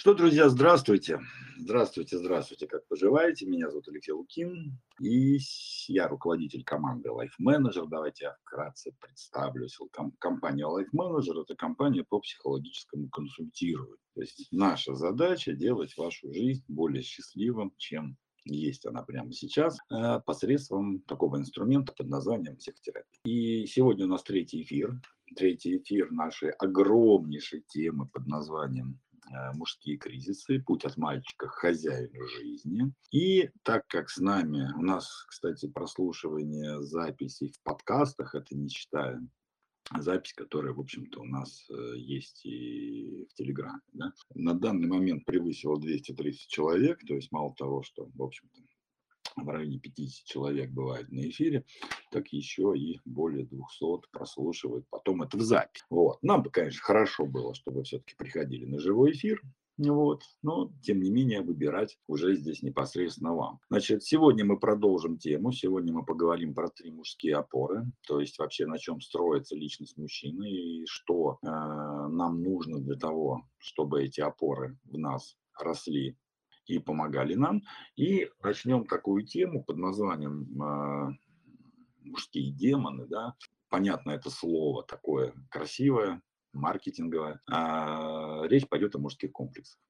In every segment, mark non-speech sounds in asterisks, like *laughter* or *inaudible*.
Что, друзья, здравствуйте. Здравствуйте, здравствуйте. Как поживаете? Меня зовут Алексей Лукин. И я руководитель команды Life Manager. Давайте я вкратце представлюсь. Компания Life Manager – это компания по психологическому консультированию. То есть наша задача – делать вашу жизнь более счастливым, чем есть она прямо сейчас, э, посредством такого инструмента под названием психотерапия. И сегодня у нас третий эфир. Третий эфир нашей огромнейшей темы под названием мужские кризисы, путь от мальчика к хозяину жизни. И так как с нами, у нас, кстати, прослушивание записей в подкастах, это не считая запись, которая, в общем-то, у нас э, есть и в Телеграме. Да? На данный момент превысило 230 человек, то есть мало того, что, в общем-то, в районе 50 человек бывает на эфире, так еще и более 200 прослушивают потом это в запись. Вот. Нам бы, конечно, хорошо было, чтобы все-таки приходили на живой эфир, вот. Но, тем не менее, выбирать уже здесь непосредственно вам. Значит, сегодня мы продолжим тему. Сегодня мы поговорим про три мужские опоры. То есть вообще на чем строится личность мужчины и что э, нам нужно для того, чтобы эти опоры в нас росли и помогали нам. И начнем такую тему под названием э, «Мужские демоны». Да? Понятно, это слово такое красивое, маркетинговое. А речь пойдет о мужских комплексах.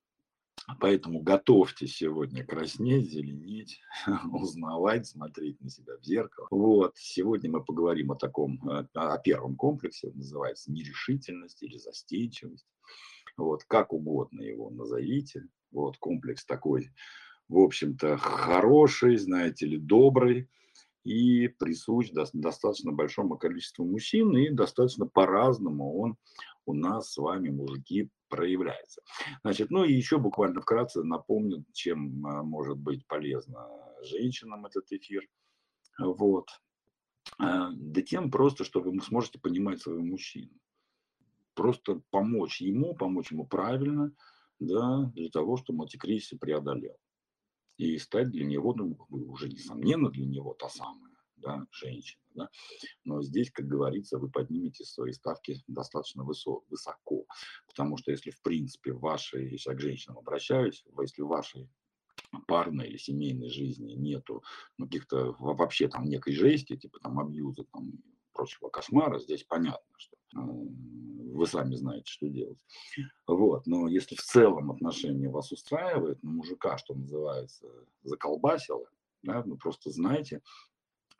Поэтому готовьте сегодня краснеть, зеленеть, *laughs* узнавать, смотреть на себя в зеркало. Вот. Сегодня мы поговорим о таком, э, о первом комплексе, называется нерешительность или застенчивость. Вот, как угодно его назовите. Вот, комплекс такой, в общем-то, хороший, знаете ли, добрый и присущ достаточно большому количеству мужчин, и достаточно по-разному он у нас с вами, мужики, проявляется. Значит, ну и еще буквально вкратце напомню, чем а, может быть полезно женщинам этот эфир. Вот. А, да тем просто, что вы сможете понимать своего мужчину. Просто помочь ему, помочь ему правильно – да, для того, чтобы эти кризисы преодолел. И стать для него, ну, уже несомненно для него та самая да, женщина. Да? Но здесь, как говорится, вы поднимете свои ставки достаточно высоко, высоко. Потому что если, в принципе, в вашей, если я к женщинам обращаюсь, если в вашей парной или семейной жизни нету ну, каких-то вообще там некой жести, типа там абьюза, там прочего кошмара, здесь понятно, что э, вы сами знаете, что делать. Вот. Но если в целом отношения вас устраивают, ну, мужика, что называется, заколбасило, да, вы просто знаете,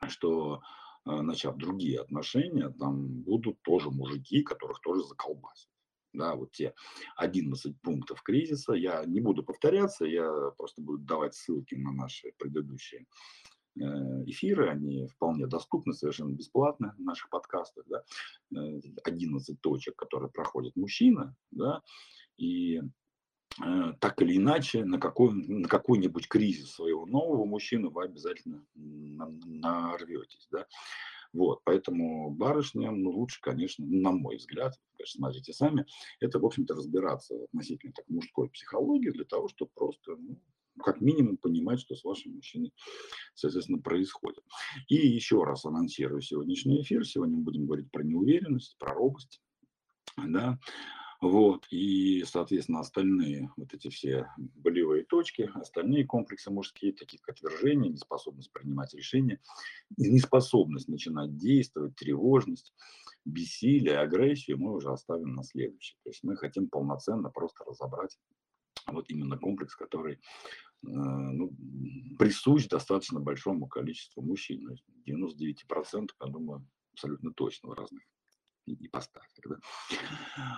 что э, начав другие отношения, там будут тоже мужики, которых тоже заколбасят. Да, вот те 11 пунктов кризиса. Я не буду повторяться, я просто буду давать ссылки на наши предыдущие эфиры, они вполне доступны, совершенно бесплатно в наших подкастах, да, 11 э, точек, которые проходит мужчина, да, и э, так или иначе на, какой, на какой-нибудь кризис своего нового мужчины вы обязательно нарветесь, да, вот, поэтому барышням, ну, лучше, конечно, на мой взгляд, конечно, смотрите сами, это, в общем-то, разбираться относительно так, мужской психологии для того, чтобы просто, ну, как минимум понимать, что с вашим мужчиной, соответственно, происходит. И еще раз анонсирую сегодняшний эфир. Сегодня мы будем говорить про неуверенность, про робость. Да? Вот, и, соответственно, остальные вот эти все болевые точки, остальные комплексы мужские, такие как отвержение, неспособность принимать решения, неспособность начинать действовать, тревожность, бессилие, агрессию мы уже оставим на следующий. То есть мы хотим полноценно просто разобрать вот именно комплекс, который э, ну, присущ достаточно большому количеству мужчин. 99%, я думаю, абсолютно точно в разных ипостасях. Да?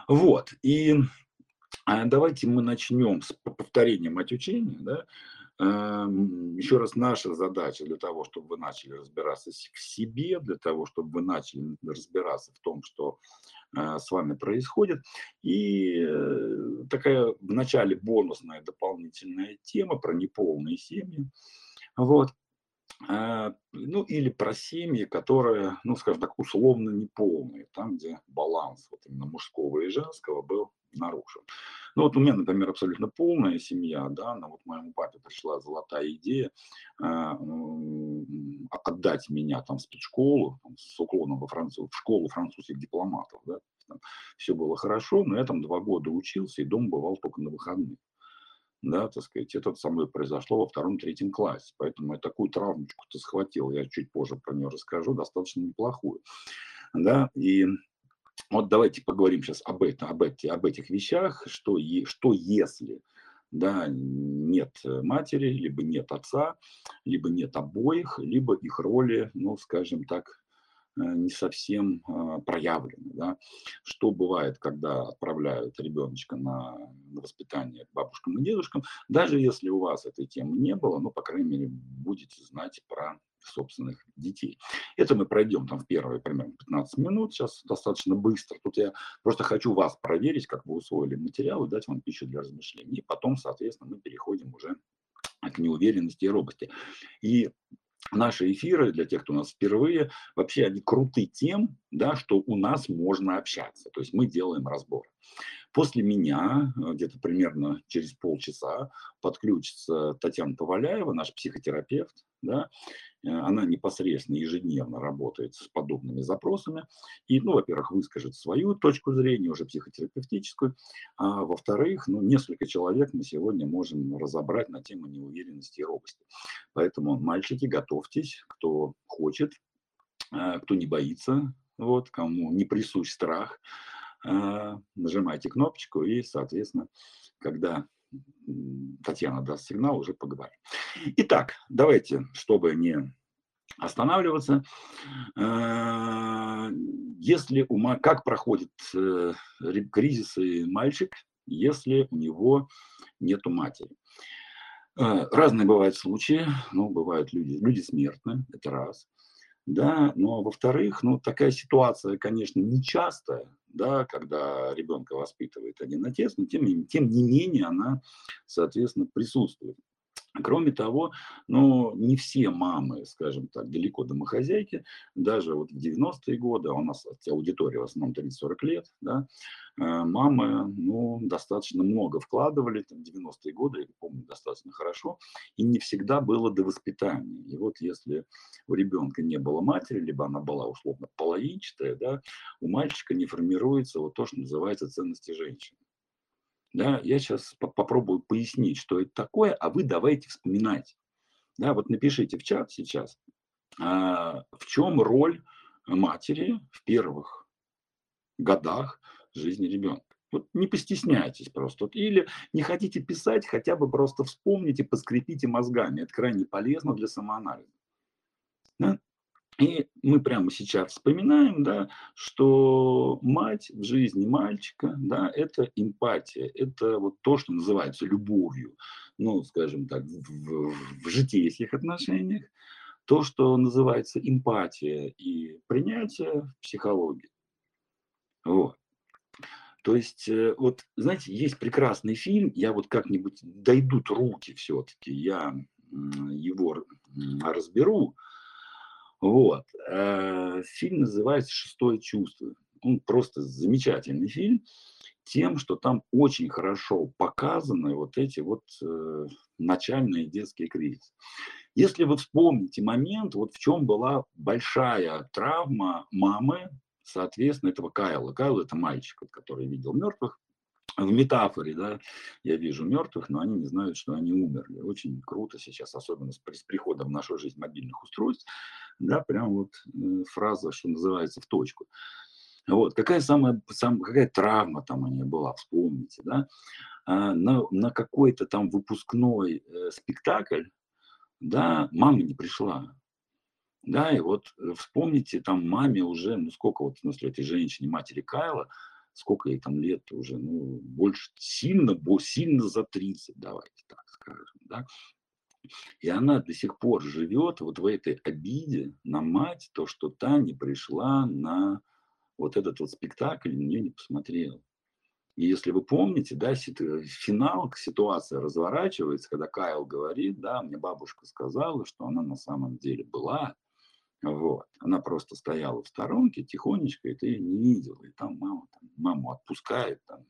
Вот. И а, давайте мы начнем с повторением от учения. Да? Эм, Еще раз, наша задача для того, чтобы вы начали разбираться в себе, для того, чтобы вы начали разбираться в том, что э, с вами происходит. И э, такая в начале бонусная дополнительная тема про неполные семьи. Вот. Э, ну, или про семьи, которые, ну, скажем так, условно неполные, там, где баланс вот именно мужского и женского был нарушен. Ну вот у меня, например, абсолютно полная семья, да, но вот моему папе пришла золотая идея э, отдать меня там в спецшколу там, с уклоном во Францию, в школу французских дипломатов, да, там все было хорошо, но я там два года учился и дом бывал только на выходных. да, так сказать, это со мной произошло во втором-третьем классе, поэтому я такую травмочку-то схватил, я чуть позже про нее расскажу, достаточно неплохую, да, и вот давайте поговорим сейчас об, этом, об, эти, об этих вещах, что, е, что если да, нет матери, либо нет отца, либо нет обоих, либо их роли, ну, скажем так, Э, не совсем а, проявлены. Да? Что бывает, когда отправляют ребеночка на воспитание к бабушкам и дедушкам, даже если у вас этой темы не было, ну, по крайней мере, будете знать про собственных детей. Это мы пройдем там в первые примерно 15 минут, сейчас достаточно быстро. Тут я просто хочу вас проверить, как вы усвоили материал и дать вам пищу для размышлений. И потом, соответственно, мы переходим уже к неуверенности и робости. И наши эфиры, для тех, кто у нас впервые, вообще они круты тем, да, что у нас можно общаться. То есть мы делаем разбор. После меня, э, где-то примерно через полчаса, подключится Татьяна Поваляева, наш психотерапевт. Да? Э, она непосредственно ежедневно работает с подобными запросами. И, ну, во-первых, выскажет свою точку зрения, уже психотерапевтическую. А во-вторых, ну, несколько человек мы сегодня можем разобрать на тему неуверенности и робости. Поэтому, мальчики, готовьтесь, кто хочет, э, кто не боится, вот, кому не присущ страх, а, нажимайте кнопочку и, соответственно, когда Татьяна даст сигнал, уже поговорим. Итак, давайте, чтобы не останавливаться, а, если у как проходит э, кризисы мальчик, если у него нету матери. А, разные бывают случаи, ну, бывают люди, люди смертны, это раз да, но во-вторых, ну, такая ситуация, конечно, нечастая, да, когда ребенка воспитывает один отец, но тем, тем не менее она, соответственно, присутствует. Кроме того, ну, не все мамы, скажем так, далеко домохозяйки, даже вот в 90-е годы, а у нас аудитория в основном 30-40 лет, да, э, мамы, ну, достаточно много вкладывали, там, 90-е годы, я помню достаточно хорошо, и не всегда было до воспитания. И вот если у ребенка не было матери, либо она была условно половинчатая, да, у мальчика не формируется вот то, что называется ценности женщины. Да, я сейчас по попробую пояснить, что это такое, а вы давайте вспоминать. Да, вот напишите в чат сейчас, а, в чем роль матери в первых годах жизни ребенка. Вот не постесняйтесь просто. Или не хотите писать, хотя бы просто вспомните, поскрепите мозгами. Это крайне полезно для самоанализа. Да? И мы прямо сейчас вспоминаем, да, что мать в жизни мальчика, да, это эмпатия, это вот то, что называется любовью, ну, скажем так, в, в житейских отношениях, то, что называется эмпатия и принятие в психологии. Вот. То есть, э, вот, знаете, есть прекрасный фильм, я вот как-нибудь дойдут руки все-таки, я его разберу, вот. Э, фильм называется «Шестое чувство». Он просто замечательный фильм тем, что там очень хорошо показаны вот эти вот э, начальные детские кризисы. Если вы вспомните момент, вот в чем была большая травма мамы, соответственно, этого Кайла. Кайл – это мальчик, который видел мертвых, в метафоре, да, я вижу мертвых, но они не знают, что они умерли. Очень круто сейчас, особенно с, с приходом в нашу жизнь мобильных устройств, да, прям вот э, фраза, что называется, в точку. Вот, какая самая, сам, какая травма там у нее была, вспомните, да, а, на, на какой-то там выпускной э, спектакль, да, мама не пришла, да, и вот э, вспомните, там маме уже, ну сколько вот, в смысле, этой женщине, матери Кайла, сколько ей там лет уже, ну, больше, сильно, сильно за 30, давайте так скажем, да. И она до сих пор живет вот в этой обиде на мать, то, что та не пришла на вот этот вот спектакль, на нее не посмотрела. И если вы помните, да, финал, ситуация разворачивается, когда Кайл говорит, да, мне бабушка сказала, что она на самом деле была, вот. Она просто стояла в сторонке тихонечко, и ты ее не видела. И там мама там, маму отпускает, там,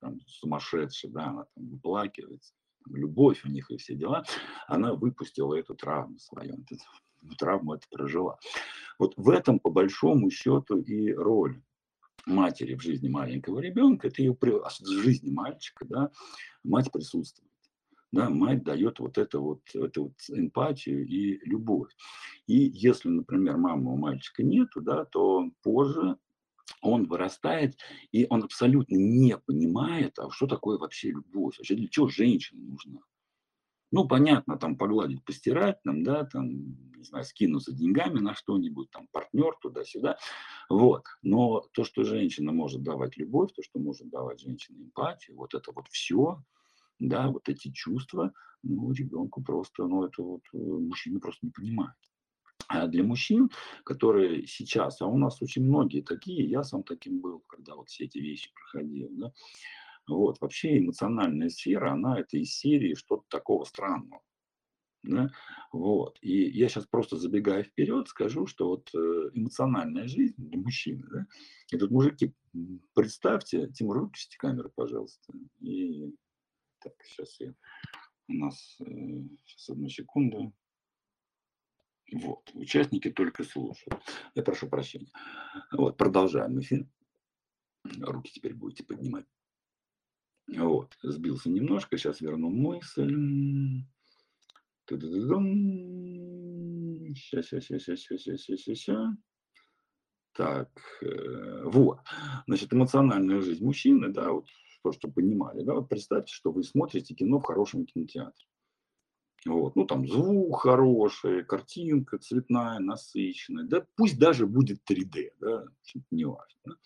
там сумасшедшая, да, она там выплакивается. Любовь у них и все дела. Она выпустила эту травму свою. Эту травму это прожила. Вот в этом, по большому счету, и роль матери в жизни маленького ребенка, это ее в жизни мальчика, да, мать присутствует. да, мать дает вот это вот, эту вот эмпатию и любовь. И если, например, мамы у мальчика нету, да, то позже он вырастает, и он абсолютно не понимает, а что такое вообще любовь, вообще для чего женщина нужна. Ну, понятно, там погладить, постирать, там, да, там, не знаю, скинуться деньгами на что-нибудь, там, партнер туда-сюда, вот. Но то, что женщина может давать любовь, то, что может давать женщина эмпатию, вот это вот все, да, вот эти чувства, ну, ребенку просто, ну, это вот э, мужчина просто не понимает. А для мужчин, которые сейчас, а у нас очень многие такие, я сам таким был, когда вот все эти вещи проходил, да, вот, вообще эмоциональная сфера, она это из серии что-то такого странного. Да? Вот. И я сейчас просто забегая вперед, скажу, что вот э, эмоциональная жизнь для мужчины, да? и тут мужики, представьте, Тимур, выключите камеру, пожалуйста. И так, сейчас я, у нас, сейчас э, одну секунду. Вот, участники только слушают. Я прошу прощения. Вот, продолжаем эфир. Руки теперь будете поднимать. Вот, сбился немножко, сейчас верну мысль. Сейчас, сейчас, сейчас, сейчас, сейчас, сейчас, сейчас. Так, э, вот. Значит, эмоциональная жизнь мужчины, да, вот то, что понимали, да, вот представьте, что вы смотрите кино в хорошем кинотеатре. Вот, ну там звук хороший, картинка цветная, насыщенная, да, пусть даже будет 3D, да, не важно.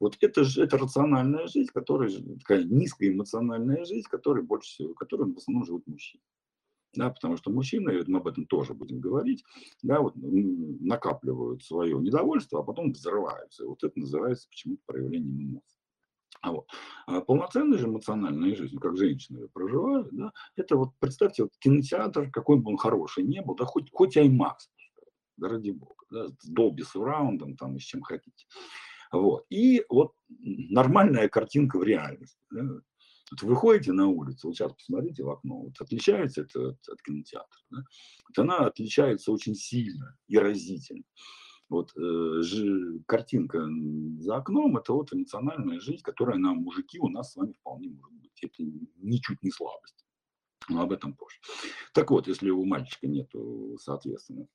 Вот это же это рациональная жизнь, которая такая низкая эмоциональная жизнь, которая больше всего, которой в основном живут мужчины. Да, потому что мужчины, мы об этом тоже будем говорить, да, вот, накапливают свое недовольство, а потом взрываются. И вот это называется почему-то проявлением эмоций. А вот. А полноценная же эмоциональная жизнь, как женщины ее проживают, да, это вот, представьте, вот кинотеатр, какой бы он хороший не был, да, хоть, хоть IMAX, да ради бога, да, с Dolby Surround, там, и с чем хотите. Вот. И вот нормальная картинка в реальности. Да. Вот вы выходите на улицу, вот сейчас посмотрите в окно, вот отличается это от, от кинотеатра. Да? Вот она отличается очень сильно и разительно. Вот э, ж, картинка за окном – это вот эмоциональная жизнь, которая на мужики у нас с вами вполне может быть. Это ничуть не слабость. Но об этом позже. Так вот, если у мальчика нет, соответственно,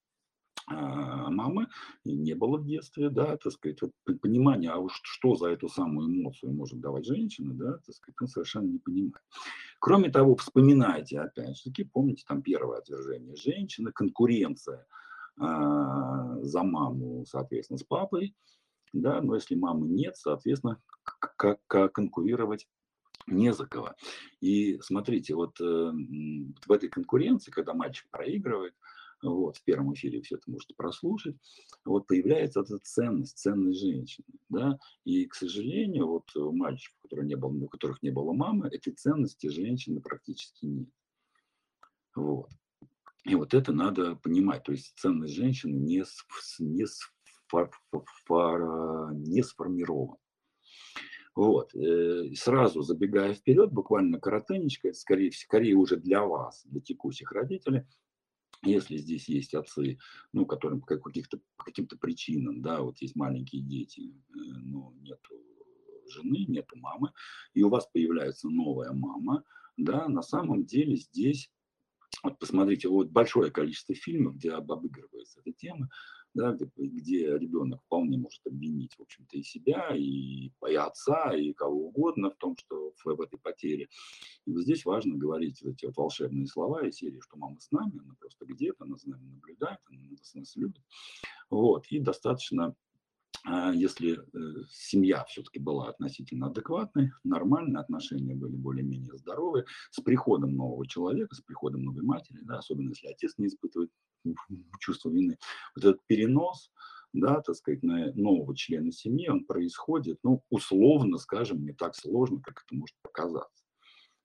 а, мамы не было в детстве, да, так сказать, вот понимание, а уж что за эту самую эмоцию может давать женщина, да, так сказать, он совершенно не понимает. Кроме того, вспоминайте, опять же таки, помните, там первое отвержение женщины, конкуренция за маму, соответственно, с папой, да, но если мамы нет, соответственно, как конкурировать не за кого. И смотрите, вот э, в этой конкуренции, когда мальчик проигрывает, вот, в первом эфире все это можете прослушать, вот появляется эта ценность, ценность женщины, да, и, к сожалению, вот у мальчиков, у которых не было, у которых не было мамы, этой ценности женщины практически нет. Вот. И вот это надо понимать, то есть ценность женщины не, не, не сформирована. Вот. Э, сразу забегая вперед, буквально коротенечко, скорее, скорее уже для вас, для текущих родителей, если здесь есть отцы, ну, которым по каких-то, каким-то причинам, да, вот есть маленькие дети, э, но нету жены, нету мамы, и у вас появляется новая мама, да, на самом деле здесь, вот посмотрите, вот большое количество фильмов, где обыгрывается эта тема, да, где, где ребенок вполне может обвинить, в общем-то, и себя, и, и отца, и кого угодно в том, что в, в этой потере. И вот здесь важно говорить вот эти вот волшебные слова из серии, что мама с нами, она просто где-то, она за нами наблюдает, она нас любит. Вот, и достаточно если э, семья все-таки была относительно адекватной, нормальные отношения были более-менее здоровые, с приходом нового человека, с приходом новой матери, да, особенно если отец не испытывает *laughs* чувство вины, вот этот перенос, да, так сказать, на нового члена семьи, он происходит, ну, условно, скажем, не так сложно, как это может показаться.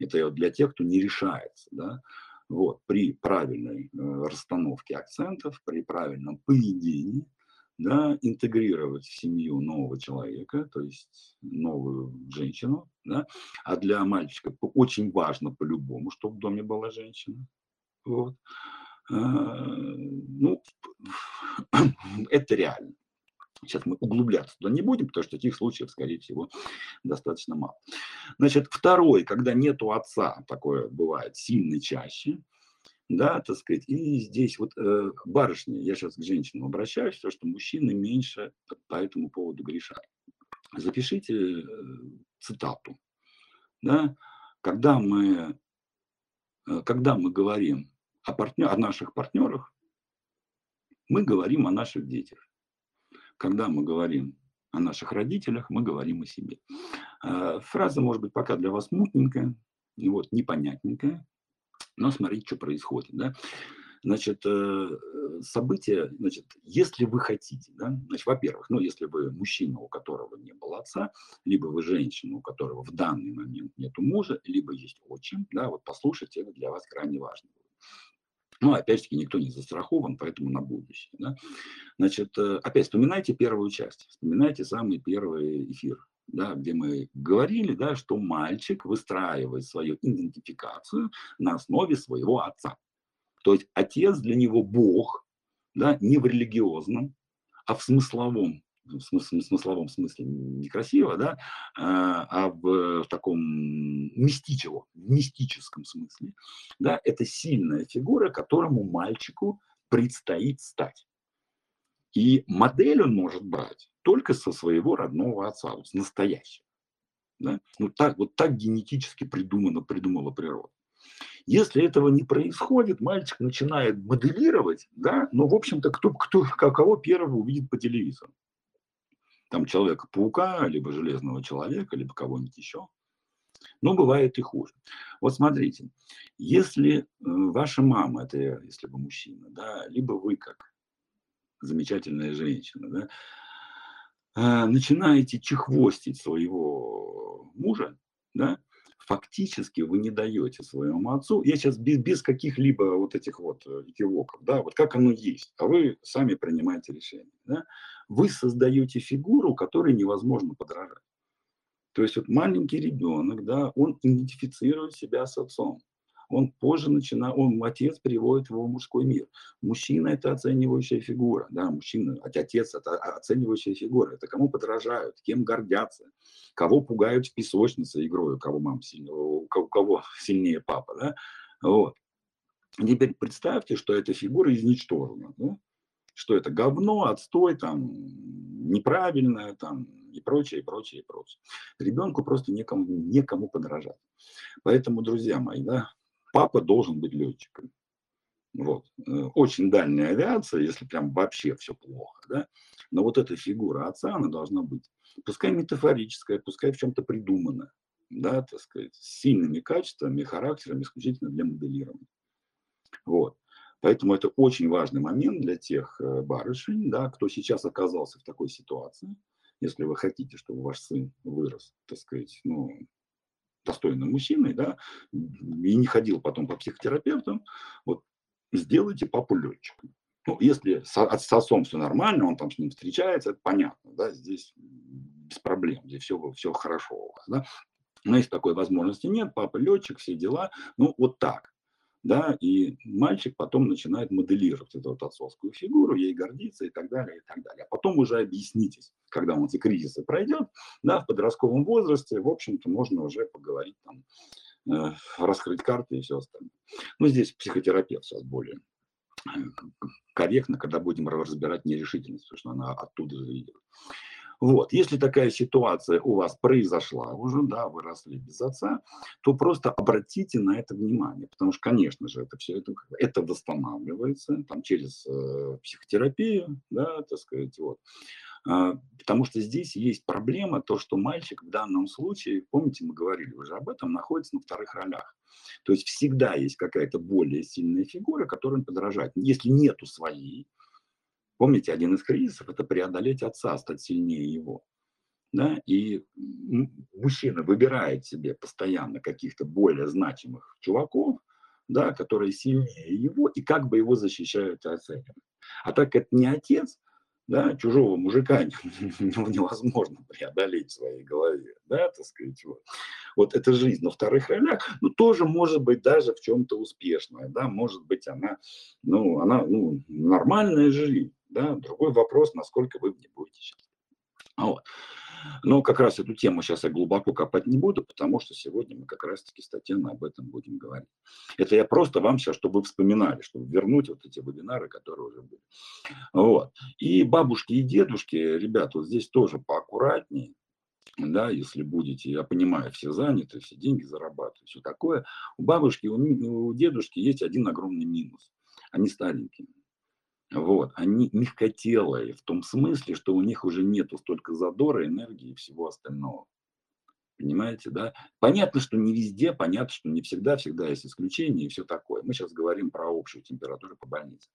Это для тех, кто не решается, да, вот, при правильной э, расстановке акцентов, при правильном поведении – да, интегрировать в семью нового человека, то есть новую женщину, да, а для мальчика очень важно по-любому, чтобы в доме была женщина. Вот. А, ну, *clears throat* это реально. Сейчас мы углубляться туда не будем, потому что таких случаев, скорее всего, достаточно мало. Значит, второй, когда нету отца, такое бывает сильно чаще, да, так сказать, и здесь вот э, барышни, я сейчас к женщинам обращаюсь, то, что мужчины меньше по этому поводу грешат. Запишите э, цитату, да, когда мы, э, когда мы говорим о, партнер, о наших партнерах, мы говорим о наших детях. Когда мы говорим о наших родителях, мы говорим о себе. Э, фраза может быть пока для вас мутненькая, вот, непонятненькая, но смотрите, что происходит. Да? Значит, э, события, значит, если вы хотите, да, значит, во-первых, ну, если вы мужчина, у которого не было отца, либо вы женщина, у которого в данный момент нет мужа, либо есть отчим, да, вот послушайте, это для вас крайне важно. Ну, опять-таки, никто не застрахован, поэтому на будущее. Да? Значит, э, опять вспоминайте первую часть, вспоминайте самый первый эфир, да, где мы говорили, да, что мальчик выстраивает свою идентификацию на основе своего отца. То есть отец для него Бог, да, не в религиозном, а в смысловом, смысле, в смысловом смысле некрасиво, да, а, а в, таком мистическом, мистическом смысле, да, это сильная фигура, которому мальчику предстоит стать. И модель он может брать только со своего родного отца, вот с настоящего. Да? Ну, так, вот так генетически придумано, придумала природа. Если этого не происходит, мальчик начинает моделировать, да, но, в общем-то, кто, кто, кого первого увидит по телевизору. Там Человека-паука, либо Железного Человека, либо кого-нибудь еще. Но бывает и хуже. Вот смотрите, если э, ваша мама, это если вы мужчина, да, либо вы как замечательная женщина, да, а, начинаете чехвостить своего мужа, да, фактически вы не даете своему отцу, я сейчас без, без каких-либо вот этих вот э, экивоков, да, вот как оно есть, а вы сами принимаете решение, да, вы создаете фигуру, которой невозможно подражать. То есть вот маленький ребенок, да, он идентифицирует себя с отцом он позже начинает, он, отец приводит его в мужской мир. Мужчина – это оценивающая фигура, да, мужчина, отец – это оценивающая фигура, это кому подражают, кем гордятся, кого пугают в песочнице игрой, у кого мам сильнее, у кого сильнее папа, да, вот. Теперь представьте, что эта фигура изничтожена, да? что это говно, отстой, там, неправильное, там, и прочее, и прочее, и прочее. Ребенку просто некому, некому подражать. Поэтому, друзья мои, да, папа должен быть летчиком. Вот. Э, очень дальняя авиация, если прям вообще все плохо, да. Но вот эта фигура отца, она должна быть, пускай метафорическая, пускай в чем-то придуманная, да, так сказать, с сильными качествами, характером исключительно для моделирования. Вот. Поэтому это очень важный момент для тех э, барышень, да, кто сейчас оказался в такой ситуации. Если вы хотите, чтобы ваш сын вырос, так сказать, ну, достойным мужчиной, да, и не ходил потом по психотерапевтам, вот сделайте папу летчиком. Ну, если с, с отцом все нормально, он там с ним встречается, это понятно, да, здесь без проблем, здесь все, все хорошо у вас, да. Но если такой возможности нет, папа летчик, все дела, ну, вот так да, и мальчик потом начинает моделировать эту вот отцовскую фигуру, ей гордиться и так далее, и так далее. А потом уже объяснитесь, когда он эти кризисы пройдет, да, в подростковом возрасте, в общем-то, можно уже поговорить там, э, раскрыть карты и все остальное. Ну, здесь психотерапевт сейчас более э, корректно, когда будем разбирать нерешительность, потому что она оттуда же. Вот, если такая ситуация у вас произошла уже, да, вы росли без отца, то просто обратите на это внимание, потому что, конечно же, это все это, это восстанавливается там, через э, психотерапию, да, так сказать, вот. А, потому что здесь есть проблема, то, что мальчик в данном случае, помните, мы говорили уже об этом, находится на вторых ролях. То есть всегда есть какая-то более сильная фигура, которой он подражает. Если нету своей, Помните, один из кризисов – это преодолеть отца, стать сильнее его. Да? И мужчина выбирает себе постоянно каких-то более значимых чуваков, да, которые сильнее его и как бы его защищают оценивают. А так как это не отец, да, чужого мужика *laughs* невозможно преодолеть в своей голове, да, так сказать, вот. Вот эта жизнь на вторых ролях, ну, тоже может быть даже в чем-то успешная, да, может быть она, ну, она, ну, нормальная жизнь, да, другой вопрос, насколько вы в ней будете счастливы. Вот. Но как раз эту тему сейчас я глубоко копать не буду, потому что сегодня мы как раз-таки с Татьяной об этом будем говорить. Это я просто вам сейчас, чтобы вы вспоминали, чтобы вернуть вот эти вебинары, которые уже были. Вот. И бабушки и дедушки, ребят, вот здесь тоже поаккуратнее, да, если будете, я понимаю, все заняты, все деньги зарабатывают, все такое. У бабушки, у, у дедушки есть один огромный минус. Они старенькие. Вот, они мягкотелые в том смысле, что у них уже нету столько задора, энергии и всего остального. Понимаете, да? Понятно, что не везде, понятно, что не всегда, всегда есть исключения и все такое. Мы сейчас говорим про общую температуру по больнице.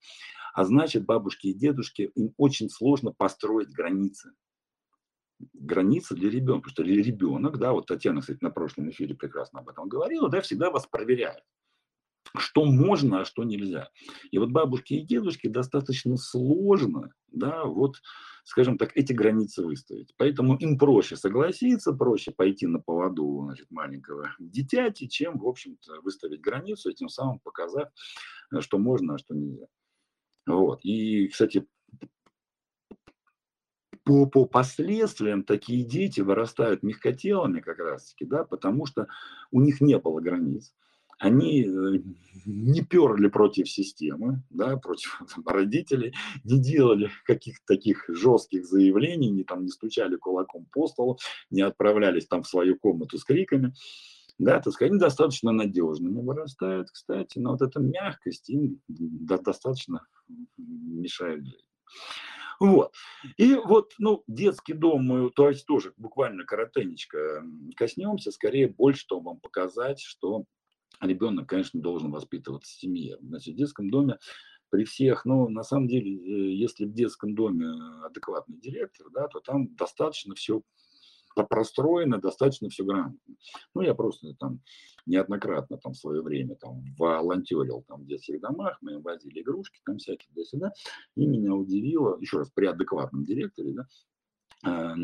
А значит, бабушки и дедушки, им очень сложно построить границы. Границы для ребенка. Потому что ребенок, да, вот Татьяна, кстати, на прошлом эфире прекрасно об этом говорила, да, всегда вас проверяют что можно, а что нельзя. И вот бабушки и дедушки достаточно сложно, да, вот, скажем так, эти границы выставить. Поэтому им проще согласиться, проще пойти на поводу значит, маленького дитяти, чем, в общем-то, выставить границу, и тем самым показав, что можно, а что нельзя. Вот. И, кстати, по, по последствиям такие дети вырастают мягкотелыми как раз-таки, да, потому что у них не было границ они э, не перли против системы, да, против *laughs* там, родителей, не делали каких-то таких жестких заявлений, не, там, не стучали кулаком по столу, не отправлялись там в свою комнату с криками. Да, так сказать, они достаточно надежными вырастают, кстати, но вот эта мягкость им достаточно мешает жить. Вот. И вот, ну, детский дом мы, то есть тоже буквально коротенечко коснемся, скорее больше, что вам показать, что ребенок, конечно, должен воспитываться в семье. Значит, в детском доме при всех, ну, на самом деле, э, если в детском доме адекватный директор, да, то там достаточно все простроено, достаточно все грамотно. Ну, я просто там неоднократно там в свое время там волонтерил там в детских домах, мы им возили игрушки там всякие туда-сюда, и меня удивило, еще раз, при адекватном директоре, да, Э,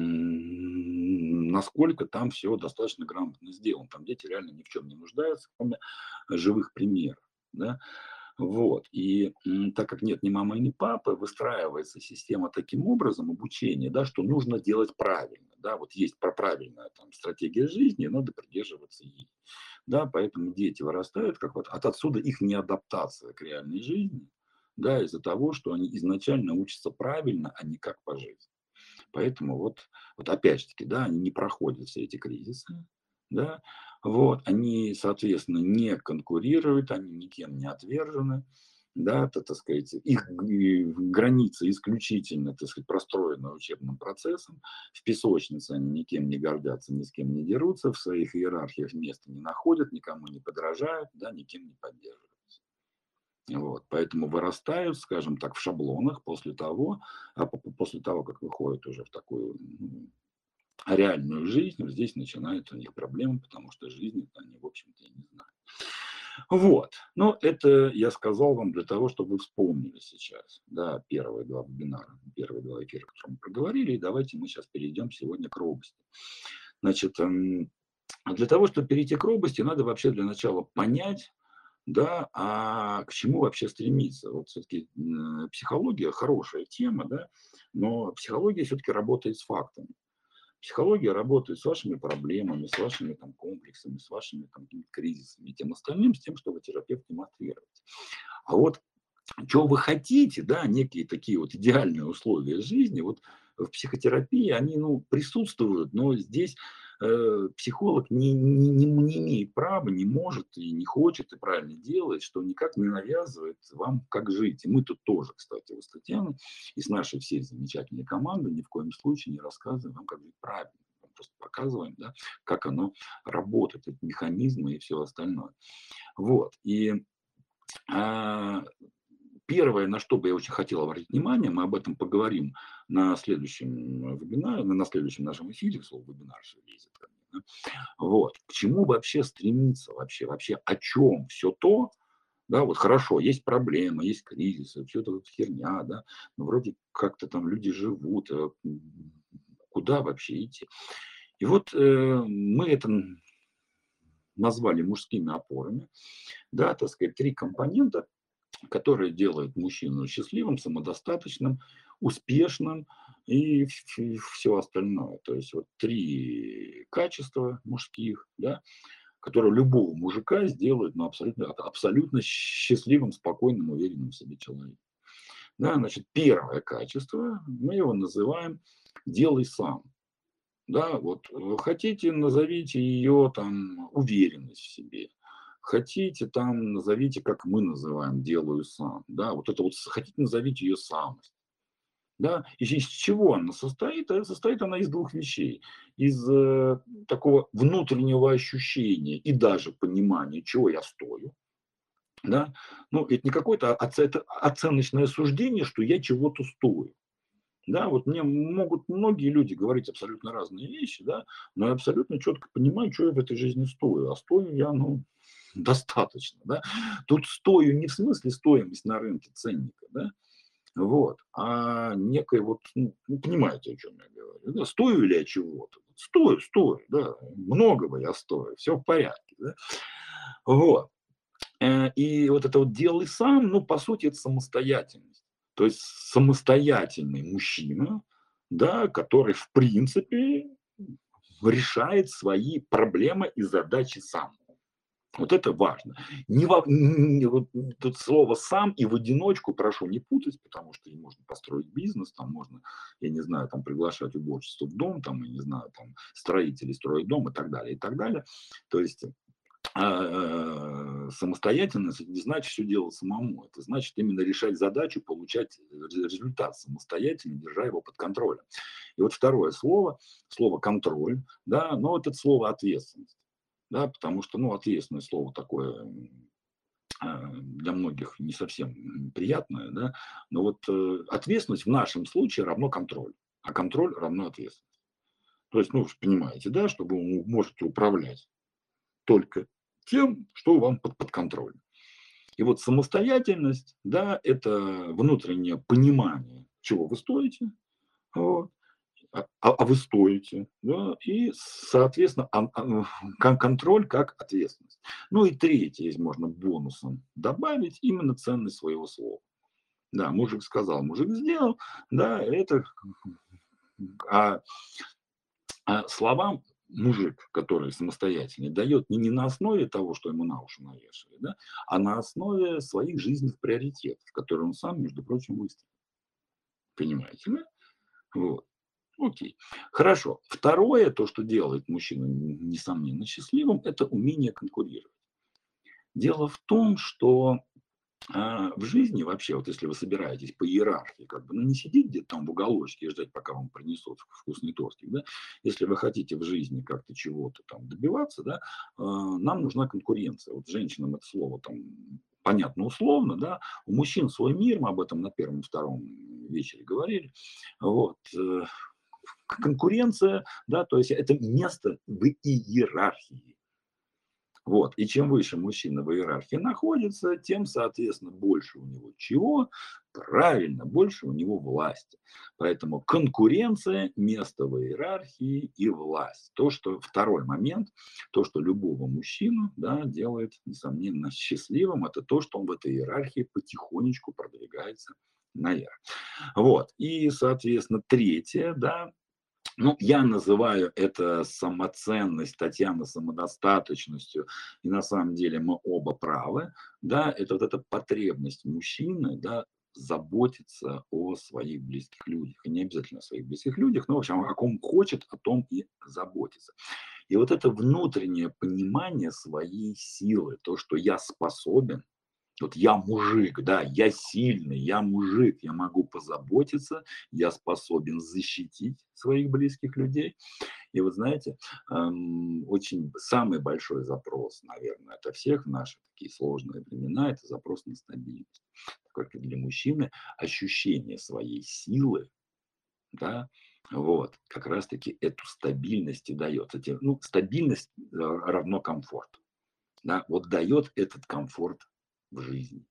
насколько там все достаточно грамотно сделано. Там дети реально ни в чем не нуждаются, кроме живых примеров. Да? Вот. И так как нет ни мамы, ни папы, выстраивается система таким образом обучения, да, что нужно делать правильно. Да? Вот есть про правильная там, стратегия жизни, надо придерживаться ей. Да? Поэтому дети вырастают, как вот от отсюда их неадаптация к реальной жизни, да, из-за того, что они изначально учатся правильно, а не как по жизни. Поэтому вот, вот опять-таки, да, они не проходят все эти кризисы, да, вот, они, соответственно, не конкурируют, они никем не отвержены, да, то, так сказать, их границы исключительно, так сказать, простроены учебным процессом, в песочнице они никем не гордятся, ни с кем не дерутся, в своих иерархиях места не находят, никому не подражают, да, никем не поддерживают. Вот, поэтому вырастают, скажем так, в шаблонах после того, а после того, как выходят уже в такую ну, реальную жизнь, здесь начинаются у них проблемы, потому что жизни они, в общем-то, не знают. Вот, но это я сказал вам для того, чтобы вы вспомнили сейчас, да, первые два вебинара, первые два эфира, которые мы проговорили, и давайте мы сейчас перейдем сегодня к робости. Значит, эм, для того, чтобы перейти к робости, надо вообще для начала понять, да, а к чему вообще стремиться? Вот все-таки психология хорошая тема, да, но психология все-таки работает с фактами. Психология работает с вашими проблемами, с вашими там комплексами, с вашими там кризисами и тем остальным, с тем, что вы терапевт демонстрируете. А вот что вы хотите, да, некие такие вот идеальные условия жизни, вот в психотерапии они, ну, присутствуют, но здесь Э, психолог не, не, не, не имеет права, не может и не хочет и правильно делает, что никак не навязывает вам, как жить. И мы тут тоже, кстати, вы с и с нашей всей замечательной командой ни в коем случае не рассказываем вам, как жить правильно. Просто показываем, да, как оно работает, эти механизмы и все остальное. Вот. И а, Первое, на что бы я очень хотел обратить внимание, мы об этом поговорим на следующем вебинаре, на следующем нашем эфире, слово вебинар все лезет? Вот. К чему вообще стремиться вообще? Вообще о чем все то, Да, вот хорошо, есть проблемы, есть кризисы, все это вот херня, да, но вроде как-то там люди живут, э, куда вообще идти? И вот э, мы это назвали мужскими опорами, да, так сказать, три компонента, которые делают мужчину счастливым, самодостаточным, успешным и все остальное. То есть вот три качества мужских, да, которые любого мужика сделают ну, абсолютно, абсолютно счастливым, спокойным, уверенным в себе человеком. Да, значит, первое качество, мы его называем «делай сам». Да, вот э, хотите, назовите ее там уверенность в себе. Хотите, там назовите, как мы называем, делаю сам. Да, вот это вот хотите, назовите ее самость. Да, и из чего она состоит? А состоит она из двух вещей. Из э, такого внутреннего ощущения и даже понимания, чего я стою. Да? Ну, это не какое-то оценочное суждение, что я чего-то стою. Да, вот мне могут многие люди говорить абсолютно разные вещи, да, но я абсолютно четко понимаю, что я в этой жизни стою. А стою я, ну, *laughs* достаточно, да. Тут стою не в смысле стоимость на рынке ценника, да, вот, а некое вот, ну, понимаете, о чем я говорю, да, стою ли я чего-то? Стою, стою, да, многого я стою, все в порядке, да, вот. Э, и вот это вот делай сам, ну, по сути, это самостоятельность. То есть самостоятельный мужчина, да, который в принципе решает свои проблемы и задачи сам. Вот это важно. Не, во, не вот тут слово сам и в одиночку прошу не путать, потому что можно построить бизнес, там можно, я не знаю, там приглашать уборщицу в дом, там, я не знаю, там строителей строить дом и так далее, и так далее. То есть а, самостоятельность это не значит все делать самому. Это значит именно решать задачу, получать результат самостоятельно, держа его под контролем. И вот второе слово, слово контроль, да, но вот это слово ответственность. Да, потому что, ну, ответственное слово такое а, для многих не совсем приятное, да, но вот э, ответственность в нашем случае равно контроль, а контроль равно ответственность. То есть, ну, вы понимаете, да, что вы можете управлять только тем, что вам под, под контролем. И вот самостоятельность, да, это внутреннее понимание, чего вы стоите, вот, а, а вы стоите, да, и, соответственно, а, а, *laughs* контроль как ответственность. Ну и третье, если можно бонусом добавить, именно ценность своего слова. Да, мужик сказал, мужик сделал, да, это, а, а словам мужик, который самостоятельный, дает не, не на основе того, что ему на уши навешивают, да, а на основе своих жизненных приоритетов, которые он сам, между прочим, выставил. Понимаете, да? Вот. Окей. Хорошо. Второе, то, что делает мужчину, несомненно, счастливым, это умение конкурировать. Дело в том, что а в жизни вообще, вот если вы собираетесь по иерархии, как бы, ну не сидеть где-то там в уголочке и ждать, пока вам принесут вкусный тортик, да, если вы хотите в жизни как-то чего-то там добиваться, да, а, нам нужна конкуренция. Вот женщинам это слово там понятно условно, да, у мужчин свой мир, мы об этом на первом и втором вечере говорили, вот, э, конкуренция, да, то есть это место в иерархии, вот. И чем выше мужчина в иерархии находится, тем, соответственно, больше у него чего? Правильно, больше у него власти. Поэтому конкуренция, место в иерархии и власть. То, что второй момент, то, что любого мужчину да, делает, несомненно, счастливым, это то, что он в этой иерархии потихонечку продвигается наверх. Вот. И, соответственно, третье, да, ну, я называю это самоценность, Татьяна самодостаточностью, и на самом деле мы оба правы, да, это вот эта потребность мужчины, да, заботиться о своих близких людях. И не обязательно о своих близких людях, но, в общем, о ком хочет, о том и заботиться. И вот это внутреннее понимание своей силы, то, что я способен, вот я мужик, да, я сильный, я мужик, я могу позаботиться, я способен защитить своих близких людей. И вот знаете, эм, очень самый большой запрос, наверное, это всех в наши такие сложные времена, это запрос на стабильность. Только для мужчины ощущение своей силы, да, вот, как раз-таки эту стабильность и дает. Ну, стабильность э, равно комфорт. Да, вот дает этот комфорт в жизни.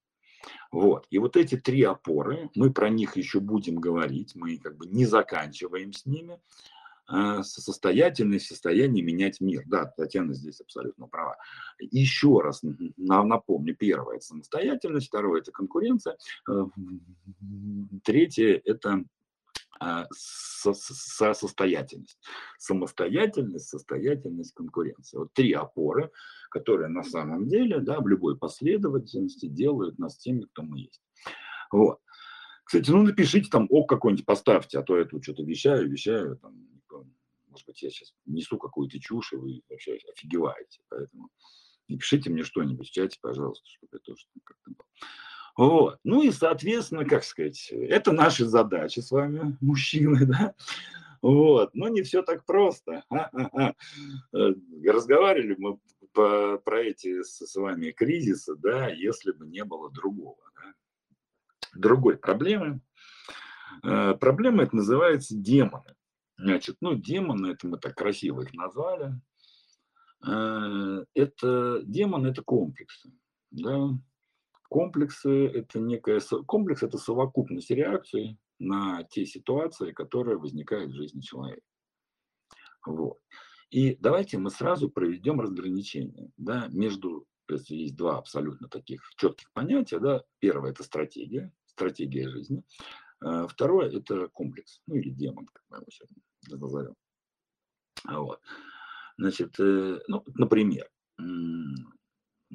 Вот. И вот эти три опоры, мы про них еще будем говорить, мы как бы не заканчиваем с ними. А, состоятельность, состояние менять мир. Да, Татьяна здесь абсолютно права. Еще раз напомню, первое – это самостоятельность, второе – это конкуренция, э, третье – это а, состоятельность. Самостоятельность, состоятельность, конкуренция. Вот три опоры, которые на самом деле да, в любой последовательности делают нас теми, кто мы есть. Вот. Кстати, ну напишите там ок какой-нибудь, поставьте, а то я тут что-то вещаю, вещаю, там, может быть, я сейчас несу какую-то чушь, и вы вообще офигеваете. Поэтому напишите мне что-нибудь в чате, пожалуйста, чтобы я тоже как-то был. Вот. Ну и, соответственно, как сказать, это наши задачи с вами, мужчины, *laughs* да? Вот. Но не все так просто. А-а-а. Разговаривали мы по, про эти с, вами кризисы, да, если бы не было другого. Да? Другой проблемы. Э, проблема это называется демоны. Значит, ну, демоны, это мы так красиво их назвали. Э, это демоны, это комплексы. Да? Комплексы – это некая... Комплекс – это совокупность реакций на те ситуации, которые возникают в жизни человека. Вот. И давайте мы сразу проведем разграничение да, между, если есть два абсолютно таких четких понятия. Да. Первое – это стратегия, стратегия жизни. А второе – это комплекс, ну или демон, как мы его сегодня назовем. Вот. Значит, э, ну, например,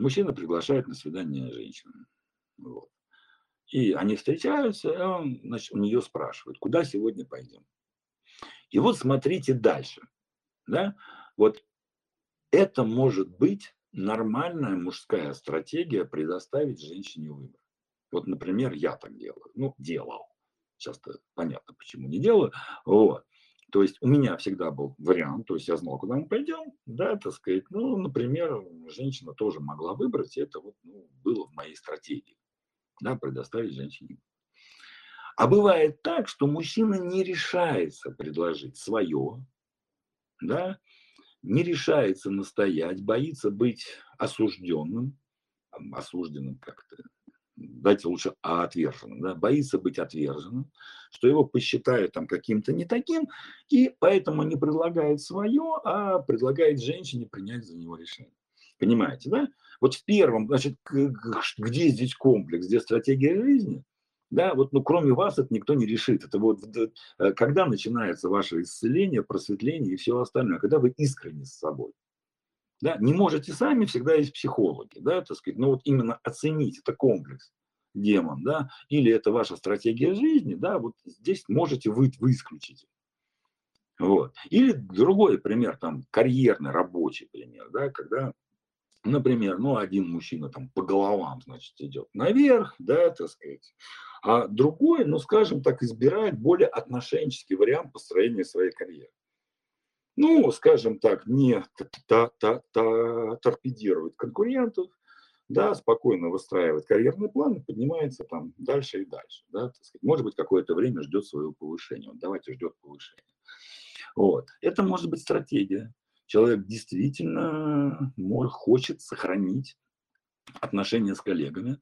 мужчина приглашает на свидание женщину. Вот. И они встречаются, и он значит, у нее спрашивает, куда сегодня пойдем. И вот смотрите дальше. Да? Вот это может быть нормальная мужская стратегия предоставить женщине выбор. Вот, например, я так делаю. Ну, делал. Сейчас-то понятно, почему не делаю. Вот. То есть у меня всегда был вариант, то есть я знал, куда мы пойдем, да, так сказать. Ну, например, женщина тоже могла выбрать, и это вот, ну, было в моей стратегии, да, предоставить женщине. А бывает так, что мужчина не решается предложить свое, да, не решается настоять, боится быть осужденным, осужденным как-то, дайте лучше а отверженным, да, боится быть отверженным, что его посчитают там каким-то не таким, и поэтому не предлагает свое, а предлагает женщине принять за него решение. Понимаете, да? Вот в первом, значит, где здесь комплекс, где стратегия жизни, да, вот, ну, кроме вас это никто не решит. Это вот э, когда начинается ваше исцеление, просветление и все остальное, когда вы искренне с собой. Да, не можете сами, всегда есть психологи, да, так сказать, но вот именно оценить, это комплекс, демон, да, или это ваша стратегия жизни, да, вот здесь можете вы, вы исключить. Вот. Или другой пример, там, карьерный, рабочий пример, да, когда, например, ну, один мужчина там по головам, значит, идет наверх, да, так сказать, а другой, ну, скажем так, избирает более отношенческий вариант построения своей карьеры ну, скажем так, не торпедирует конкурентов, да, спокойно выстраивает карьерный план и поднимается там дальше и дальше. Да, так сказать. Может быть, какое-то время ждет своего повышения. Вот давайте ждет повышения. Вот. Это может быть стратегия. Человек действительно может, хочет сохранить отношения с коллегами,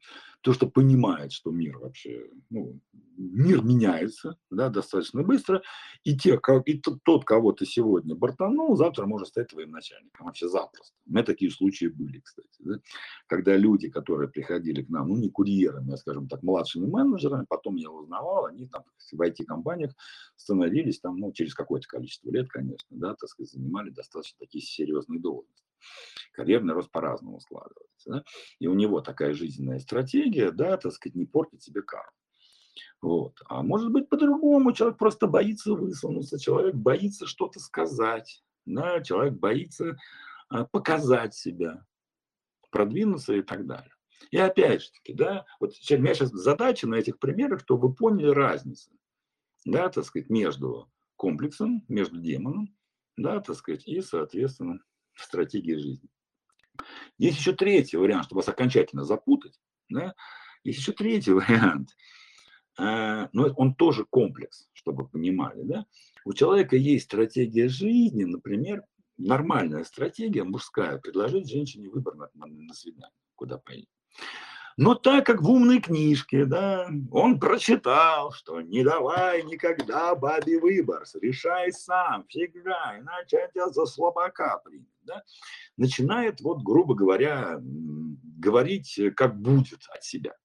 то, что понимает, что мир вообще, ну, мир меняется, да, достаточно быстро, и, те, как, и тот, кого ты сегодня бортанул, завтра может стать твоим начальником, вообще запросто. У меня такие случаи были, кстати, да? когда люди, которые приходили к нам, ну, не курьерами, а, скажем так, младшими менеджерами, потом я узнавал, они там в IT-компаниях становились там, ну, через какое-то количество лет, конечно, да, так сказать, занимали достаточно такие серьезные должности карьерный рост по-разному складывается. Да? И у него такая жизненная стратегия, да, так сказать, не портить себе карму. Вот. А может быть по-другому, человек просто боится высунуться, человек боится что-то сказать, да? человек боится а, показать себя, продвинуться и так далее. И опять же таки, да, вот у меня сейчас задача на этих примерах, чтобы вы поняли разницу, да, так сказать, между комплексом, между демоном, да, так сказать, и, соответственно, *laughs* стратегией жизни. Есть еще третий вариант, чтобы вас окончательно запутать. Да? Есть еще третий *laughs* вариант. А, но он тоже комплекс, чтобы вы понимали. Да? У человека есть стратегия жизни, например, нормальная стратегия мужская, предложить женщине выбор на, на, свидание, куда поедет. Но так как в умной книжке, да, он прочитал, что не давай никогда бабе выбор, решай сам, всегда, иначе тебя за слабака примет, да, начинает, вот, грубо говоря, говорить, как будет от себя.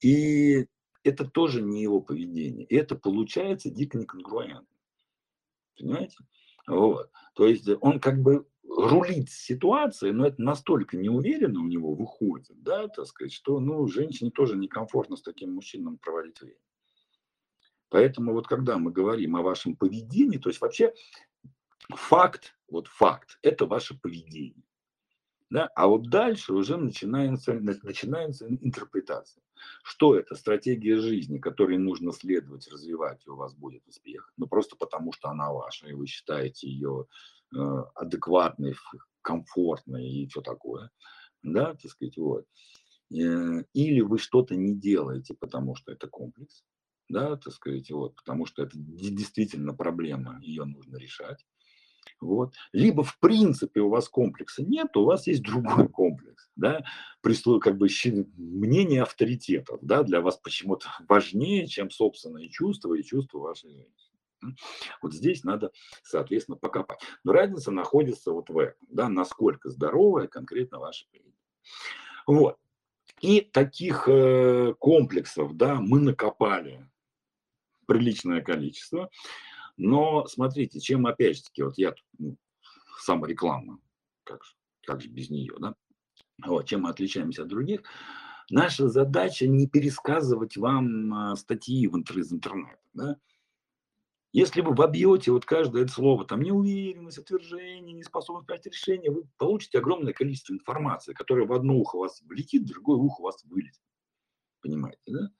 И это тоже не его поведение. И это получается дико неконгруентно. Понимаете? Вот. То есть он как бы рулит ситуацией, но это настолько неуверенно у него выходит, да, так сказать, что, ну, женщине тоже некомфортно с таким мужчином проводить время. Поэтому вот когда мы говорим о вашем поведении, то есть вообще факт, вот факт, это ваше поведение. Да? А вот дальше уже начинается, начинается интерпретация. Что это? Стратегия жизни, которой нужно следовать, развивать, и у вас будет успех. Ну, просто потому, что она ваша, и вы считаете ее э, адекватной, комфортной и все такое. Да, так сказать, вот. Э, или вы что-то не делаете, потому что это комплекс, да, так сказать, вот, потому что это действительно проблема, ее нужно решать. Вот. Либо в принципе у вас комплекса нет, у вас есть другой комплекс, да, прислу, как бы мнение авторитетов, да, для вас почему-то *laughs* важнее, чем собственные чувства и чувства вашей женщины. Вот здесь надо, соответственно, покопать. Но разница находится вот в этом, да, насколько здоровая конкретно ваша поведение. Вот. И таких э, комплексов, да, мы накопали приличное количество. Но смотрите, чем опять же таки, вот я ну, самореклама, как же, как же без нее, да? Вот, чем мы отличаемся от других? Наша задача не пересказывать вам а, статьи в интер из интернета, да? Если вы вобьете вот каждое это слово, там неуверенность, отвержение, неспособность принять решение, вы получите огромное количество информации, которая в одно ухо вас влетит, в другое ухо вас вылетит. Понимаете, да?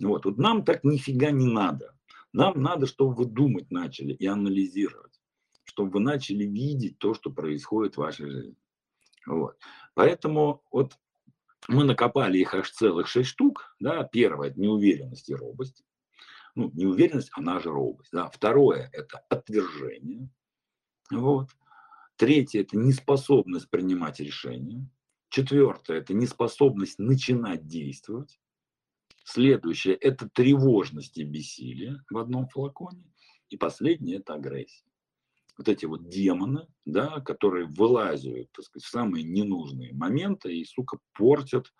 Вот, вот нам так нифига не надо. Нам надо, чтобы вы думать начали и анализировать, чтобы вы начали видеть то, что происходит в вашей жизни. Вот. Поэтому вот мы накопали их аж целых шесть штук. Да? Первое – это неуверенность и робость. Ну, неуверенность, она же робость. Да? Второе – это отвержение. Вот. Третье – это неспособность принимать решения. Четвертое – это неспособность начинать действовать. Следующее – это тревожность и бессилие в одном флаконе. И последнее – это агрессия. Вот эти вот демоны, да, которые вылазят, так сказать, в самые ненужные моменты и, сука, портят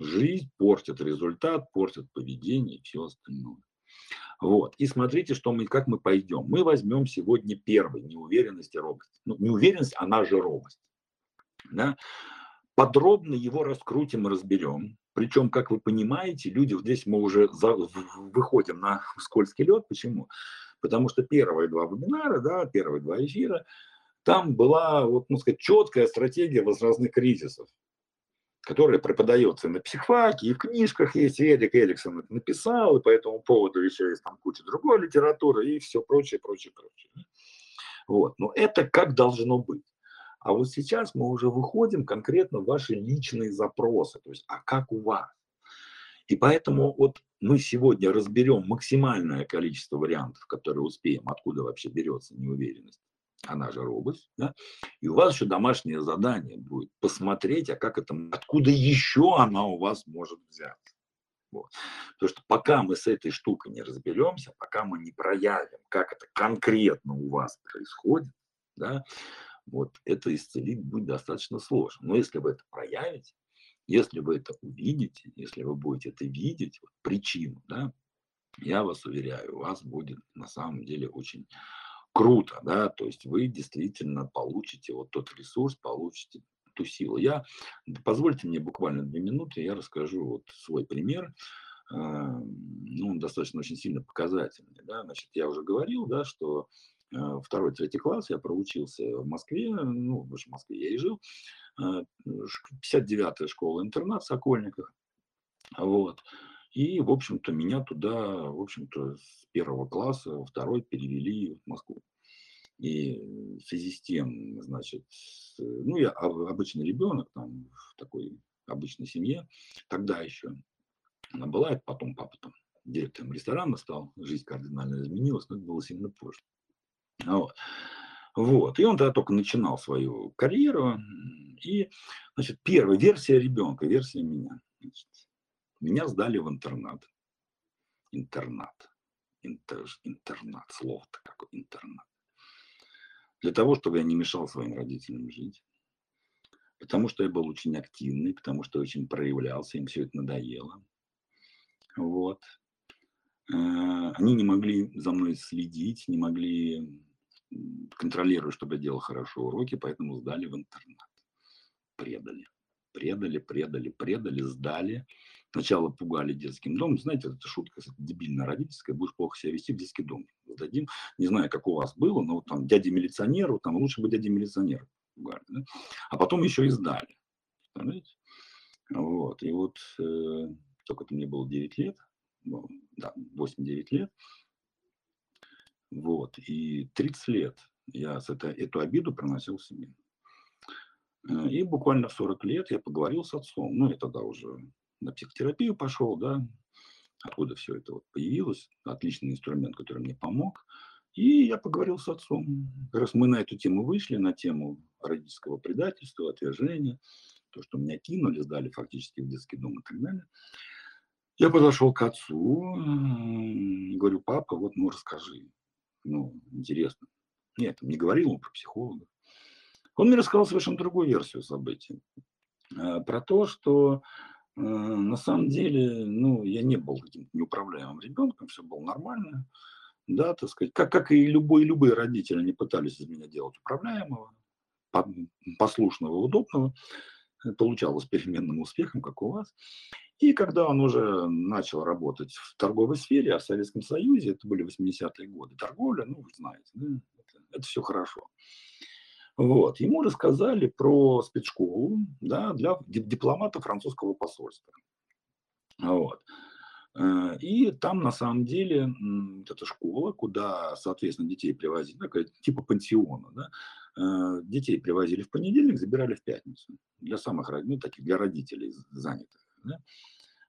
жизнь, портят результат, портят поведение и все остальное. Вот. И смотрите, что мы, как мы пойдем. Мы возьмем сегодня первый неуверенность и робость. Ну, неуверенность, она же робость. Да? Подробно его раскрутим и разберем. Причем, как вы понимаете, люди, здесь мы уже за, выходим на *laughs* скользкий лед. Почему? Потому что первые два вебинара, да, первые два эфира, там была, вот, ну сказать, четкая стратегия возрастных кризисов, которая преподается на психфаке, и в книжках есть, Эрик Эриксон это написал, и по этому поводу еще есть там куча другой литературы, и все прочее, прочее, прочее. Вот. Но это как должно быть. А вот сейчас мы уже выходим конкретно в ваши личные запросы, то есть, а как у вас? И поэтому вот мы сегодня разберем максимальное количество вариантов, которые успеем, откуда вообще берется неуверенность, она же робость, да? и у вас еще домашнее задание будет посмотреть, а как это, откуда еще она у вас может взяться. Вот. Потому что пока мы с этой штукой не разберемся, пока мы не проявим, как это конкретно у вас происходит, да, вот это исцелить будет достаточно сложно. Но если вы это проявите, если вы это увидите, если вы будете это видеть, вот, причину, да, я вас уверяю, у вас будет на самом деле очень круто, да, то есть вы действительно получите вот тот ресурс, получите ту силу. Я, позвольте мне буквально две минуты, я расскажу вот свой пример, ну, он достаточно очень сильно показательный, да, значит, я уже говорил, да, что Э, второй, третий класс я проучился в Москве, ну, в Москве я и жил, 59-я э, школа-интернат в Сокольниках, вот, и, в общем-то, меня туда, в общем-то, с первого класса во второй перевели в Москву. И в связи с тем, значит, ну, я обычный ребенок, там, в такой обычной семье, тогда еще она была, потом папа там директором ресторана стал, жизнь кардинально изменилась, но это было сильно позже. Вот. Вот. И он тогда только начинал свою карьеру. И, значит, первая версия ребенка, версия меня. Значит, меня сдали в интернат. Интернат. Интер, интернат. Слово-то какое интернат. Для того, чтобы я не мешал своим родителям жить. Потому что я был очень активный, потому что очень проявлялся, им все это надоело. Вот. Э, они не могли за мной следить, не могли контролировать, чтобы я делал хорошо уроки, поэтому сдали в интернат. Предали. Предали, предали, предали, сдали. Сначала пугали детским домом. Знаете, это шутка дебильная родительская. Будешь плохо себя вести в детский дом. Сдадим. Не знаю, как у вас было, но вот там дяде милиционеру, там лучше бы дяде милиционеру пугали. Да? А потом еще и сдали. Понимаете? Вот. И вот э, только мне было 9 лет ну, да, 8-9 лет. Вот, и 30 лет я с это, эту обиду проносил себе. Э, и буквально в 40 лет я поговорил с отцом. Ну, я тогда уже на психотерапию пошел, да, откуда все это вот появилось. Отличный инструмент, который мне помог. И я поговорил с отцом. Как раз мы на эту тему вышли, на тему родительского предательства, отвержения, то, что меня кинули, сдали фактически в детский дом и так далее. Я подошел к отцу, говорю, папа, вот, ну, расскажи. Ну, интересно. Нет, не говорил он про психолога. Он мне рассказал совершенно другую версию событий. Э, про то, что э, на самом деле, ну, я не был каким-то неуправляемым ребенком, все было нормально. Да, так сказать, как, как и любой, любые родители, они пытались из меня делать управляемого, послушного, удобного. Получалось переменным успехом, как у вас. И когда он уже начал работать в торговой сфере, а в Советском Союзе, это были 80-е годы, торговля, ну, вы знаете, да, это, это все хорошо. Вот. Ему рассказали про спецшколу да, для дипломата французского посольства. Вот. Э, и там на самом деле это школа, куда, соответственно, детей привозили, такая типа пансиона. Да? Э, детей привозили в понедельник, забирали в пятницу. Для самых, ну, таких, для родителей занятых. Да?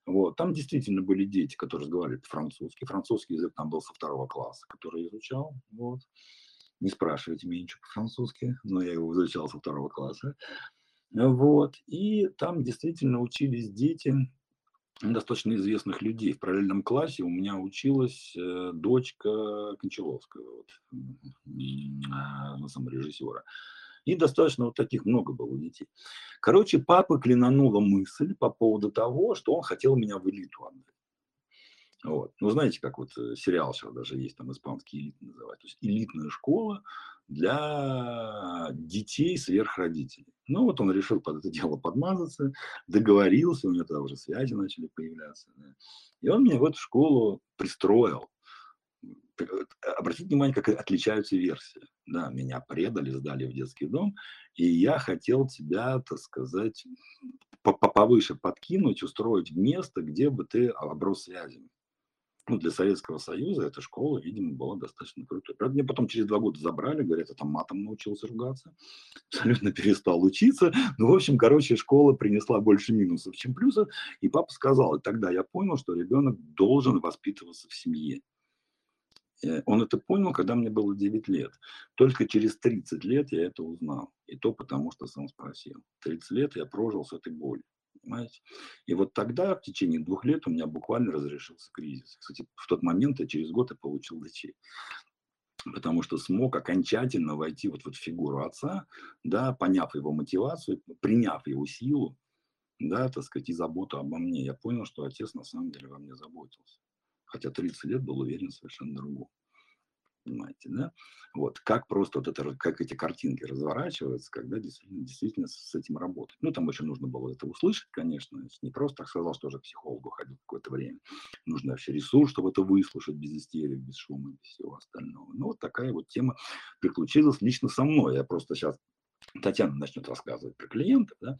Вот. Там действительно были дети, которые разговаривали по-французски. Французский язык там был со второго класса, который изучал. Вот. Не спрашивайте меня ничего по-французски, но я его изучал со второго класса. Вот. И там действительно учились дети достаточно известных людей. В параллельном классе у меня училась э, дочка Кончаловского, вот, э, саморежиссера. И достаточно вот таких много было детей. Короче, папа клянула мысль по поводу того, что он хотел меня в элиту. Вот. Ну, знаете, как вот э, сериал сейчас даже есть, там испанский элит называют. То есть элитная школа для детей сверхродителей. Ну, вот он решил под это дело подмазаться, договорился, у него тогда уже связи начали появляться. Да. И он меня в эту школу пристроил. Обратите внимание, как отличаются версии. Да, меня предали, сдали в детский дом, и я хотел тебя, так сказать, повыше подкинуть, устроить место, где бы ты оброс связями. Ну, для Советского Союза эта школа, видимо, была достаточно крутой. Правда, мне потом через два года забрали, говорят, я там матом научился ругаться, *laughs* абсолютно перестал учиться. Ну, в общем, короче, школа принесла больше минусов, чем плюсов. И папа сказал, и тогда я понял, что ребенок должен воспитываться в семье. Э, он это понял, когда мне было 9 лет. Только через 30 лет я это узнал. И то потому, что сам спросил. 30 лет я прожил с этой болью. Понимаете? И вот тогда, в течение двух лет, у меня буквально разрешился кризис. Кстати, в тот момент я через год и получил дочей. Потому что смог окончательно войти вот в эту фигуру отца, да, поняв его мотивацию, приняв его силу, да, так сказать, и заботу обо мне. Я понял, что отец на самом деле во мне заботился хотя 30 лет был уверен совершенно другом. Понимаете, да? Вот как просто вот это, как эти картинки разворачиваются, когда действительно, действительно с этим работать. Ну, там еще нужно было это услышать, конечно. Не просто так сказал, что уже к психологу ходил какое-то время. Нужно вообще ресурс, чтобы это выслушать без истерик, без шума, без всего остального. Ну, вот такая вот тема приключилась лично со мной. Я просто сейчас Татьяна начнет рассказывать про клиентов, да,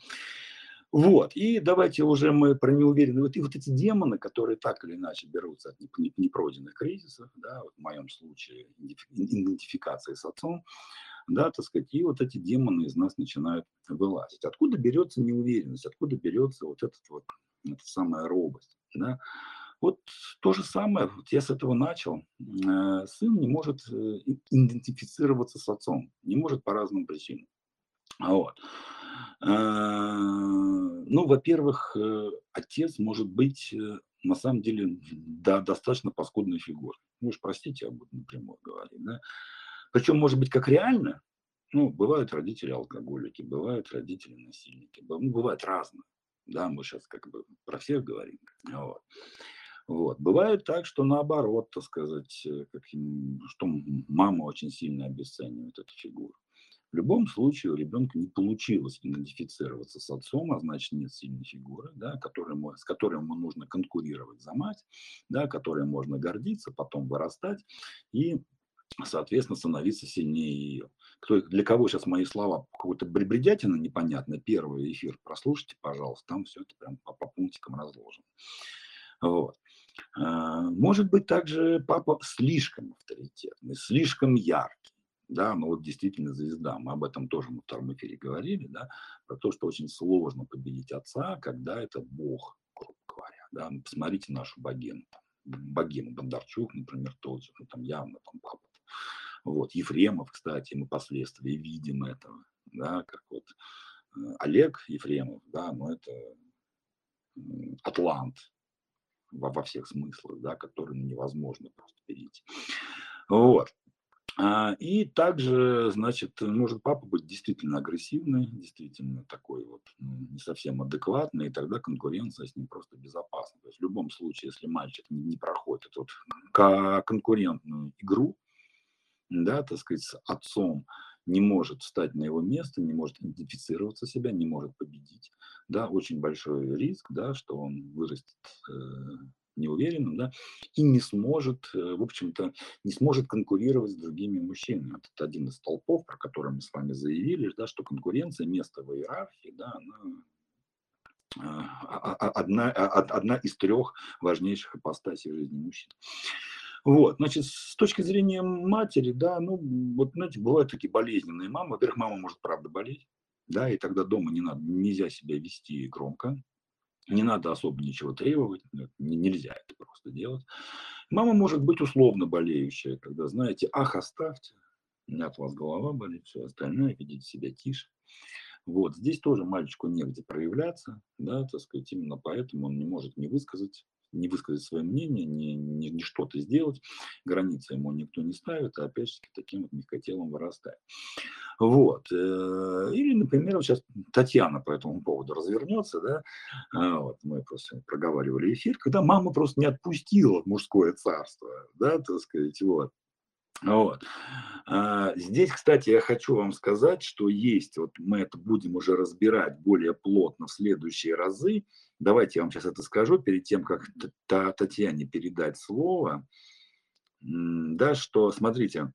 вот, и давайте уже мы про неуверенные, вот, и вот эти демоны, которые так или иначе берутся от непройденных кризисов, да, вот в моем случае идентификации с отцом, да, так сказать, и вот эти демоны из нас начинают вылазить. Откуда берется неуверенность, откуда берется вот этот вот, эта самая робость, да, Вот то же самое, вот я с этого начал. Э, сын не может э, идентифицироваться с отцом, не может по разным причинам. Вот. Э, ну, во-первых, отец может быть на самом деле да, достаточно паскудной фигурой. Ну уж простите, я буду напрямую говорить. Да? Причем, может быть, как реально, ну, бывают родители алкоголики, бывают родители насильники, ну, бывает разное. Да, мы сейчас как бы про всех говорим. Вот. Вот. Бывает так, что наоборот, так сказать, э, как, что мама очень сильно обесценивает эту фигуру. В любом случае у ребенка не получилось идентифицироваться с отцом, а значит нет сильной фигуры, да, которой, с которой ему нужно конкурировать за мать, да, которой можно гордиться, потом вырастать и, соответственно, становиться сильнее ее. Кто, для кого сейчас мои слова какой-то бредятина непонятно, первый эфир прослушайте, пожалуйста, там все это прям по, по пунктикам разложено. Вот. А, может быть, также папа слишком авторитетный, слишком яркий да, ну вот действительно звезда, мы об этом тоже на втором эфире говорили, да, про то, что очень сложно победить отца, когда это Бог, грубо говоря, да, ну, посмотрите нашу богину, там, богину Бондарчук, например, тот же, ну, там явно там папа, вот, Ефремов, кстати, мы последствия видим этого, да, как вот э, Олег Ефремов, да, но ну, это Атлант во, во всех смыслах, да, который невозможно просто перейти. Вот. А, и также, значит, может папа быть действительно агрессивный, действительно такой вот ну, не совсем адекватный, и тогда конкуренция с ним просто безопасна. То есть в любом случае, если мальчик не, проходит вот конкурентную игру, да, так сказать, с отцом, не может встать на его место, не может идентифицироваться себя, не может победить, да, очень большой риск, да, что он вырастет э, неуверенным, да, и не сможет, э, в общем-то, не сможет конкурировать с другими мужчинами. Это один из столпов, про который мы с вами заявили, да, что конкуренция, место в иерархии, да, она а, а, а, одна, одна из трех важнейших ипостасей жизни мужчин. Вот, значит, с точки зрения матери, да, ну, вот, знаете, бывают такие болезненные мамы. Во-первых, мама может правда болеть, да, и тогда дома не надо, нельзя себя вести громко, не надо особо ничего требовать, нельзя это просто делать. Мама может быть условно болеющая, когда, знаете, ах, оставьте, у меня от вас голова болит, все остальное, ведите себя тише. Вот, здесь тоже мальчику негде проявляться, да, так сказать, именно поэтому он не может не высказать не высказать свое мнение, не, не, не что-то сделать, границы ему никто не ставит, а опять же таким вот мягкотелом вырастает. Вот. Э, или, например, вот сейчас Татьяна по этому поводу развернется, да, а, вот мы просто проговаривали эфир, когда мама просто не отпустила мужское царство, да, так сказать, вот. Вот. А, здесь, кстати, я хочу вам сказать, что есть, вот мы это будем уже разбирать более плотно в следующие разы, Давайте я вам сейчас это скажу перед тем, как Татьяне передать слово. Да, что, смотрите,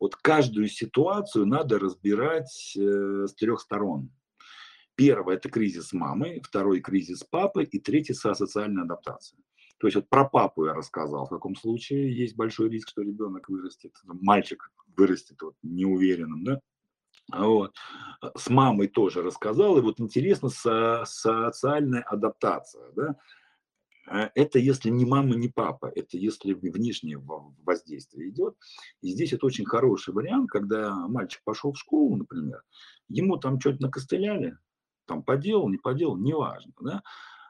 вот каждую ситуацию надо разбирать э, с трех сторон. Первое – это кризис мамы, второй – кризис папы, и третий – социальная адаптация. То есть вот про папу я рассказал, в каком случае есть большой риск, что ребенок вырастет, мальчик вырастет вот, неуверенным, да, вот. С мамой тоже рассказал. И вот интересно, со, социальная адаптация. Да? А это если не мама, не папа, это если внешнее воздействие идет. И здесь это очень хороший вариант, когда мальчик пошел в школу, например, ему там что-то накостыляли, там поделал, не поделал, неважно. Да?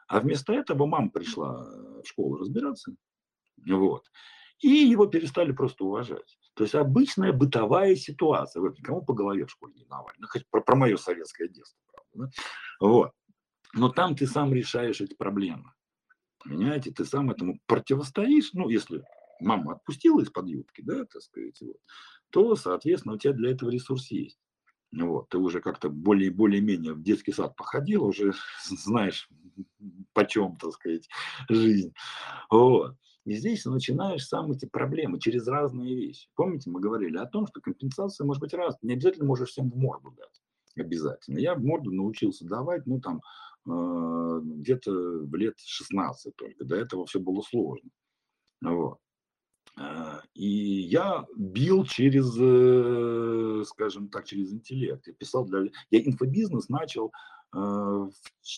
А вместо этого мама пришла в школу разбираться. Вот и его перестали просто уважать. То есть обычная бытовая ситуация. Вы никому по голове в школе не давали. Ну, хоть про, про мое советское детство. Правда, да? Вот. Но там ты сам решаешь эти проблемы. Понимаете, ты сам этому противостоишь. Ну, если мама отпустила из-под юбки, да, так сказать, вот, то, соответственно, у тебя для этого ресурс есть. Вот, ты уже как-то более, более-менее в детский сад походил, уже *laughs* знаешь, почем, так сказать, жизнь. Вот. И здесь начинаешь сам эти проблемы через разные вещи. Помните, мы говорили о том, что компенсация может быть разная. Не обязательно можешь всем в морду дать. Обязательно. Я в морду научился давать, ну, там, э, где-то в лет 16 только. До этого все было сложно. Вот. Э, и я бил через, э, скажем так, через интеллект. Я писал для... Я инфобизнес начал э, в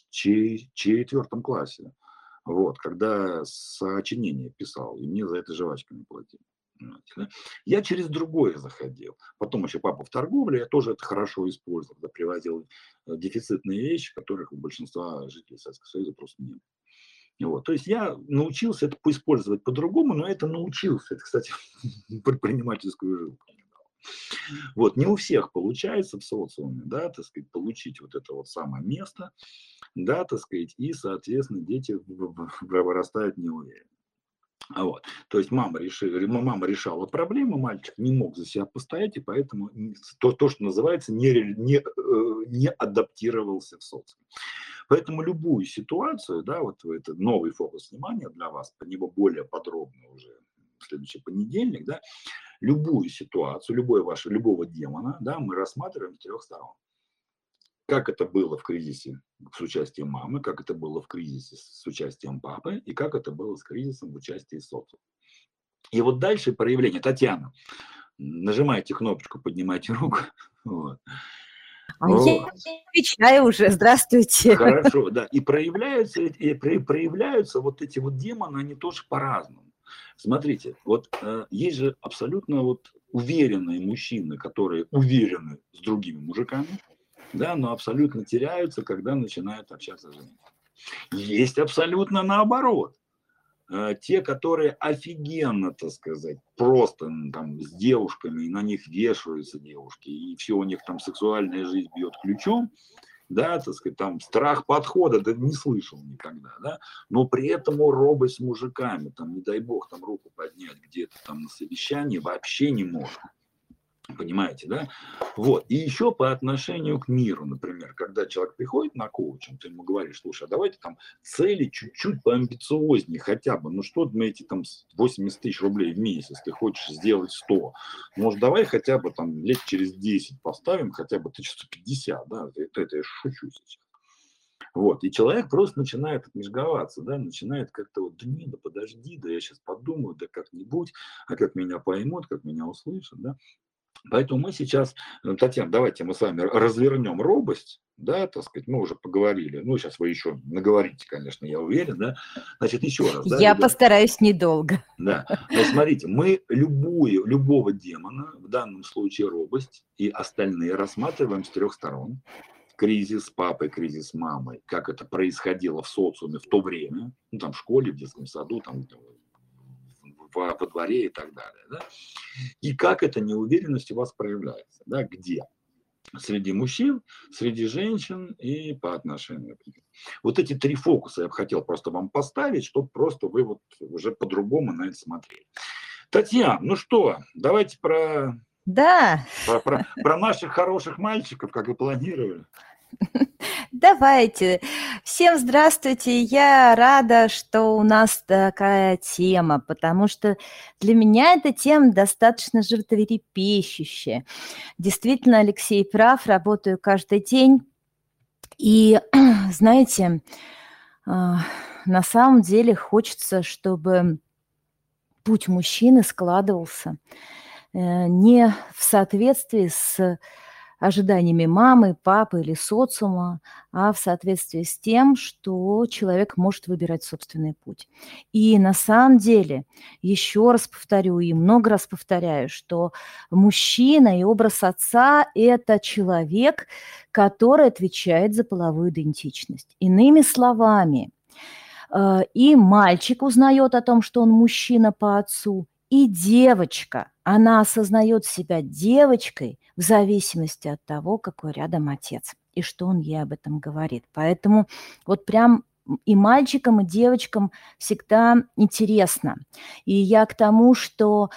четвертом классе. Вот, когда сочинение писал, и мне за это жвачками платили. Я через другое заходил. Потом еще папа в торговле, я тоже это хорошо использовал, когда привозил э, дефицитные вещи, которых у большинства жителей Советского Союза просто не было. Вот. То есть я научился это использовать по-другому, но это научился. Это, кстати, *laughs* предпринимательскую жилку. Вот, не у всех получается в социуме, да, так сказать, получить вот это вот самое место, да, так сказать, и, соответственно, дети вырастают неуверенно. А вот. То есть мама, решила, мама решала проблему, мальчик не мог за себя постоять, и поэтому то, то что называется, не, не, э, не адаптировался в социум. Поэтому любую ситуацию, да, вот это новый фокус внимания для вас, по него более подробно уже следующий понедельник, да, любую ситуацию, любой ваш, любого демона, да, мы рассматриваем с трех сторон как это было в кризисе с участием мамы, как это было в кризисе с участием папы и как это было с кризисом в участии социума. И вот дальше проявление. Татьяна, нажимайте кнопочку, поднимайте руку. *laughs* Вот. А вот. я отвечаю уже, здравствуйте. Хорошо, да. И проявляются, и проявляются вот эти вот демоны, они тоже по-разному. Смотрите, вот э, есть же абсолютно вот уверенные мужчины, которые уверены с другими мужиками, да, но абсолютно теряются, когда начинают общаться с женщиной. Есть абсолютно наоборот. Э, те, которые офигенно, так сказать, просто там с девушками, и на них вешаются девушки, и все у них там сексуальная жизнь бьет ключом, да, так сказать, там страх подхода, да не слышал никогда, да, но при этом робость с мужиками, там, не дай бог, там руку поднять где-то там на совещании вообще не может. Понимаете, да? Вот. И еще по отношению к миру, например, когда человек приходит на коучинг, ты ему говоришь, слушай, а давайте там цели чуть-чуть поамбициознее хотя бы. Ну что мы эти там 80 тысяч рублей в месяц, ты хочешь сделать 100. Может, давай хотя бы там лет через 10 поставим хотя бы 1150, да? Это, это я шучу сейчас. Вот, и человек просто начинает отмежговаться, да, начинает как-то вот, да не, да подожди, да я сейчас подумаю, да как-нибудь, а как меня поймут, как меня услышат, да. Поэтому мы сейчас, э, Татьяна, давайте мы с вами развернем робость, да, так сказать, мы уже поговорили. Ну, сейчас вы еще наговорите, конечно, я уверен, да. Значит, еще раз. Да, я ребят? постараюсь недолго. Да. Но смотрите, мы любую, любого демона, в данном случае робость, и остальные рассматриваем с трех сторон. Кризис папы, кризис мамой, как это происходило в социуме в то время, ну, там, в школе, в детском саду, там, во, во дворе и так далее. Да? И как эта неуверенность у вас проявляется, да, где? Среди мужчин, среди женщин и по отношению к ним. Вот эти три фокуса я бы хотел просто вам поставить, чтобы просто вы вот уже по-другому на это смотрели. Татьяна, ну что, давайте про, да. про, про, про наших хороших мальчиков, как и планировали. *laughs* Давайте. Всем здравствуйте. Я рада, что у нас такая тема, потому что для меня эта тема достаточно животрепещущая. Действительно, Алексей прав, работаю каждый день. И, *clears throat* знаете, а, на самом деле хочется, чтобы путь мужчины складывался э, не в соответствии с ожиданиями мамы, папы или социума, а в соответствии с тем, что человек может выбирать собственный путь. И на самом деле, еще раз повторю и много раз повторяю, что мужчина и образ отца – это человек, который отвечает за половую идентичность. Иными словами, э, и мальчик узнает о том, что он мужчина по отцу, и девочка, она осознает себя девочкой, в зависимости от того, какой рядом отец и что он ей об этом говорит. Поэтому вот прям и мальчикам, и девочкам всегда интересно. И я к тому, что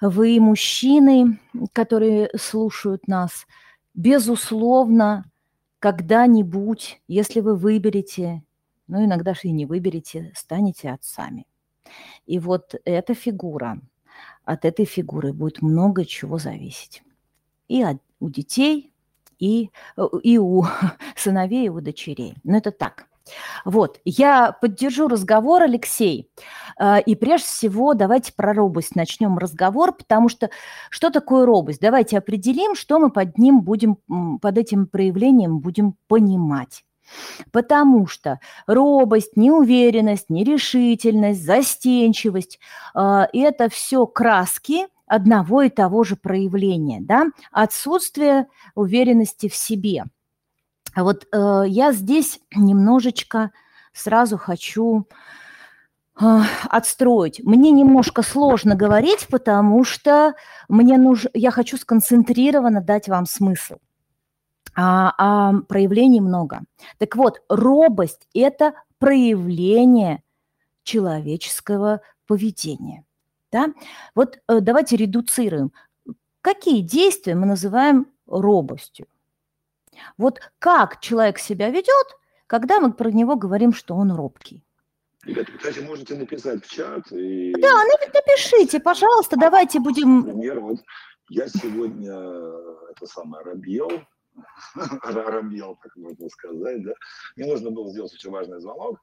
вы, мужчины, которые слушают нас, безусловно, когда-нибудь, если вы выберете, ну иногда же и не выберете, станете отцами. И вот эта фигура, от этой фигуры будет много чего зависеть и от, у детей, и, и у *laughs* сыновей, и у дочерей. Но это так. Вот, я поддержу разговор, Алексей. Э, и прежде всего давайте про робость начнем разговор, потому что что такое робость? Давайте определим, что мы под ним будем, под этим проявлением будем понимать. Потому что робость, неуверенность, нерешительность, застенчивость э, – это все краски одного и того же проявления, да? отсутствие уверенности в себе. Вот э, я здесь немножечко сразу хочу а, отстроить. Мне немножко сложно говорить, потому что мне нужно, я хочу сконцентрированно дать вам смысл. А, а проявлений много. Так вот, робость – это проявление человеческого поведения. Да? Вот э, давайте редуцируем. Какие действия мы называем робостью? Вот как человек себя ведет, когда мы про него говорим, что он робкий? Ребята, кстати, можете написать в чат. И... Да, напишите, пожалуйста, давайте будем... Например, вот я сегодня это самое робел, робел, так можно сказать, да. Мне нужно было сделать очень важный звонок,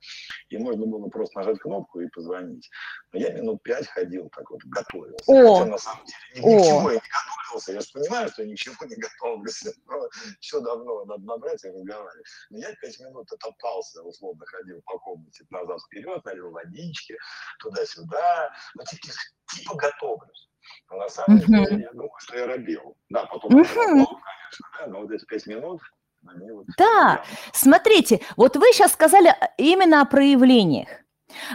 и можно было просто нажать кнопку и позвонить. Но я минут пять ходил, так вот, готовился. О. Хотя на самом деле ни, ни к чему я не готовился. Я же понимаю, что я ни к чему не готовлюсь. *laughs* Но все давно надо набрать и разговаривать. Но я пять минут отоптался, условно ходил по комнате назад-вперед, налил водички, туда-сюда. Ну, типа, типа готовлюсь. Но на самом деле, я думаю, что я робил. Да, потом uh-huh. Конечно, да, но вот эти пять минут, вот да, смотрите, вот вы сейчас сказали именно о проявлениях.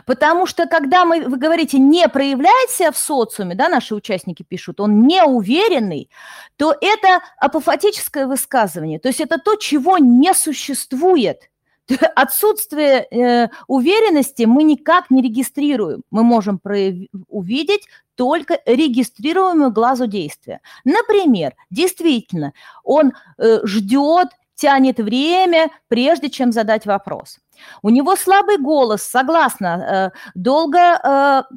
Потому что когда мы, вы говорите, не проявляется в социуме, да, наши участники пишут, он неуверенный, то это апофатическое высказывание, то есть это то, чего не существует. *laughs* Отсутствие э, уверенности мы никак не регистрируем. Мы можем прояв- увидеть только регистрируемое глазу действия. Например, действительно, он э, ждет, тянет время, прежде чем задать вопрос. У него слабый голос, согласна, э, долго, э,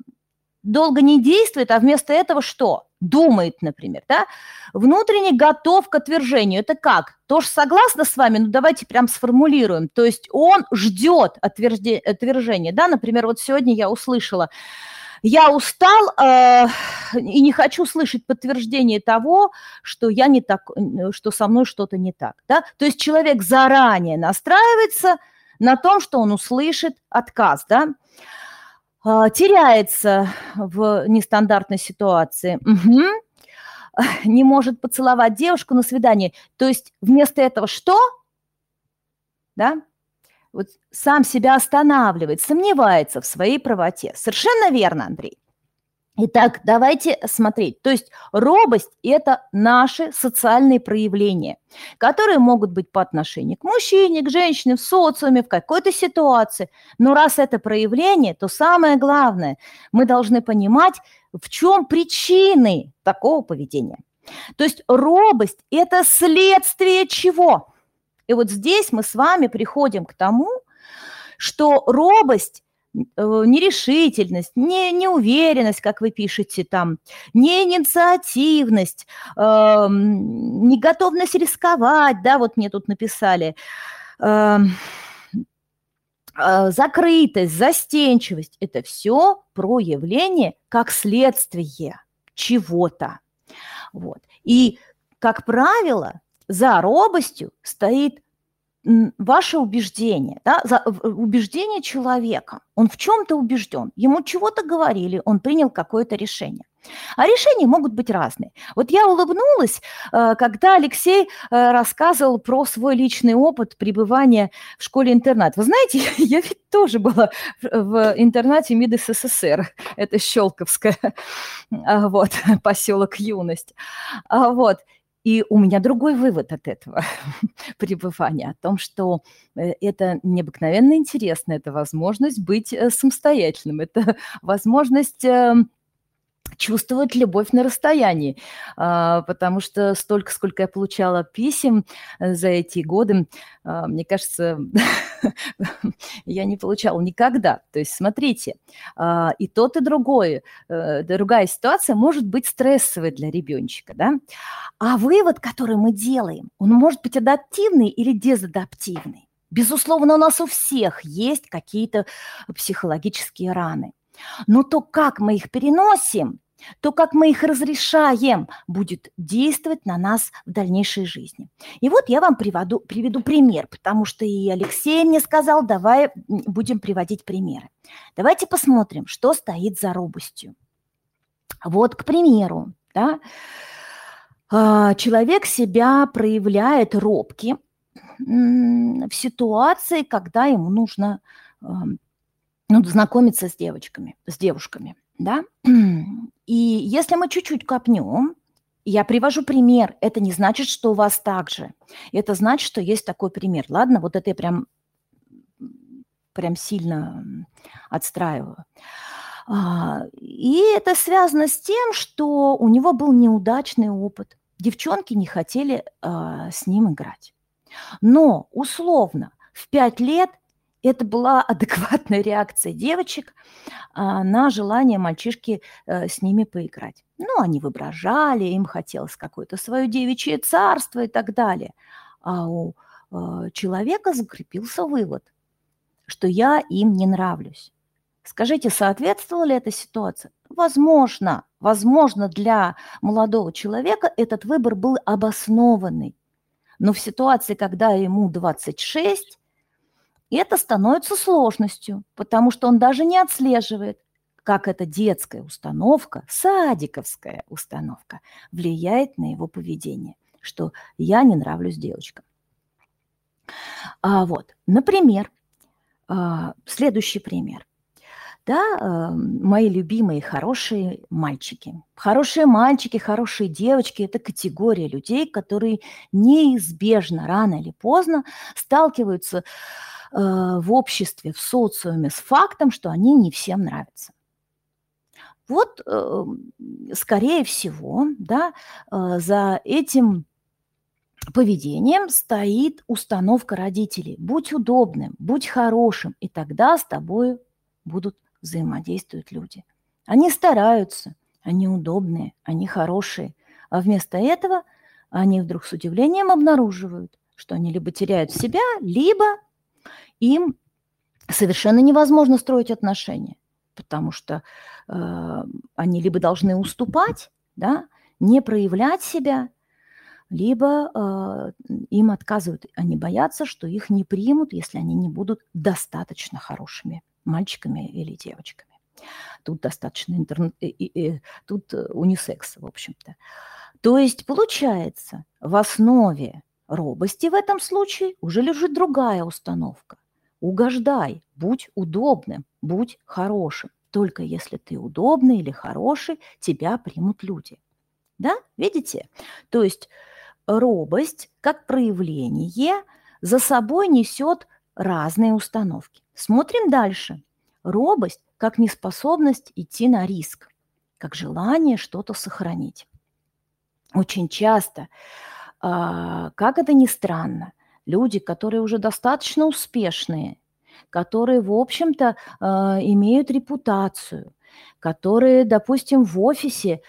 долго не действует, а вместо этого что? Думает, например, да? Внутренне готов к отвержению. Это как? Тоже согласна с вами? Ну, давайте прям сформулируем. То есть он ждет отвержения, да? Например, вот сегодня я услышала, я устал э, и не хочу слышать подтверждение того, что я не так, что со мной что-то не так. Да? То есть человек заранее настраивается на том, что он услышит отказ, да? Э, теряется в нестандартной ситуации. Угу. *laughs* Не может поцеловать девушку на свидании. То есть вместо этого что? Да? вот сам себя останавливает, сомневается в своей правоте. Совершенно верно, Андрей. Итак, давайте смотреть. То есть робость – это наши социальные проявления, которые могут быть по отношению к мужчине, к женщине, в социуме, в какой-то ситуации. Но раз это проявление, то самое главное, мы должны понимать, в чем причины такого поведения. То есть робость – это следствие чего? И вот здесь мы с вами приходим к тому, что робость нерешительность, не, неуверенность, как вы пишете там, не инициативность, э, неготовность рисковать, да, вот мне тут написали, э, э, закрытость, застенчивость – это все проявление как следствие чего-то. Вот. И, как правило, за робостью стоит ваше убеждение, да, за, убеждение человека. Он в чем-то убежден, ему чего-то говорили, он принял какое-то решение. А решения могут быть разные. Вот я улыбнулась, э, когда Алексей э, рассказывал про свой личный опыт пребывания в школе-интернат. Вы знаете, *laughs* я ведь тоже была в интернате МИД СССР, это Щелковская, *laughs* вот, *laughs* поселок Юность. Вот. И у меня другой вывод от этого *laughs* пребывания, о том, что э, это необыкновенно интересно, это возможность быть э, самостоятельным, это *laughs* возможность эм, чувствовать любовь на расстоянии, а, потому что столько, сколько я получала писем э, за эти годы, а, мне кажется, *laughs* я не получала никогда. То есть, смотрите, а, и тот, и другое, э, другая ситуация может быть стрессовой для ребеночка, да? А вывод, который мы делаем, он может быть адаптивный или дезадаптивный. Безусловно, у нас у всех есть какие-то психологические раны. Но то, как мы их переносим, то, как мы их разрешаем, будет действовать на нас в дальнейшей жизни. И вот я вам приведу, приведу пример, потому что и Алексей мне сказал, давай будем приводить примеры. Давайте посмотрим, что стоит за робостью. Вот, к примеру, да, а, человек себя проявляет робки в ситуации, когда ему нужно ну, знакомиться с девочками, с девушками, да. *clears throat* И если мы чуть-чуть копнем, я привожу пример, это не значит, что у вас так же. Это значит, что есть такой пример. Ладно, вот это я прям, прям сильно отстраиваю. А, и это связано с тем, что у него был неудачный опыт. Девчонки не хотели а, с ним играть. Но условно в пять лет это была адекватная реакция девочек а, на желание мальчишки а, с ними поиграть. Ну, они воображали, им хотелось какое-то свое девичье царство и так далее. А у а, человека закрепился вывод, что я им не нравлюсь. Скажите, соответствовала ли эта ситуация? Возможно, возможно, для молодого человека этот выбор был обоснованный. Но в ситуации, когда ему 26, это становится сложностью, потому что он даже не отслеживает, как эта детская установка, садиковская установка влияет на его поведение, что я не нравлюсь девочкам. А вот, например, а, следующий пример. Да, а, мои любимые хорошие мальчики. Хорошие мальчики, хорошие девочки – это категория людей, которые неизбежно, рано или поздно сталкиваются в обществе, в социуме с фактом, что они не всем нравятся. Вот, э, скорее всего, да, э, за этим поведением стоит установка родителей. Будь удобным, будь хорошим, и тогда с тобой будут взаимодействовать люди. Они стараются, они удобные, они хорошие, а вместо этого они вдруг с удивлением обнаруживают, что они либо теряют себя, либо им совершенно невозможно строить отношения, потому что э, они либо должны уступать, да, не проявлять себя, либо э, им отказывают. Они боятся, что их не примут, если они не будут достаточно хорошими мальчиками или девочками. Тут достаточно интернет, и, и, и, тут унисекс, в общем-то. То есть получается, в основе робости в этом случае уже лежит другая установка. Угождай, будь удобным, будь хорошим. Только если ты удобный или хороший, тебя примут люди. Да, видите? То есть робость как проявление за собой несет разные установки. Смотрим дальше. Робость как неспособность идти на риск, как желание что-то сохранить. Очень часто, а, как это ни странно, люди, которые уже достаточно успешные, которые, в общем-то, э, имеют репутацию, которые, допустим, в офисе э,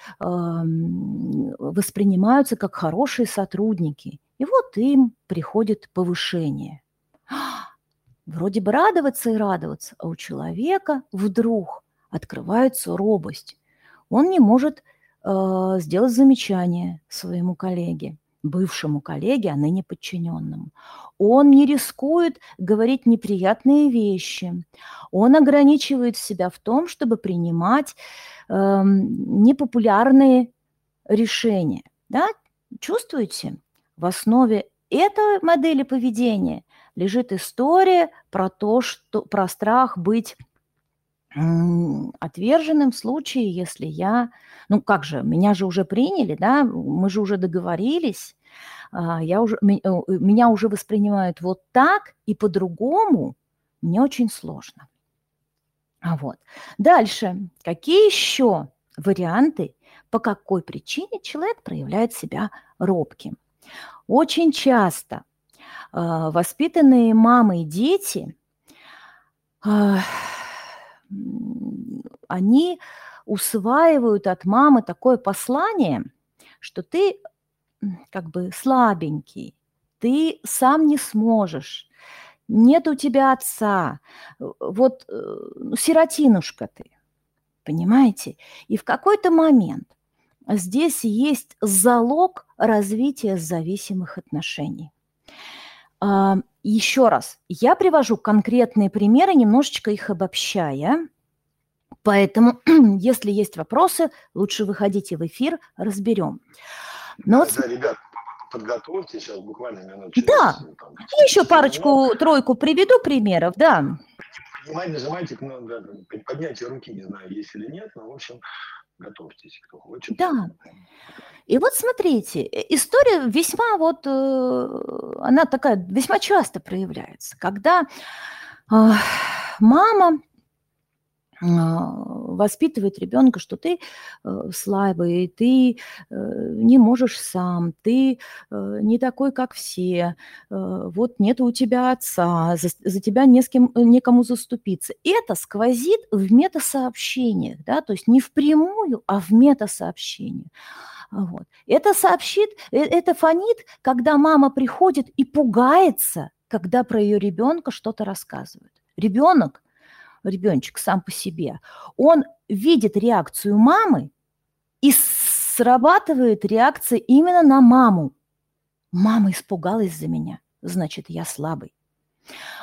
воспринимаются как хорошие сотрудники. И вот им приходит повышение. *gasps* Вроде бы радоваться и радоваться, а у человека вдруг открывается робость. Он не может э, сделать замечание своему коллеге бывшему коллеге, а ныне подчиненному. Он не рискует говорить неприятные вещи. Он ограничивает себя в том, чтобы принимать э, непопулярные решения. Да? Чувствуете? В основе этой модели поведения лежит история про то, что про страх быть отверженным в случае, если я, ну как же, меня же уже приняли, да, мы же уже договорились, а, я уже, э, меня уже воспринимают вот так и по-другому, мне очень сложно. А вот. Дальше. Какие еще варианты, по какой причине человек проявляет себя робким? Очень часто э, воспитанные мамы и дети, э, они усваивают от мамы такое послание, что ты как бы слабенький, ты сам не сможешь, нет у тебя отца, вот э, ну, сиротинушка ты. Понимаете? И в какой-то момент здесь есть залог развития зависимых отношений. Еще раз, я привожу конкретные примеры, немножечко их обобщая. Поэтому, *clears throat* если есть вопросы, лучше выходите в эфир, разберем. Но да, вот... да, ребят, подготовьте сейчас буквально минут через... Да, там, еще парочку-тройку приведу примеров, да. Поднимайте, нажимайте, ну, да, поднятие руки, не знаю, есть или нет, но, в общем, готовьтесь, кто хочет. Да. И вот смотрите, э, история весьма вот, э, она такая весьма часто проявляется, когда мама воспитывает ребенка, что ты э, слабый, ты э, не можешь сам, ты э, не такой, как все, вот нет у тебя отца, за, за тебя не с кем, некому заступиться. Это сквозит в метасообщениях, да, то есть не впрямую, а в метасообщении. Вот. Это сообщит, это фонит, когда мама приходит и пугается, когда про ее ребенка что-то рассказывают. Ребенок ребеночек сам по себе, он видит реакцию мамы и срабатывает реакция именно на маму. Мама испугалась за меня, значит, я слабый.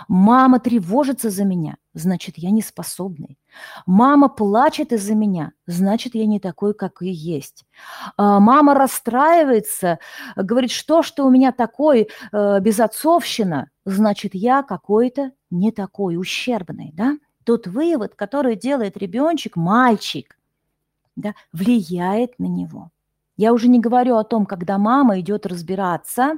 Мама тревожится за меня, значит, я неспособный. Мама плачет из-за меня, значит, я не такой, как и есть. А, мама расстраивается, говорит, что, что у меня такой э, безотцовщина, значит, я какой-то не такой ущербный, да? Тот вывод, который делает ребеночек, мальчик, да, влияет на него. Я уже не говорю о том, когда мама идет разбираться,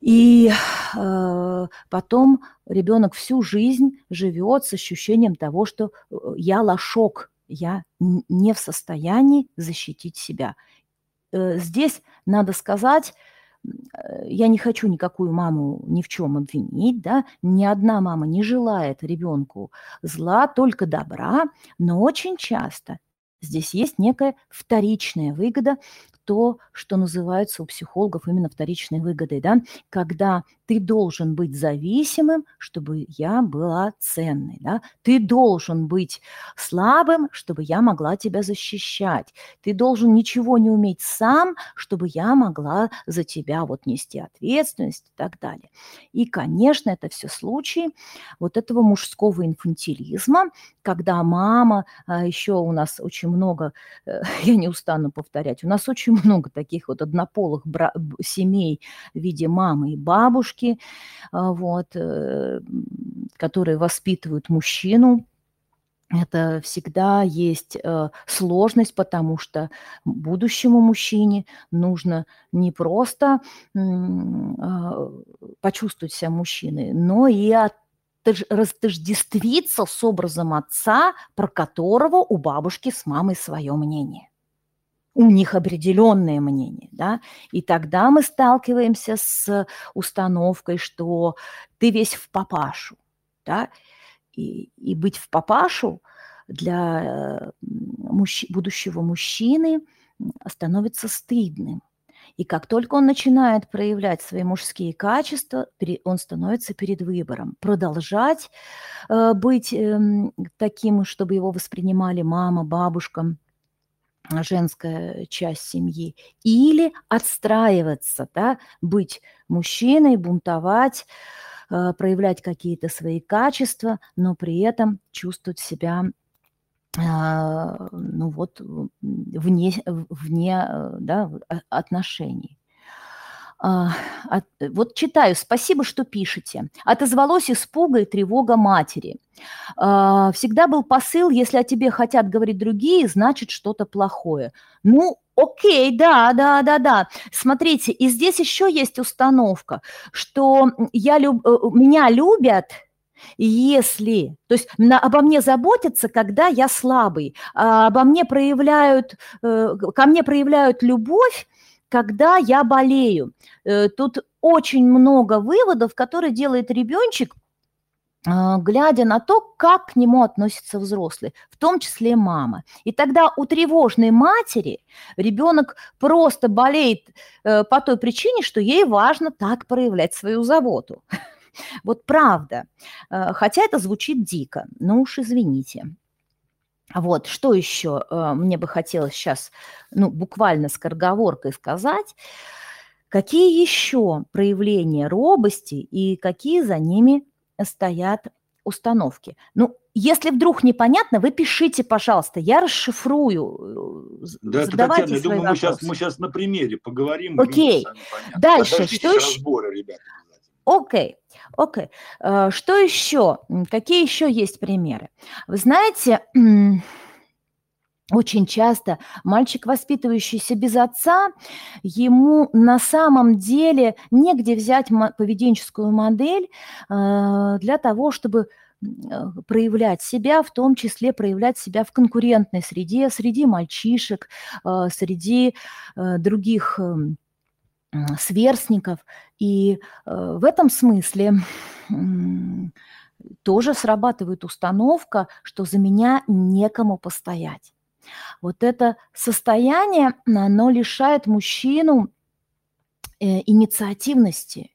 и э, потом ребенок всю жизнь живет с ощущением того, что э, я лошок, я не в состоянии защитить себя. Э, здесь надо сказать, я не хочу никакую маму ни в чем обвинить, да, ни одна мама не желает ребенку зла, только добра, но очень часто. Здесь есть некая вторичная выгода, то, что называется у психологов именно вторичной выгодой, да, когда ты должен быть зависимым, чтобы я была ценной, да, ты должен быть слабым, чтобы я могла тебя защищать, ты должен ничего не уметь сам, чтобы я могла за тебя вот нести ответственность и так далее. И, конечно, это все случаи вот этого мужского инфантилизма, когда мама, а еще у нас очень много, э, *laughs* я не устану повторять, у нас очень много таких вот однополых семей в виде мамы и бабушки, а, вот, э, которые воспитывают мужчину, это всегда есть э, сложность, потому что будущему мужчине нужно не просто э, почувствовать себя мужчиной, но и от растождествиться с образом отца, про которого у бабушки с мамой свое мнение у них определенное мнение, да, и тогда мы сталкиваемся с установкой, что ты весь в папашу, да, и, и быть в папашу для мужч- будущего мужчины становится стыдным. И как только он начинает проявлять свои мужские качества, он становится перед выбором. Продолжать э, быть э, таким, чтобы его воспринимали мама, бабушка, женская часть семьи, или отстраиваться, да, быть мужчиной, бунтовать, э, проявлять какие-то свои качества, но при этом чувствовать себя а, ну вот вне, вне э, да, отношений. А, от, вот читаю, спасибо, что пишете. Отозвалось испуга и тревога матери. А, всегда был посыл, если о тебе хотят говорить другие, значит что-то плохое. Ну, окей, да, да, да, да. Смотрите, и здесь еще есть установка, что я люб, э, меня любят, если, то есть на, обо мне заботятся, когда я слабый, а обо мне проявляют, э, ко мне проявляют любовь, когда я болею. Э, тут очень много выводов, которые делает ребеночек, а, глядя на то, как к нему относятся взрослые, в том числе мама. И тогда у тревожной матери ребенок просто болеет э, по той причине, что ей важно так проявлять свою заботу. *laughs* Вот правда. Э, хотя это звучит дико, но уж извините. Вот, что еще э, мне бы хотелось сейчас, ну, буквально скороговоркой сказать. Какие еще проявления робости и какие за ними стоят установки? Ну, если вдруг непонятно, вы пишите, пожалуйста, я расшифрую. Э, да, Задавайте Татьяна, я думаю, мы сейчас, мы сейчас на примере поговорим. Окей, дальше, что еще? Разборы, ребята. Окей, окей. Э, что еще? Какие еще есть примеры? Вы знаете, очень часто мальчик, воспитывающийся без отца, ему на самом деле негде взять поведенческую модель э, для того, чтобы э, проявлять себя, в том числе проявлять себя в конкурентной среде, среди мальчишек, среди других эм, сверстников. И э, в этом смысле тоже срабатывает установка, что за меня некому постоять. Вот это состояние, оно лишает мужчину э, инициативности.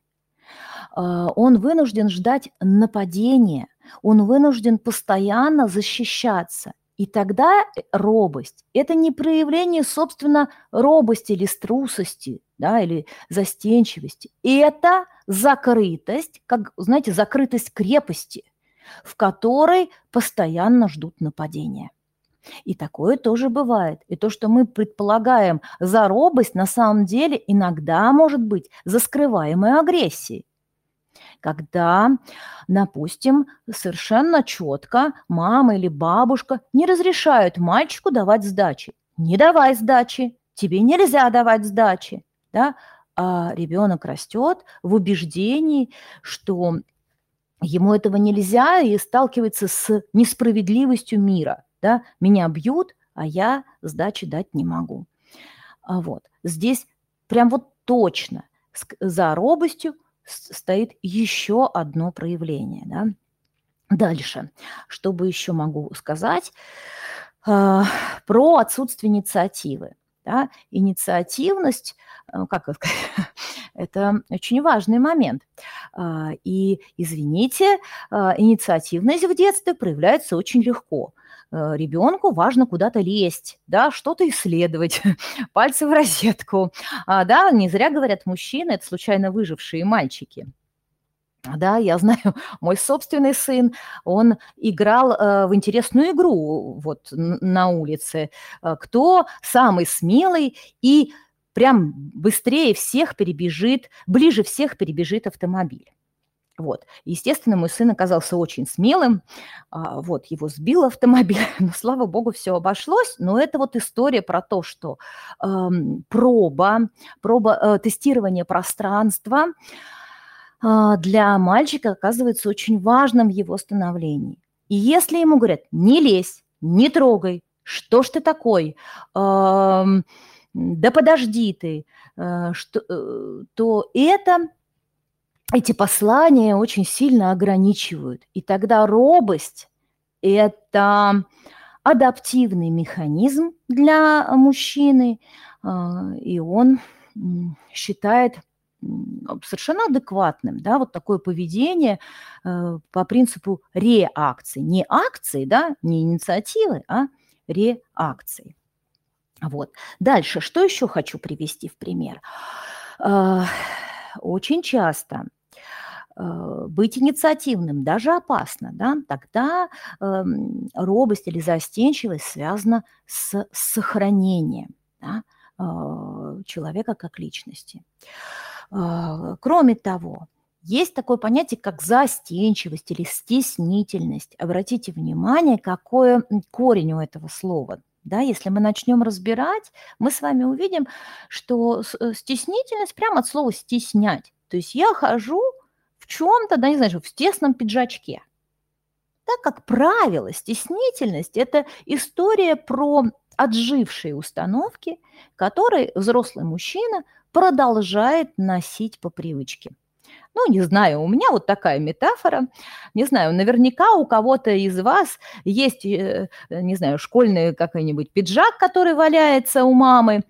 Э, он вынужден ждать нападения, он вынужден постоянно защищаться. И тогда робость – это не проявление, собственно, робости или струсости, да, или застенчивости. Это закрытость, как, знаете, закрытость крепости, в которой постоянно ждут нападения. И такое тоже бывает. И то, что мы предполагаем за робость, на самом деле иногда может быть за скрываемой агрессией. Когда, допустим, совершенно четко мама или бабушка не разрешают мальчику давать сдачи. Не давай сдачи, тебе нельзя давать сдачи да, а ребенок растет в убеждении, что ему этого нельзя и сталкивается с несправедливостью мира. Да? Меня бьют, а я сдачи дать не могу. А вот здесь прям вот точно за робостью стоит еще одно проявление. Да? Дальше, что бы еще могу сказать э, про отсутствие инициативы. Да? Инициативность – Э, как сказать, *laughs* это очень важный момент. А, и, извините, а, инициативность в детстве проявляется очень легко. Э, Ребенку важно куда-то лезть, да, что-то исследовать, *laughs* пальцы в розетку. А, да, не зря говорят мужчины, это случайно выжившие мальчики. Да, я знаю, *laughs* мой собственный сын, он играл э, в интересную игру вот на улице. Кто самый смелый и прям быстрее всех перебежит, ближе всех перебежит автомобиль. Вот. Естественно, мой сын оказался очень смелым. А, вот, его сбил автомобиль, *laughs* но, слава богу, все обошлось. Но это вот история про то, что э, проба, проба э, тестирование пространства э, для мальчика оказывается очень важным в его становлении. И если ему говорят, не лезь, не трогай, что ж ты такой, да подожди ты, э, что, э, то это, эти послания очень сильно ограничивают. И тогда робость – это адаптивный механизм для мужчины, а, и он считает совершенно адекватным, да, вот такое поведение э, по принципу реакции. Не акции, да, не инициативы, а реакции. Вот. Дальше, что еще хочу привести в пример? А, очень часто а, быть инициативным даже опасно, да, тогда э, робость или застенчивость связана с сохранением да, э, человека как личности. Э, кроме того, есть такое понятие, как застенчивость или стеснительность. Обратите внимание, какой корень у этого слова. Да, если мы начнем разбирать, мы с вами увидим, что э, стеснительность прямо от слова стеснять. То есть я хожу в чем-то, да, не знаю, в тесном пиджачке. Так как правило, стеснительность – это история про отжившие установки, которые взрослый мужчина продолжает носить по привычке. Ну, не знаю, у меня вот такая метафора. Не знаю, наверняка у кого-то из вас есть, э, не знаю, школьный какой-нибудь пиджак, который валяется у мамы,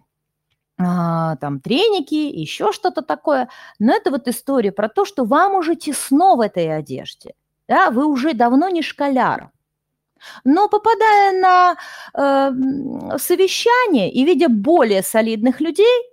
а, там треники, еще что-то такое. Но это вот история про то, что вам уже тесно в этой одежде. Да, вы уже давно не школяр. Но попадая на э, совещание и видя более солидных людей,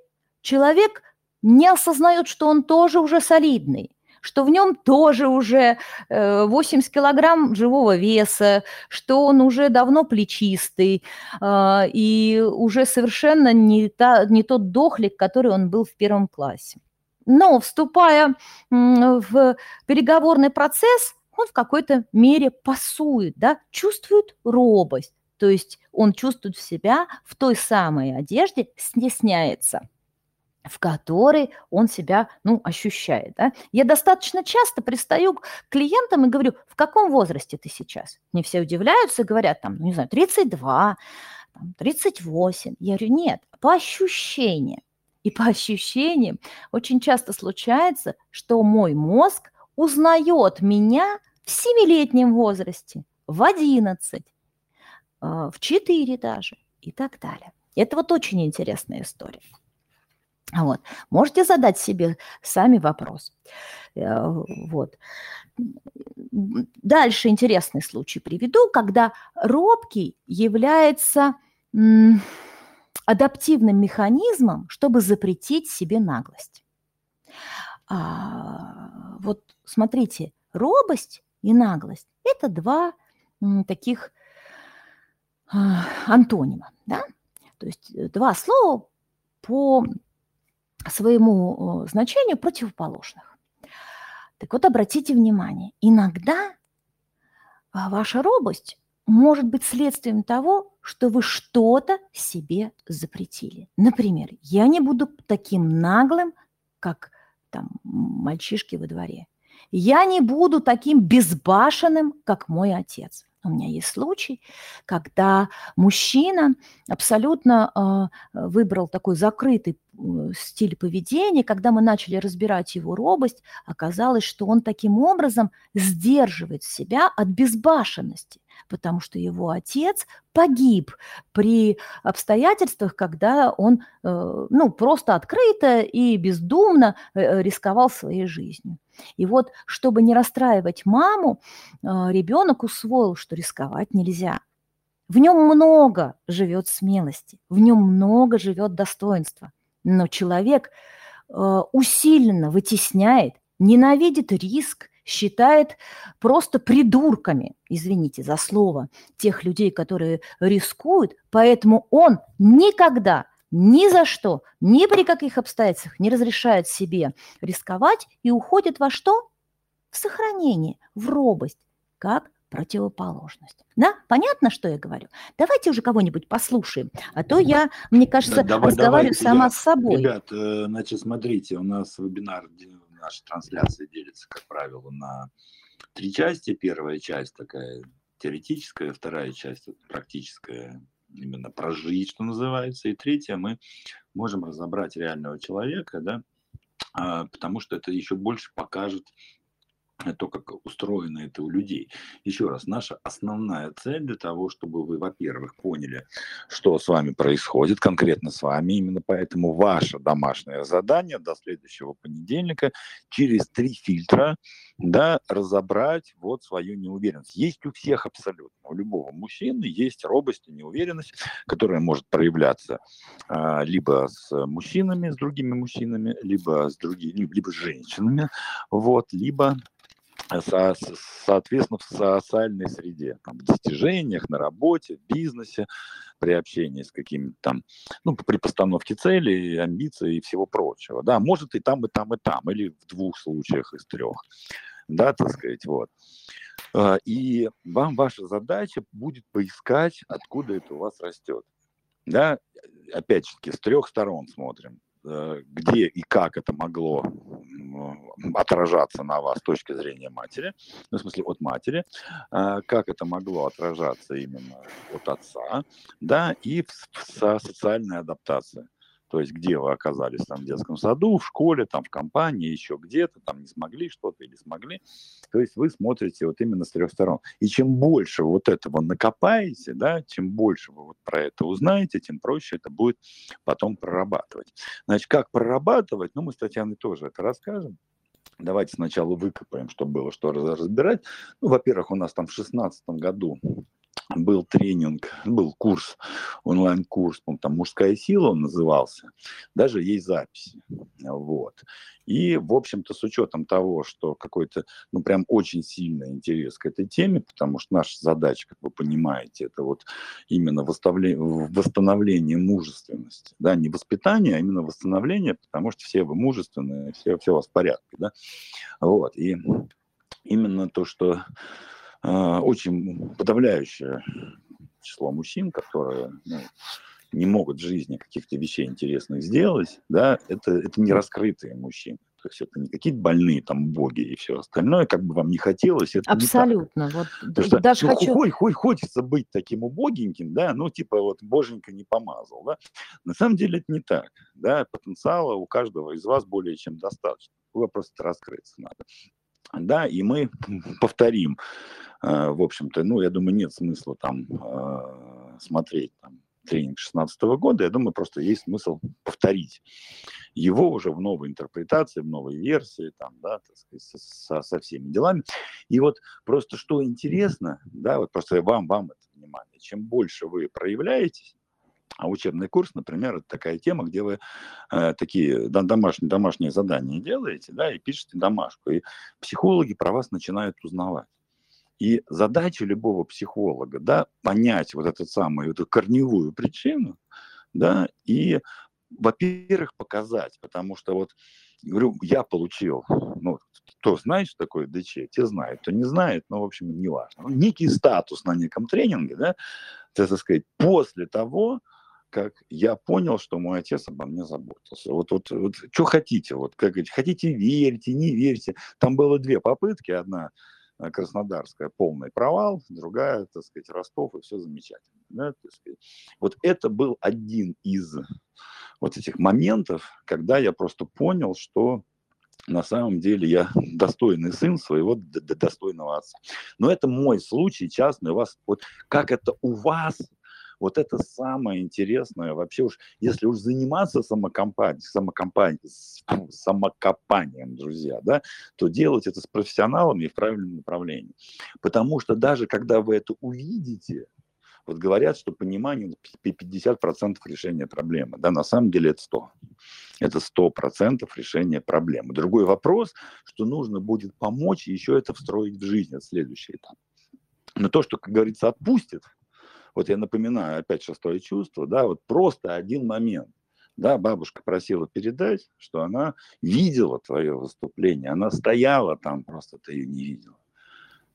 человек не осознает, что он тоже уже солидный что в нем тоже уже 80 э, килограмм живого веса, что он уже давно плечистый э, и уже совершенно не, та, не тот дохлик, который он был в первом классе. Но вступая в переговорный процесс, он в какой-то мере пасует, да, чувствует робость, то есть он чувствует себя в той самой одежде, стесняется – в которой он себя, ну, ощущает. Да? Я достаточно часто пристаю к клиентам и говорю, в каком возрасте ты сейчас? Не все удивляются и говорят, там, ну, не знаю, 32, там, 38. Я говорю, нет, по ощущениям. И по ощущениям очень часто случается, что мой мозг узнает меня в 7-летнем возрасте, в 11, а, в 4 даже и так далее. Это вот очень интересная история. Вот. Можете задать себе сами вопрос. Э, вот. Дальше интересный случай приведу, когда робкий является адаптивным механизмом, чтобы запретить себе наглость. Вот смотрите, робость и наглость – это два таких а, антонима, да? То есть э, два слова по своему э, значению противоположных. Так вот, обратите внимание, иногда а, ваша робость может быть следствием того, что вы что-то себе запретили. Например, я не буду таким наглым, как там мальчишки во дворе. Я не буду таким безбашенным, как мой отец. У меня есть случай, когда мужчина абсолютно э, выбрал такой закрытый стиль поведения, когда мы начали разбирать его робость, оказалось, что он таким образом сдерживает себя от безбашенности, потому что его отец погиб при обстоятельствах, когда он э, ну, просто открыто и бездумно э, рисковал своей жизнью. И вот, чтобы не расстраивать маму, э, ребенок усвоил, что рисковать нельзя. В нем много живет смелости, в нем много живет достоинства но человек усиленно вытесняет, ненавидит риск, считает просто придурками, извините за слово, тех людей, которые рискуют, поэтому он никогда, ни за что, ни при каких обстоятельствах не разрешает себе рисковать и уходит во что? В сохранение, в робость, как противоположность. Да, понятно, что я говорю? Давайте уже кого-нибудь послушаем, а то я, мне кажется, давай, разговариваю давайте, сама я, с собой. Ребят, э, значит, смотрите, у нас вебинар, наша трансляция делится, как правило, на три части. Первая часть такая теоретическая, вторая часть практическая, именно прожить, что называется, и третья мы можем разобрать реального человека, да, а, потому что это еще больше покажет то, как устроено это у людей. Еще раз, наша основная цель для того, чтобы вы, во-первых, поняли, что с вами происходит, конкретно с вами. Именно поэтому ваше домашнее задание до следующего понедельника через три фильтра да, разобрать вот свою неуверенность. Есть у всех абсолютно, у любого мужчины есть робость и неуверенность, которая может проявляться а, либо с мужчинами, с другими мужчинами, либо с другими, либо с женщинами, вот, либо со, соответственно, в социальной среде, там, в достижениях, на работе, в бизнесе, при общении с какими-то там, ну, при постановке целей, амбиций и всего прочего. Да, может и там, и там, и там, или в двух случаях из трех, да, так сказать, вот. А, и вам ваша задача будет поискать, откуда это у вас растет. Да, опять-таки, с трех сторон смотрим. Э, где и как это могло отражаться на вас с точки зрения матери, ну, в смысле от матери, э, как это могло отражаться именно от отца, да, и в социальной адаптации то есть где вы оказались там в детском саду, в школе, там в компании, еще где-то, там не смогли что-то или смогли. То есть вы смотрите вот именно с трех сторон. И чем больше вот этого накопаете, да, чем больше вы вот про это узнаете, тем проще это будет потом прорабатывать. Значит, как прорабатывать, ну, мы с Татьяной тоже это расскажем. Давайте сначала выкопаем, что было, что разбирать. Ну, во-первых, у нас там в шестнадцатом году был тренинг, был курс, онлайн-курс, там «Мужская сила» он назывался, даже есть записи, вот. И, в общем-то, с учетом того, что какой-то, ну, прям очень сильный интерес к этой теме, потому что наша задача, как вы понимаете, это вот именно восстановление мужественности, да, не воспитание, а именно восстановление, потому что все вы мужественные, все, все у вас в порядке, да, вот. И именно то, что очень подавляющее число мужчин, которые ну, не могут в жизни каких-то вещей интересных сделать, да, это, это не раскрытые мужчины. То есть это не какие-то больные там боги и все остальное, как бы вам не хотелось. Это Абсолютно. Не вот Потому что, даже ну, хочу... Хоть, хоть хочется быть таким убогеньким, да, ну типа вот боженька не помазал, да. На самом деле это не так, да, потенциала у каждого из вас более чем достаточно. Вы просто раскрыться надо. Да, и мы *laughs* повторим. Э, в общем-то, ну, я думаю, нет смысла там э, смотреть там, тренинг 2016 года, я думаю, просто есть смысл повторить его уже в новой интерпретации, в новой версии, там, да, так сказать, со, со всеми делами. И вот просто что интересно, да, вот просто вам, вам это внимание, чем больше вы проявляетесь, а учебный курс, например, это такая тема, где вы э, такие домашние, домашние задания делаете, да, и пишете домашку, и психологи про вас начинают узнавать. И задача любого психолога, да, понять вот эту самую, эту корневую причину, да, и, во-первых, показать, потому что вот, говорю, я получил, ну, кто знает, что такое ДЧ, те знают, кто не знает, ну, в общем, не важно. Ну, некий статус на неком тренинге, да, так сказать, после того, как я понял, что мой отец обо мне заботился. Вот, вот, вот что хотите, вот как говорить, хотите верьте, не верьте. Там было две попытки, одна Э, Краснодарская полный провал, другая, так сказать, Ростов, и все замечательно. Да. Вот это был один из вот этих моментов, когда я просто понял, что на самом деле я достойный сын своего достойного отца. Но это мой случай частный. У вас вот как это у вас вот это самое интересное вообще уж, если уж заниматься самокомпанией, самокомпанией, самокопанием, друзья, да, то делать это с профессионалами и в правильном направлении. Потому что даже когда вы это увидите, вот говорят, что понимание 50% решения проблемы. Да, на самом деле это 100. Это 100% решения проблемы. Другой вопрос, что нужно будет помочь еще это встроить в жизнь. Это следующий этап. Но то, что, как говорится, отпустит, вот я напоминаю опять шестое чувство, да, вот просто один момент. Да, бабушка просила передать, что она видела твое выступление, она стояла там, просто ты ее не видел.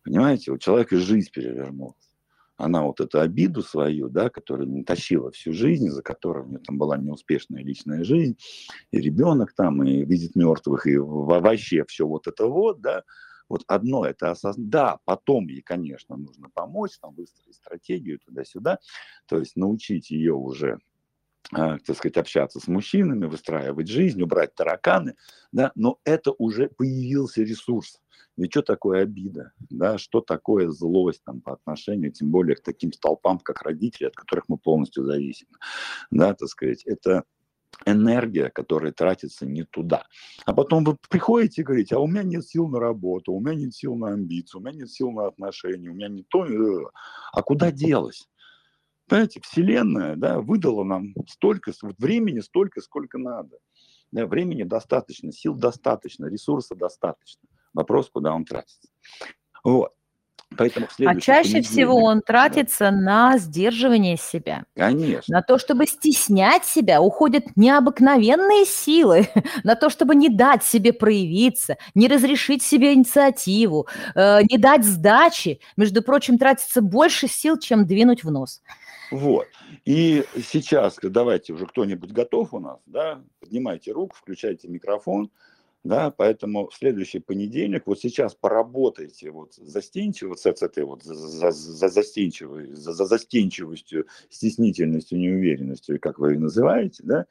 Понимаете, у человека жизнь перевернулась. Она вот эту обиду свою, да, которую не тащила всю жизнь, за которой у нее там была неуспешная личная жизнь, и ребенок там, и видит мертвых, и вообще все вот это вот, да, вот одно это осознать. Да, потом ей, конечно, нужно помочь, там, выстроить стратегию туда-сюда, то есть научить ее уже а, так сказать, общаться с мужчинами, выстраивать жизнь, убрать тараканы, да, но это уже появился ресурс. Ведь что такое обида, да, что такое злость там по отношению, тем более к таким столпам, как родители, от которых мы полностью зависим, да, так сказать, это энергия, которая тратится не туда. А потом вы приходите и говорите, а у меня нет сил на работу, у меня нет сил на амбицию, у меня нет сил на отношения, у меня не то. А куда делось? Понимаете, Вселенная да, выдала нам столько времени, столько, сколько надо. Да, времени достаточно, сил достаточно, ресурса достаточно. Вопрос, куда он тратится. Вот. Поэтому а чаще всего он тратится да. на сдерживание себя. Конечно. На то, чтобы стеснять себя, уходят необыкновенные силы. *laughs* на то, чтобы не дать себе проявиться, не разрешить себе инициативу, э, не дать сдачи. Между прочим, тратится больше сил, чем двинуть в нос. Вот. И сейчас, давайте уже кто-нибудь готов у нас, да, поднимайте руку, включайте микрофон да, поэтому в следующий понедельник, вот сейчас поработайте вот застенчиво, с этой вот за, за, за, застенчивой, за, за застенчивостью, стеснительностью, неуверенностью, как вы ее называете, да,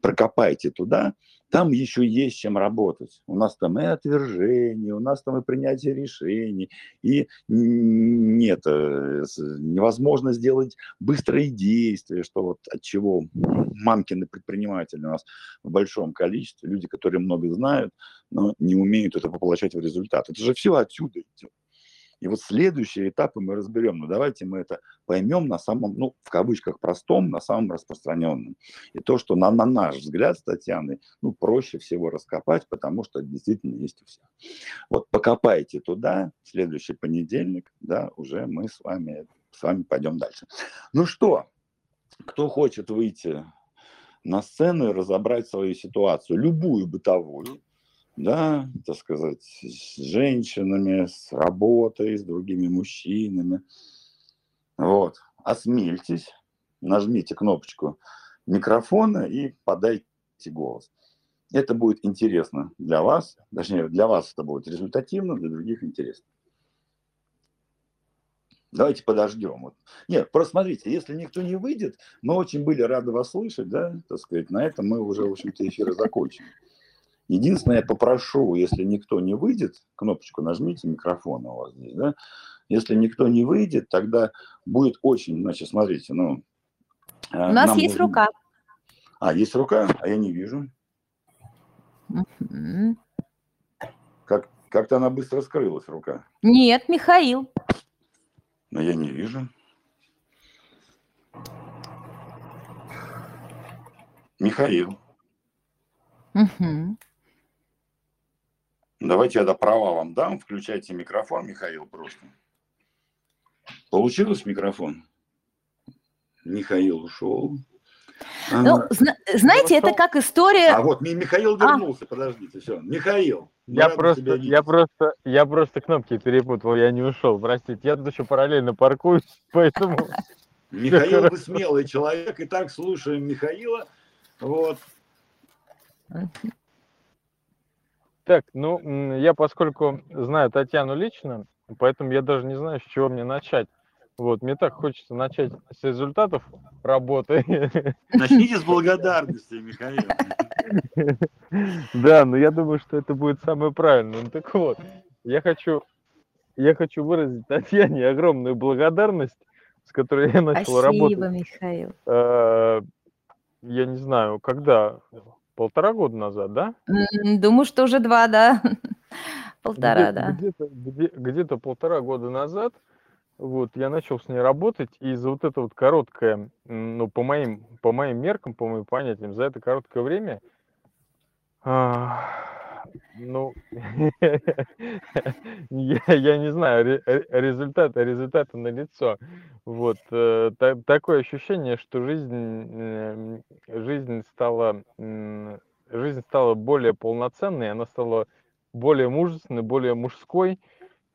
прокопайте туда, там еще есть чем работать. У нас там и отвержение, у нас там и принятие решений, и нет, э, невозможно сделать быстрые действия, что вот от чего мамкины предприниматели у нас в большом количестве, люди, которые много знают, но не умеют это воплощать в результат. Это же все отсюда идет. И вот следующие этапы мы разберем. Но давайте мы это поймем на самом, ну, в кавычках, простом, на самом распространенном. И то, что на, на наш взгляд с Татьяной, ну, проще всего раскопать, потому что действительно есть у всех. Вот покопайте туда, следующий понедельник, да, уже мы с вами, с вами пойдем дальше. Ну что, кто хочет выйти на сцену и разобрать свою ситуацию, любую бытовую, да, так сказать, с женщинами, с работой, с другими мужчинами. Вот, осмельтесь, нажмите кнопочку микрофона и подайте голос. Это будет интересно для вас, точнее, для вас это будет результативно, для других интересно. Давайте подождем. Нет, просто смотрите, если никто не выйдет, мы очень были рады вас слышать, да, так сказать, на этом мы уже, в общем-то, эфир закончим. Единственное, я попрошу, если никто не выйдет, кнопочку нажмите микрофона у вас здесь, да, если никто не выйдет, тогда будет очень, значит, смотрите, ну... А, у нас есть нужно... рука. А, есть рука, а я не вижу. Как, как-то она быстро скрылась, рука. Нет, Михаил. Но я не вижу. Михаил. Угу. Давайте я до права вам дам. Включайте микрофон, Михаил, просто. Получилось микрофон? Михаил ушел. Ну, а, зна- знаете, это как история. А вот Михаил а. вернулся, а. подождите, все. Михаил. Я просто, я просто, я просто кнопки перепутал, я не ушел, простите. Я тут еще параллельно паркуюсь, *laughs* поэтому. Михаил, вы смелый человек. Итак, слушаем Михаила. Вот. Так, ну, я поскольку знаю Татьяну лично, поэтому я даже не знаю, с чего мне начать. Вот, мне так хочется начать с результатов работы. *laughs* Начните с благодарности, Михаил. Да, но я думаю, что это будет самое правильное. Ну так вот, я хочу, я хочу выразить Татьяне огромную благодарность, с которой я начал Спасибо, работать. Спасибо, Михаил. Э, я не знаю, когда, полтора года назад, да? Думаю, что уже два, да. *laughs* Полтора, да. Где-то, где, где-то полтора года назад вот, я начал с ней работать, и за вот это вот короткое, ну, по моим, по моим меркам, по моим понятиям, за это короткое время, а, ну, *laughs* я, я не знаю, результаты, результаты на лицо. Вот, э, та, такое ощущение, что жизнь, э, жизнь стала, жизнь стала более полноценной, она стала более мужественной, более мужской.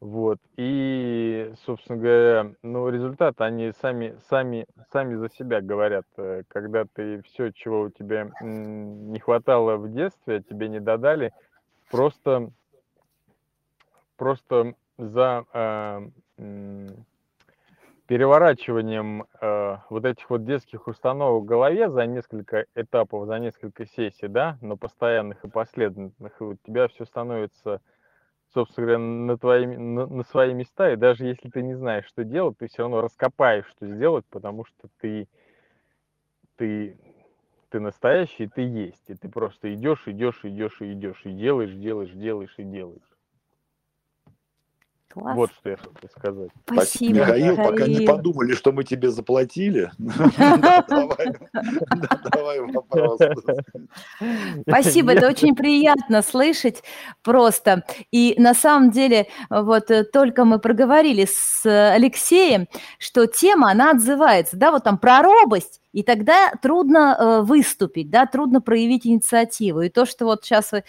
Вот, и, собственно говоря, ну, результаты, они сами, сами, сами за себя говорят. Э, когда ты все, чего у тебя не хватало в детстве, тебе не додали, просто, просто за э, переворачиванием э, вот этих вот детских установок в голове за несколько этапов, за несколько сессий, да, но постоянных и последовательных, у тебя все становится, собственно говоря, на, твои, на, на свои места, и даже если ты не знаешь, что делать, ты все равно раскопаешь, что сделать, потому что ты, ты, ты настоящий, ты есть, и ты просто идешь, идешь, идешь, идешь, и делаешь, делаешь, делаешь, и делаешь. Класс. Вот что я хотел сказать. Спасибо, Михаил, Михаил, пока не подумали, что мы тебе заплатили. *laughs* Давай вопрос. Спасибо, это очень приятно слышать просто. И на самом деле, вот э, только мы проговорили с Алексеем, что тема, она отзывается, да, вот там про робость, и тогда трудно э, выступить, да, трудно проявить инициативу. И то, что вот сейчас вы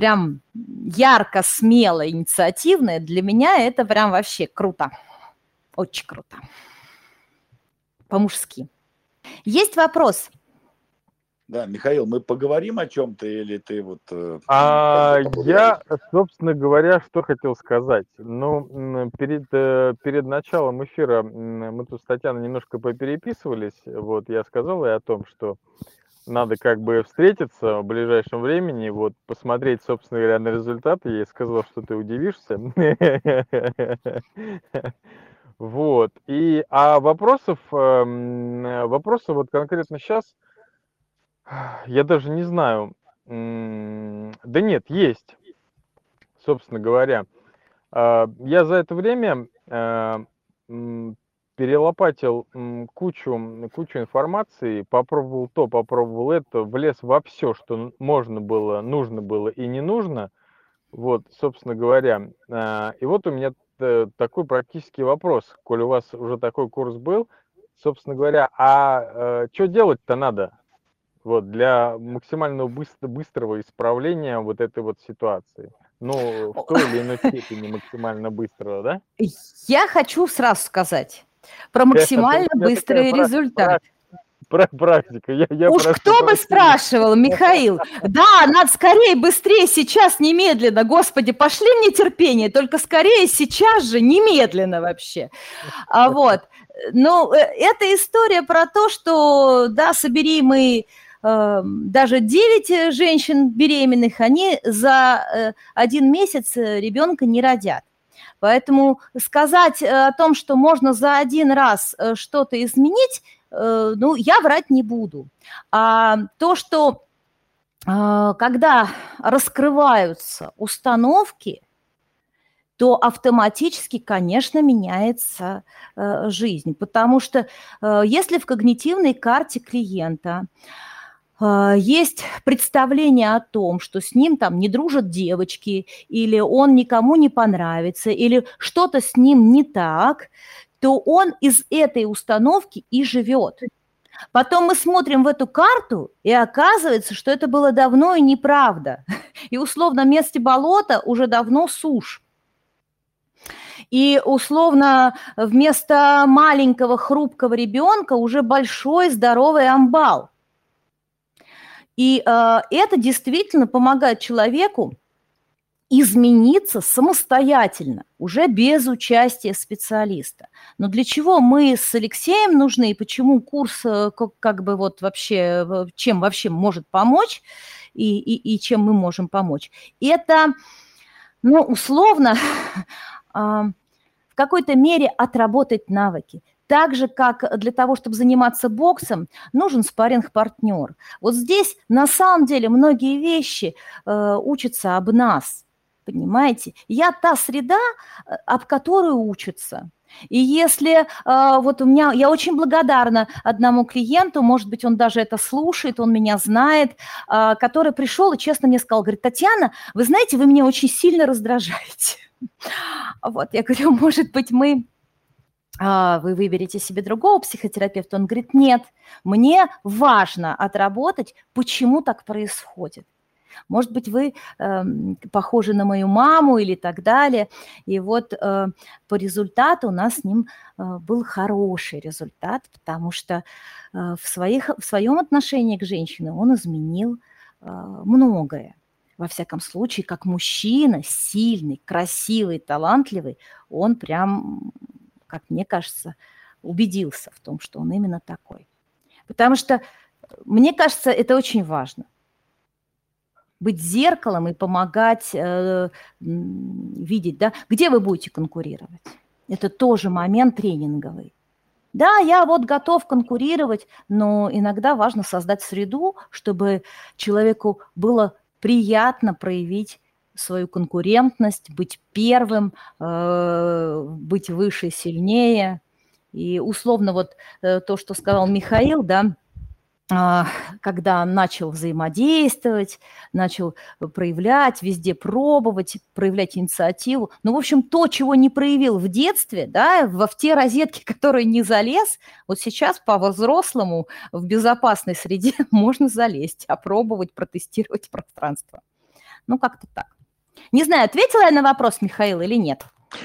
прям ярко, смело, инициативное, для меня это прям вообще круто. Очень круто. По-мужски. Есть вопрос? Да, Михаил, мы поговорим о чем-то или ты вот... Э, а, я, собственно говоря, что хотел сказать. Ну, перед, э, перед началом эфира мы тут с Татьяной немножко попереписывались. Вот, я сказал ей о том, что надо как бы встретиться в ближайшем времени, вот посмотреть, собственно говоря, на результаты. Я ей сказал, что ты удивишься. *laughs* Вот. И, а вопросов, эм, вопросы вот конкретно сейчас, я даже не знаю. Да нет, есть, собственно говоря. А, я за это время перелопатил кучу, кучу информации, попробовал то, попробовал это, влез во все, что можно было, нужно было и не нужно. Вот, собственно говоря. А, и вот у меня э, такой практический вопрос, коль у вас уже такой курс был, собственно говоря, а э, что делать-то надо? Вот, для максимального быстро, быстрого исправления вот этой вот ситуации. Ну, в той или *laughs* иной степени максимально быстрого, да? Я хочу сразу сказать про максимально это, быстрый результат. Про практика. Я, я Уж кто бы спрашивал, Михаил. Да, надо скорее, быстрее, сейчас, немедленно. Господи, пошли мне терпение, только скорее, сейчас же, немедленно вообще. А *laughs* вот. Ну, э, это история про то, что, да, собери мы э, даже 9 женщин беременных, они за э, один месяц ребенка не родят. Поэтому сказать э, о том, что можно за один раз э, что-то изменить, э, ну, я врать не буду. А то, что когда раскрываются установки, то автоматически, конечно, меняется жизнь. Потому что если в когнитивной карте клиента есть представление о том, что с ним там не дружат девочки, или он никому не понравится, или что-то с ним не так, то он из этой установки и живет. Потом мы смотрим в эту карту, и оказывается, что это было давно и неправда. И условно месте болота уже давно сушь. И условно вместо маленького хрупкого ребенка уже большой здоровый амбал – и э, это действительно помогает человеку измениться самостоятельно, уже без участия специалиста. Но для чего мы с Алексеем нужны и почему курс э, как, как бы вот вообще, чем вообще может помочь и, и, и чем мы можем помочь? Это, ну, условно, *laughs* в какой-то мере отработать навыки. Так же, как для того, чтобы заниматься боксом, нужен спарринг-партнер. Вот здесь на самом деле многие вещи э, учатся об нас, понимаете? Я та среда, э, об которой учатся. И если э, вот у меня, я очень благодарна одному клиенту, может быть, он даже это слушает, он меня знает, э, который пришел и честно мне сказал, говорит, Татьяна, вы знаете, вы меня очень сильно раздражаете. *laughs* Вот, я говорю, может быть, мы вы выберете себе другого психотерапевта. Он говорит, нет, мне важно отработать, почему так происходит. Может быть, вы э, похожи на мою маму или так далее. И вот э, по результату у нас с ним э, был хороший результат, потому что э, в, своих, в своем отношении к женщине он изменил э, многое. Во всяком случае, как мужчина, сильный, красивый, талантливый, он прям как мне кажется, убедился в том, что он именно такой. Потому что, мне кажется, это очень важно. Быть зеркалом и помогать э, видеть, да, где вы будете конкурировать. Это тоже момент тренинговый. Да, я вот готов конкурировать, но иногда важно создать среду, чтобы человеку было приятно проявить свою конкурентность, быть первым, э, быть выше, сильнее. И условно вот э, то, что сказал Михаил, да, а, когда начал взаимодействовать, начал проявлять, везде пробовать, проявлять инициативу. Ну, в общем, то, чего не проявил в детстве, да, во в те розетки, *laughs* которые не залез, вот сейчас по-взрослому в безопасной среде *laughs* можно залезть, опробовать, протестировать пространство. Ну, как-то так. Не знаю, ответила я на вопрос, Михаил, или нет?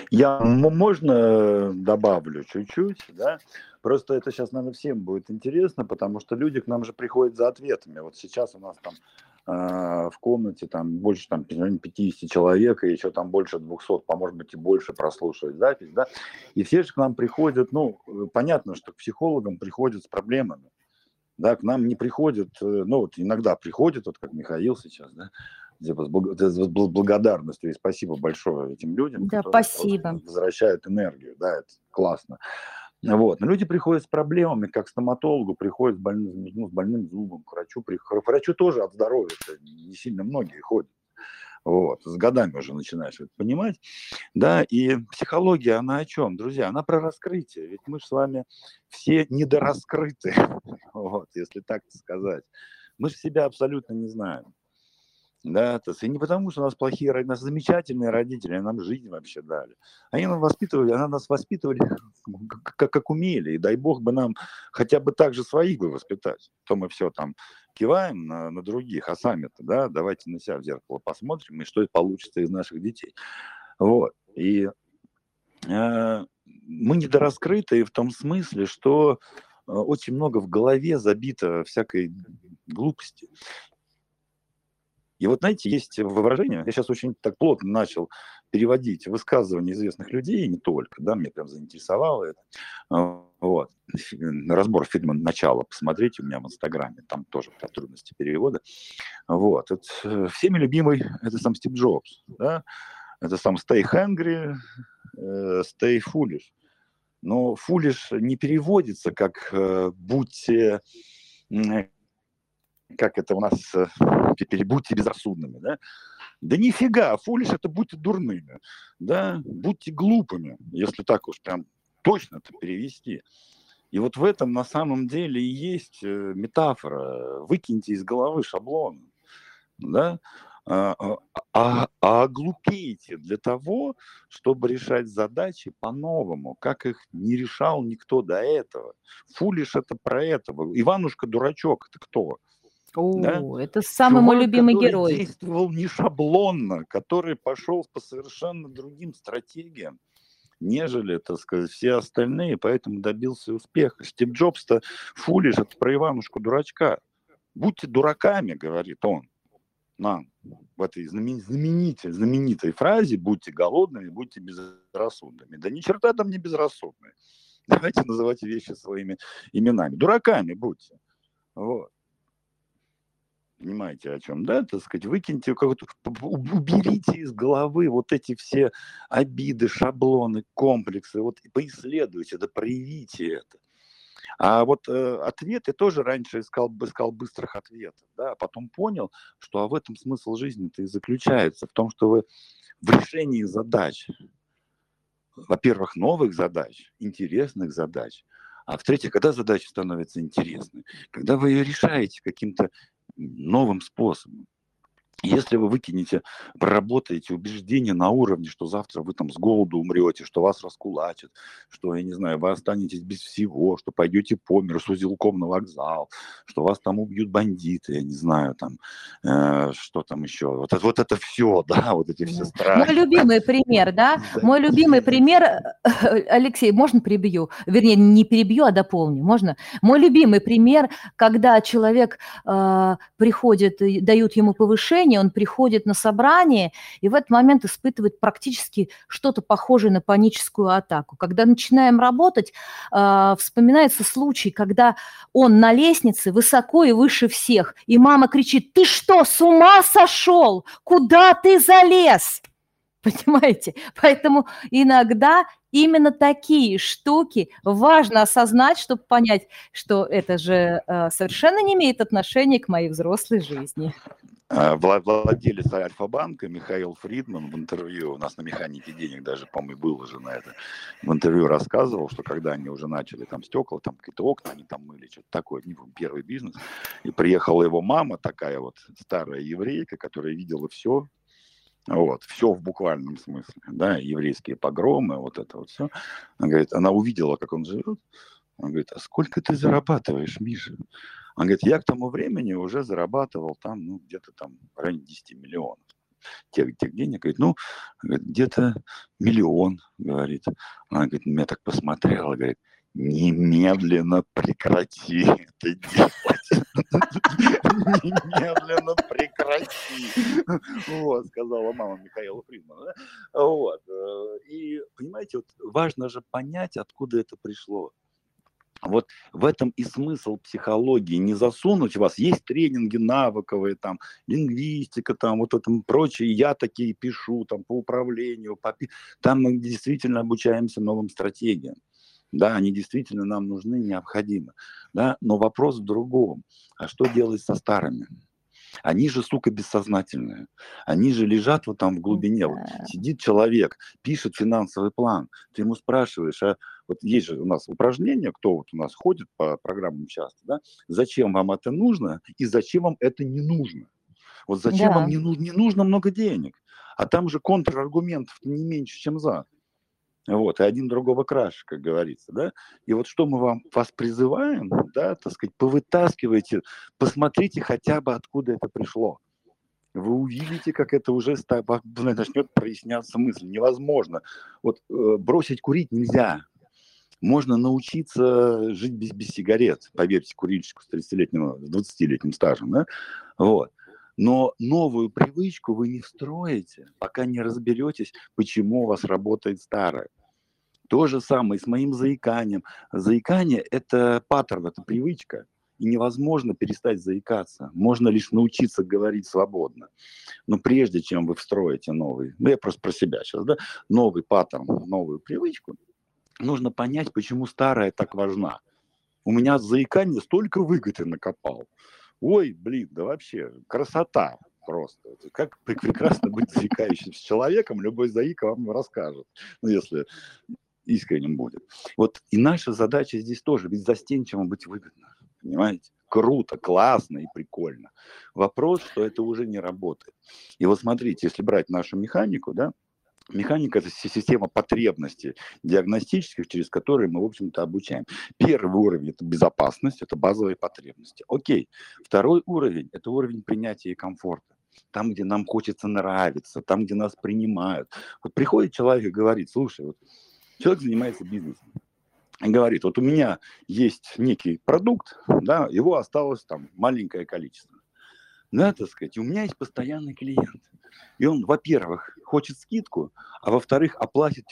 Я, можно добавлю чуть-чуть, да? Просто это сейчас, наверное, всем будет интересно, потому что люди к нам же приходят за ответами. Вот сейчас у нас там э, в комнате там больше там 50 человек, и еще там больше 200, по может быть и больше прослушивать запись, да? И все же к нам приходят, ну, понятно, что к психологам приходят с проблемами, да, к нам не приходят, э, ну, вот иногда приходят, вот как Михаил сейчас, да, типа, с благодарностью и спасибо большое этим людям, да, спасибо. возвращают энергию, да, это классно. Вот. Но люди приходят с проблемами, как к стоматологу, приходят с больным, ну, с больным зубом, к врачу. К врачу тоже от здоровья не сильно многие ходят. Вот, с годами уже начинаешь это понимать. Да, и психология, она о чем, друзья? Она про раскрытие. Ведь мы же с вами все недораскрыты, *laughs* вот, если так сказать. Мы же себя абсолютно не знаем. Да, то есть, и не потому, что у нас плохие, у нас замечательные родители, нам жизнь вообще дали. Они нам воспитывали, они нас воспитывали *laughs* как, как умели, и дай бог бы нам хотя бы так же своих бы воспитать. То мы все там киваем на, на других, а сами-то, да, давайте на себя в зеркало посмотрим, и что получится из наших детей. Вот, и э, мы недораскрыты в том смысле, что э, очень много в голове забито всякой глупости. И вот, знаете, есть выражение, я сейчас очень так плотно начал переводить высказывания известных людей, не только, да, мне прям заинтересовало это. А, вот. Разбор фильма «Начало» посмотрите у меня в Инстаграме, там тоже про трудности перевода. Вот. Это э, всеми любимый, это сам Стив Джобс, да, это сам Stay Hungry, Stay Foolish. Но foolish не переводится как э, «будьте как это у нас, э, будьте безрассудными, да? Да нифига, фулиш это будьте дурными, да, будьте глупыми, если так уж прям точно это перевести. И вот в этом на самом деле и есть э, метафора. Выкиньте из головы шаблон, да, а, а, а, а глупейте для того, чтобы решать задачи по-новому, как их не решал никто до этого. Фулиш это про этого. Иванушка дурачок это кто? О, да? это самый Чувак, мой любимый который герой. действовал не шаблонно, который пошел по совершенно другим стратегиям, нежели, так сказать, все остальные, поэтому добился успеха. Стив Джобс-то фулиш, это про Иванушку дурачка. Будьте дураками, говорит он нам в этой знаменитой, знаменитой фразе «будьте голодными, будьте безрассудными». Да ни черта там не безрассудные. Давайте называть вещи своими именами. Дураками будьте. Вот понимаете о чем, да, так сказать, выкиньте, уберите из головы вот эти все обиды, шаблоны, комплексы, вот поисследуйте, да проявите это. А вот э, ответы тоже раньше искал, искал быстрых ответов, да, а потом понял, что а в этом смысл жизни-то и заключается, в том, что вы в решении задач, во-первых, новых задач, интересных задач, а в-третьих, когда задача становится интересной, когда вы ее решаете каким-то новым способом. Если вы выкинете, проработаете убеждения на уровне, что завтра вы там с голоду умрете, что вас раскулачат, что, я не знаю, вы останетесь без всего, что пойдете по миру с узелком на вокзал, что вас там убьют бандиты, я не знаю, там, э, что там еще. Вот, это, вот это все, *laughs* да, вот эти все страхи. Мой любимый пример, да, *laughs* мой любимый пример, *laughs* Алексей, можно перебью? Вернее, не перебью, а дополню, можно? Мой любимый пример, когда человек э, приходит, дают ему повышение, собрание, он приходит на собрание и в этот момент испытывает практически что-то похожее на паническую атаку. Когда начинаем работать, э, вспоминается случай, когда он на лестнице высоко и выше всех, и мама кричит, ты что, с ума сошел? Куда ты залез? *laughs* Понимаете? Поэтому иногда именно такие штуки важно осознать, чтобы понять, что это же э, совершенно не имеет отношения к моей взрослой жизни. А, владелец Альфа-банка Михаил Фридман в интервью, у нас на механике денег даже, по-моему, было же на это, в интервью рассказывал, что когда они уже начали там стекла, там какие-то окна, они там мыли, что-то такое, не помню, первый бизнес, и приехала его мама, такая вот старая еврейка, которая видела все, вот, все в буквальном смысле, да, еврейские погромы, вот это вот все. Она говорит, она увидела, как он живет, она говорит, а сколько ты зарабатываешь, Миша? Он говорит, я к тому времени уже зарабатывал там, ну, где-то там в районе 10 миллионов тех, тех денег. Говорит, ну, где-то миллион, говорит. Она говорит, меня так посмотрела, говорит, немедленно прекрати это делать. *laughs* Немедленно прекрати. Вот, сказала мама Михаила Фридмана. Вот. Э, и, понимаете, вот важно же понять, откуда это пришло. Вот в этом и смысл психологии. Не засунуть вас. Есть тренинги навыковые, там, лингвистика, там, вот это прочее. Я такие пишу, там, по управлению. По... Там мы действительно обучаемся новым стратегиям. Да, они действительно нам нужны, необходимы. Да? Но вопрос в другом. А что делать со старыми? Они же, сука, бессознательные. Они же лежат вот там в глубине. Вот сидит человек, пишет финансовый план. Ты ему спрашиваешь, а вот есть же у нас упражнение, кто вот у нас ходит по программам часто, да, зачем вам это нужно и зачем вам это не нужно. Вот зачем да. вам не, не нужно много денег? А там же контраргументов не меньше, чем за. Вот, и один другого краше, как говорится, да. И вот что мы вам, вас призываем, да, так сказать, повытаскивайте, посмотрите хотя бы, откуда это пришло. Вы увидите, как это уже начнет проясняться мысль. Невозможно. Вот э, бросить курить нельзя. Можно научиться жить без, без сигарет, поверьте, курильщику с 30-летним, 20-летним стажем, да. Вот. Но новую привычку вы не встроите, пока не разберетесь, почему у вас работает старая. То же самое с моим заиканием. Заикание – это паттерн, это привычка. И невозможно перестать заикаться. Можно лишь научиться говорить свободно. Но прежде чем вы встроите новый, ну я просто про себя сейчас, да, новый паттерн, новую привычку, нужно понять, почему старая так важна. У меня заикание столько выгоды накопал. Ой, блин, да вообще красота просто. Как прекрасно быть заикающимся человеком, любой заика вам расскажет, ну, если искренним будет. Вот и наша задача здесь тоже, ведь застенчивым быть выгодно, понимаете? Круто, классно и прикольно. Вопрос, что это уже не работает. И вот смотрите, если брать нашу механику, да, Механика – это система потребностей диагностических, через которые мы, в общем-то, обучаем. Первый уровень – это безопасность, это базовые потребности. Окей. Второй уровень – это уровень принятия и комфорта. Там, где нам хочется нравиться, там, где нас принимают. Вот приходит человек и говорит, слушай, вот человек занимается бизнесом. И говорит, вот у меня есть некий продукт, да, его осталось там маленькое количество. Да, так сказать, у меня есть постоянный клиент. И он, во-первых, хочет скидку, а во-вторых, оплатит,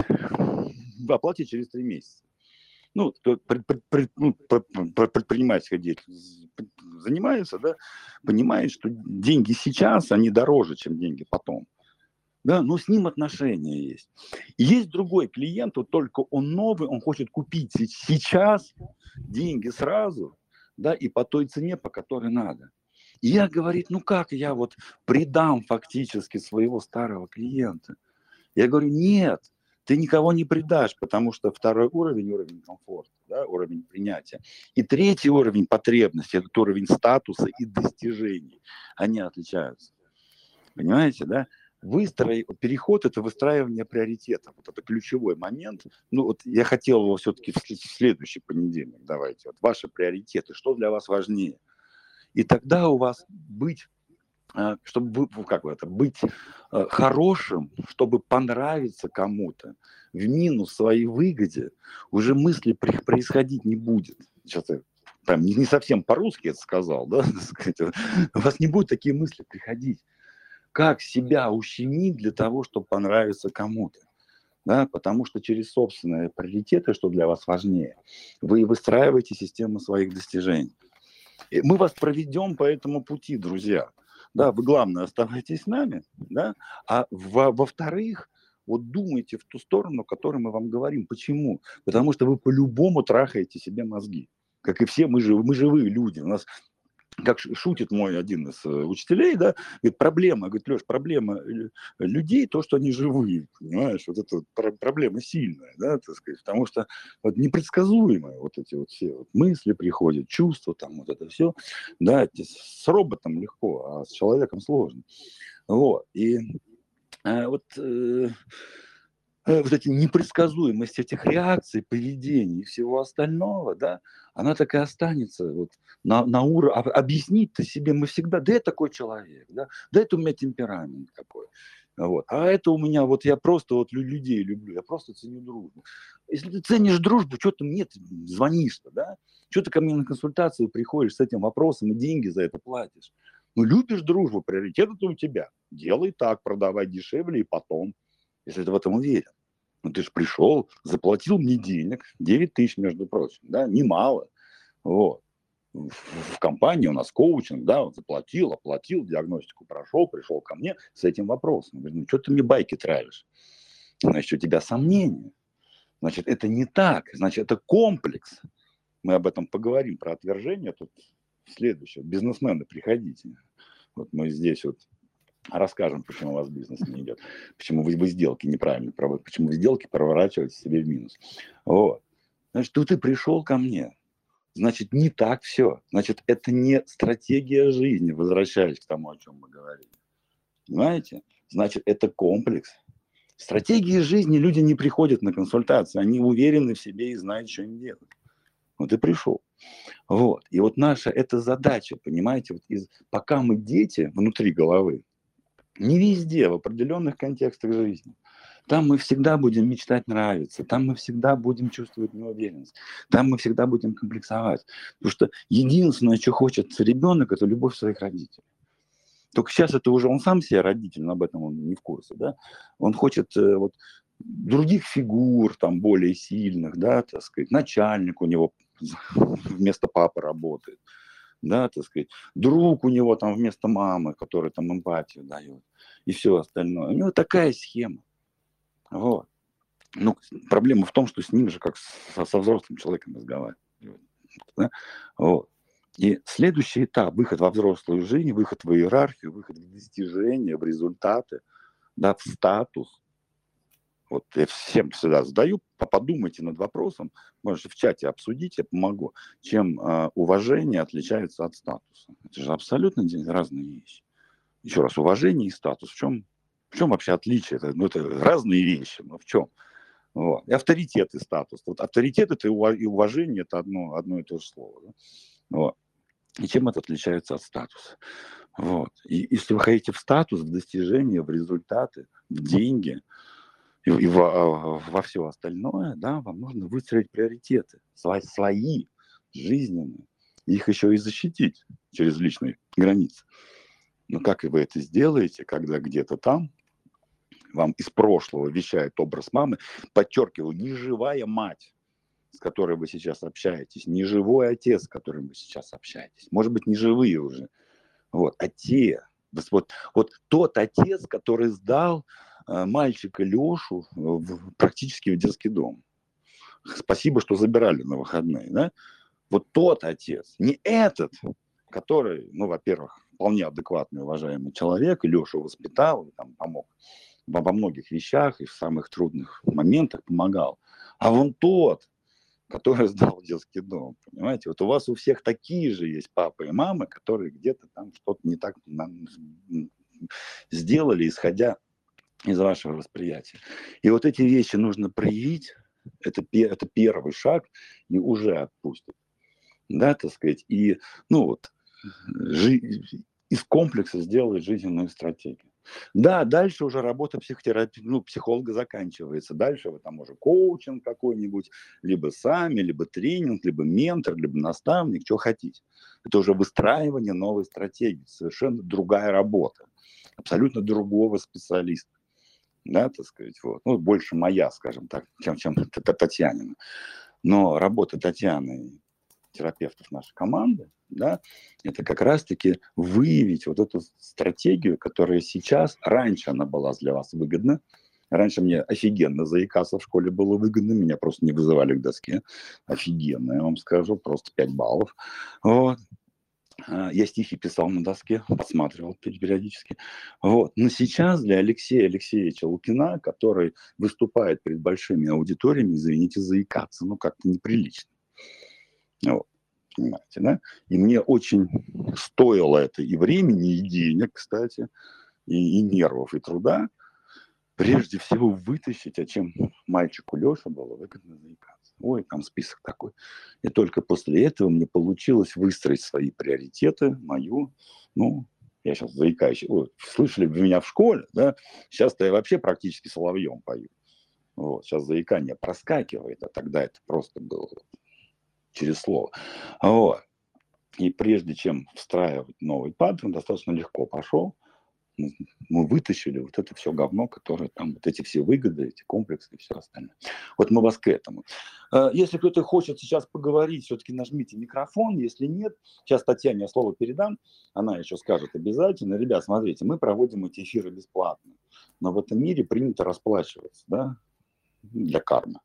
оплатит через три месяца. Ну, кто ну, предпринимательской деятельностью занимается, да, понимает, что деньги сейчас, они дороже, чем деньги потом. Да, но с ним отношения есть. И есть другой клиент, вот только он новый, он хочет купить сейчас деньги сразу, да, и по той цене, по которой надо. И я, говорит, ну как я вот предам фактически своего старого клиента? Я говорю, нет, ты никого не предашь, потому что второй уровень, уровень комфорта, да, уровень принятия. И третий уровень потребности, это уровень статуса и достижений. Они отличаются. Понимаете, да? Выстроить, переход – это выстраивание приоритетов. Вот это ключевой момент. Ну, вот я хотел его все-таки в следующий понедельник. Давайте. Вот ваши приоритеты. Что для вас важнее – и тогда у вас быть а, чтобы как это, быть а, хорошим, чтобы понравиться кому-то, в минус своей выгоде, уже мысли происходить не будет. Сейчас я прям не, совсем по-русски это сказал, да, *laughs* у вас не будет такие мысли приходить. Как себя ущемить для того, чтобы понравиться кому-то? Да, потому что через собственные приоритеты, что для вас важнее, вы выстраиваете систему своих достижений. Мы вас проведем по этому пути, друзья. Да, вы, главное, оставайтесь с нами, да, а во-вторых, вот думайте в ту сторону, которую мы вам говорим. Почему? Потому что вы по-любому трахаете себе мозги. Как и все, мы, жив, мы живые люди. У нас как шутит мой один из э, учителей, да, говорит, проблема, говорит, Леш, проблема э, людей, то, что они живые, понимаешь, вот это проблема сильная, да, так сказать, потому что вот непредсказуемые вот эти вот все вот мысли приходят, чувства там, вот это все, да, с роботом легко, а с человеком сложно, вот, и а, вот э, Э, вот эти непредсказуемость этих реакций, поведений и всего остального, да, она так и останется вот на, на уровне, объяснить-то себе мы всегда, да я такой человек, да, да это у меня темперамент какой, вот, а это у меня, вот я просто вот людей люблю, я просто ценю дружбу. Если ты ценишь дружбу, что ты мне звонишь-то, да, что ты ко мне на консультацию приходишь с этим вопросом и деньги за это платишь. Ну, любишь дружбу, приоритет это у тебя. Делай так, продавай дешевле и потом если ты в этом уверен. Ну ты же пришел, заплатил мне денег, 9 тысяч, между прочим, да, немало. Вот. В, в компании у нас коучинг, да, он заплатил, оплатил, диагностику прошел, пришел ко мне с этим вопросом. Говорит, ну что ты мне байки травишь? Значит, у тебя сомнения. Значит, это не так. Значит, это комплекс. Мы об этом поговорим, про отвержение тут следующее. Бизнесмены, приходите. Вот мы здесь вот расскажем, почему у вас бизнес не идет, почему вы, вы сделки неправильно проводите, почему вы сделки проворачиваете себе в минус. Вот. Значит, ты пришел ко мне, значит, не так все. Значит, это не стратегия жизни, возвращаясь к тому, о чем мы говорили. Понимаете? Значит, это комплекс. Стратегии жизни люди не приходят на консультации, они уверены в себе и знают, что им делать. Вот и пришел. Вот. И вот наша эта задача, понимаете, вот из, пока мы дети внутри головы, не везде, в определенных контекстах жизни. Там мы всегда будем мечтать нравиться, там мы всегда будем чувствовать неуверенность, там мы всегда будем комплексовать. Потому что единственное, что хочет ребенок, это любовь своих родителей. Только сейчас это уже он сам себе родитель, но об этом он не в курсе, да. Он хочет э, вот других фигур, там, более сильных, да, так сказать, начальник у него вместо папы работает да, так сказать, друг у него там вместо мамы, который там эмпатию дает, и все остальное. У него такая схема. Вот. Ну, проблема в том, что с ним же как со, со взрослым человеком разговаривать. Да? Вот. И следующий этап, выход во взрослую жизнь, выход в иерархию, выход в достижения, в результаты, да, в статус, вот я всем всегда задаю, подумайте над вопросом, можете в чате обсудить, я помогу, чем э, уважение отличается от статуса. Это же абсолютно разные вещи. Еще раз, уважение и статус. В чем, в чем вообще отличие? Это, ну, это разные вещи, но в чем? Вот. И авторитет и статус. Вот авторитет это и уважение это одно, одно и то же слово. Да? Вот. И чем это отличается от статуса? Вот. И если вы хотите в статус, в достижения, в результаты, в деньги, и, и во, а, во все остальное, да, вам нужно выстроить приоритеты, свои, свои жизненные, их еще и защитить через личные границы. Но как вы это сделаете, когда где-то там вам из прошлого вещает образ мамы, подчеркиваю, не живая мать, с которой вы сейчас общаетесь, не живой отец, с которым вы сейчас общаетесь, может быть, не живые уже, вот, а те, вот, вот тот отец, который сдал мальчика Лешу в, практически в детский дом. Спасибо, что забирали на выходные. Да? Вот тот отец, не этот, который, ну, во-первых, вполне адекватный, уважаемый человек, и Лешу воспитал, и там помог во, во многих вещах и в самых трудных моментах помогал. А вон тот, который *laughs* сдал детский дом, понимаете? Вот у вас у всех такие же есть папы и мамы, которые где-то там что-то не так сделали, исходя из вашего восприятия. И вот эти вещи нужно проявить, это, это первый шаг, и уже отпустит. Да, так сказать, и, ну вот, жи, из комплекса сделать жизненную стратегию. Да, дальше уже работа психотерапии, ну, психолога заканчивается. Дальше вы там уже коучинг какой-нибудь, либо сами, либо тренинг, либо ментор, либо наставник, что хотите. Это уже выстраивание новой стратегии, совершенно другая работа, абсолютно другого специалиста да, так сказать, вот. Ну, больше моя, скажем так, чем, чем Татьянина. Но работа Татьяны, терапевтов нашей команды, да, это как раз-таки выявить вот эту стратегию, которая сейчас, раньше она была для вас выгодна, Раньше мне офигенно заикаться в школе было выгодно, меня просто не вызывали к доске. Офигенно, я вам скажу, просто 5 баллов. Вот. А, я стихи писал на доске, подсматривал периодически. Вот. Но сейчас для Алексея Алексеевича Лукина, который выступает перед большими аудиториями, извините, заикаться, ну как-то неприлично. Вот. Понимаете, да? И мне очень стоило это и времени, и денег, кстати, и, и нервов, и труда, прежде всего вытащить, а чем мальчику Леша было выгодно заикаться ой, там список такой. И только после этого мне получилось выстроить свои приоритеты, мою, ну, я сейчас заикаюсь, ой, слышали вы меня в школе, да, сейчас-то я вообще практически соловьем пою. Вот, сейчас заикание проскакивает, а тогда это просто было через слово. Вот. И прежде чем встраивать новый паттерн, достаточно легко пошел, мы вытащили вот это все говно, которое там, вот эти все выгоды, эти комплексы и все остальное. Вот мы вас к этому. А, если кто-то хочет сейчас поговорить, все-таки нажмите микрофон. Если нет, сейчас Татьяне слово передам, она еще скажет обязательно. Ребят, смотрите, мы проводим эти эфиры бесплатно, но в этом мире принято расплачиваться, да, для кармы.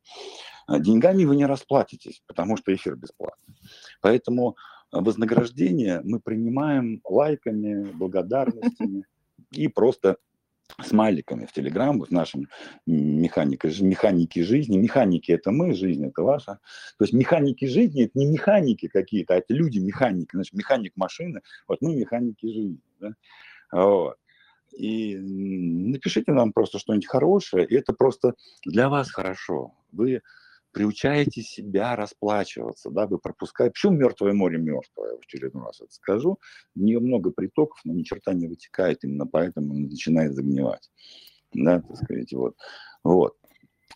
А деньгами вы не расплатитесь, потому что эфир бесплатный. Поэтому вознаграждение мы принимаем лайками, благодарностями и просто смайликами в Телеграм, в нашем механике, механике жизни. Механики – это мы, жизнь – это ваша. То есть механики жизни – это не механики какие-то, а это люди-механики. Значит, механик машины, вот мы механики жизни. Да? Вот. И напишите нам просто что-нибудь хорошее, и это просто для вас хорошо. Вы приучаете себя расплачиваться, да, вы пропускаете. Почему мертвое море мертвое, в очередной раз это скажу. У нее много притоков, но ни черта не вытекает, именно поэтому она начинает загнивать. Да, так сказать, вот. Вот.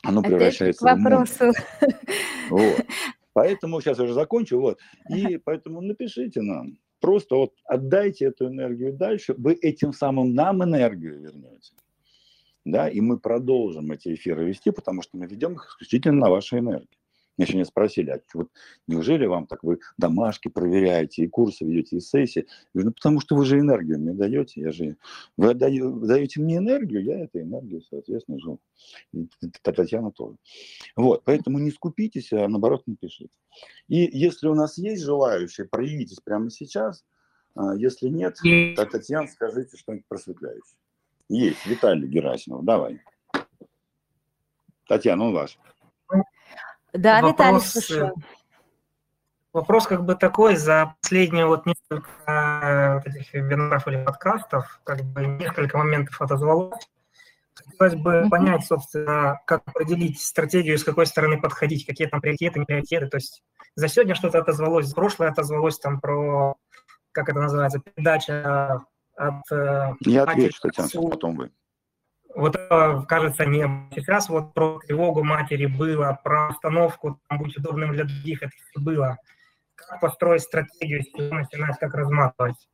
Оно Опять превращается к вопросу. в Вот. *laughs* Поэтому сейчас уже закончу, вот. И поэтому напишите нам. Просто вот отдайте эту энергию дальше, вы этим самым нам энергию вернете да, и мы продолжим эти эфиры вести, потому что мы ведем их исключительно на вашей энергии. Меня еще не спросили, а вот неужели вам так вы домашки проверяете, и курсы ведете, и сессии? Я говорю, ну потому что вы же энергию мне даете, я же... Вы даете мне энергию, я этой энергию, соответственно, живу. И Татьяна тоже. Вот, поэтому не скупитесь, а наоборот напишите. И если у нас есть желающие, проявитесь прямо сейчас. А если нет, Татьяна, скажите что-нибудь просветляющее. Есть, Виталий Герасимов, давай. Татьяна, он ваш. Да, вопрос, Виталий, слушаю. Вопрос как бы такой, за последние вот несколько э, вот этих вебинаров или подкастов, как бы несколько моментов отозвалось. Хотелось бы mm-hmm. понять, собственно, как определить стратегию, с какой стороны подходить, какие там приоритеты, не приоритеты. То есть за сегодня что-то отозвалось, за прошлое отозвалось там про, как это называется, передача от... Э, Я отвечу, Татьяна, потом вы. Вот кажется, не Сейчас вот про тревогу матери было, про остановку, там, будь удобным для других, это все было. Как построить стратегию, с чего начинать, как разматывать?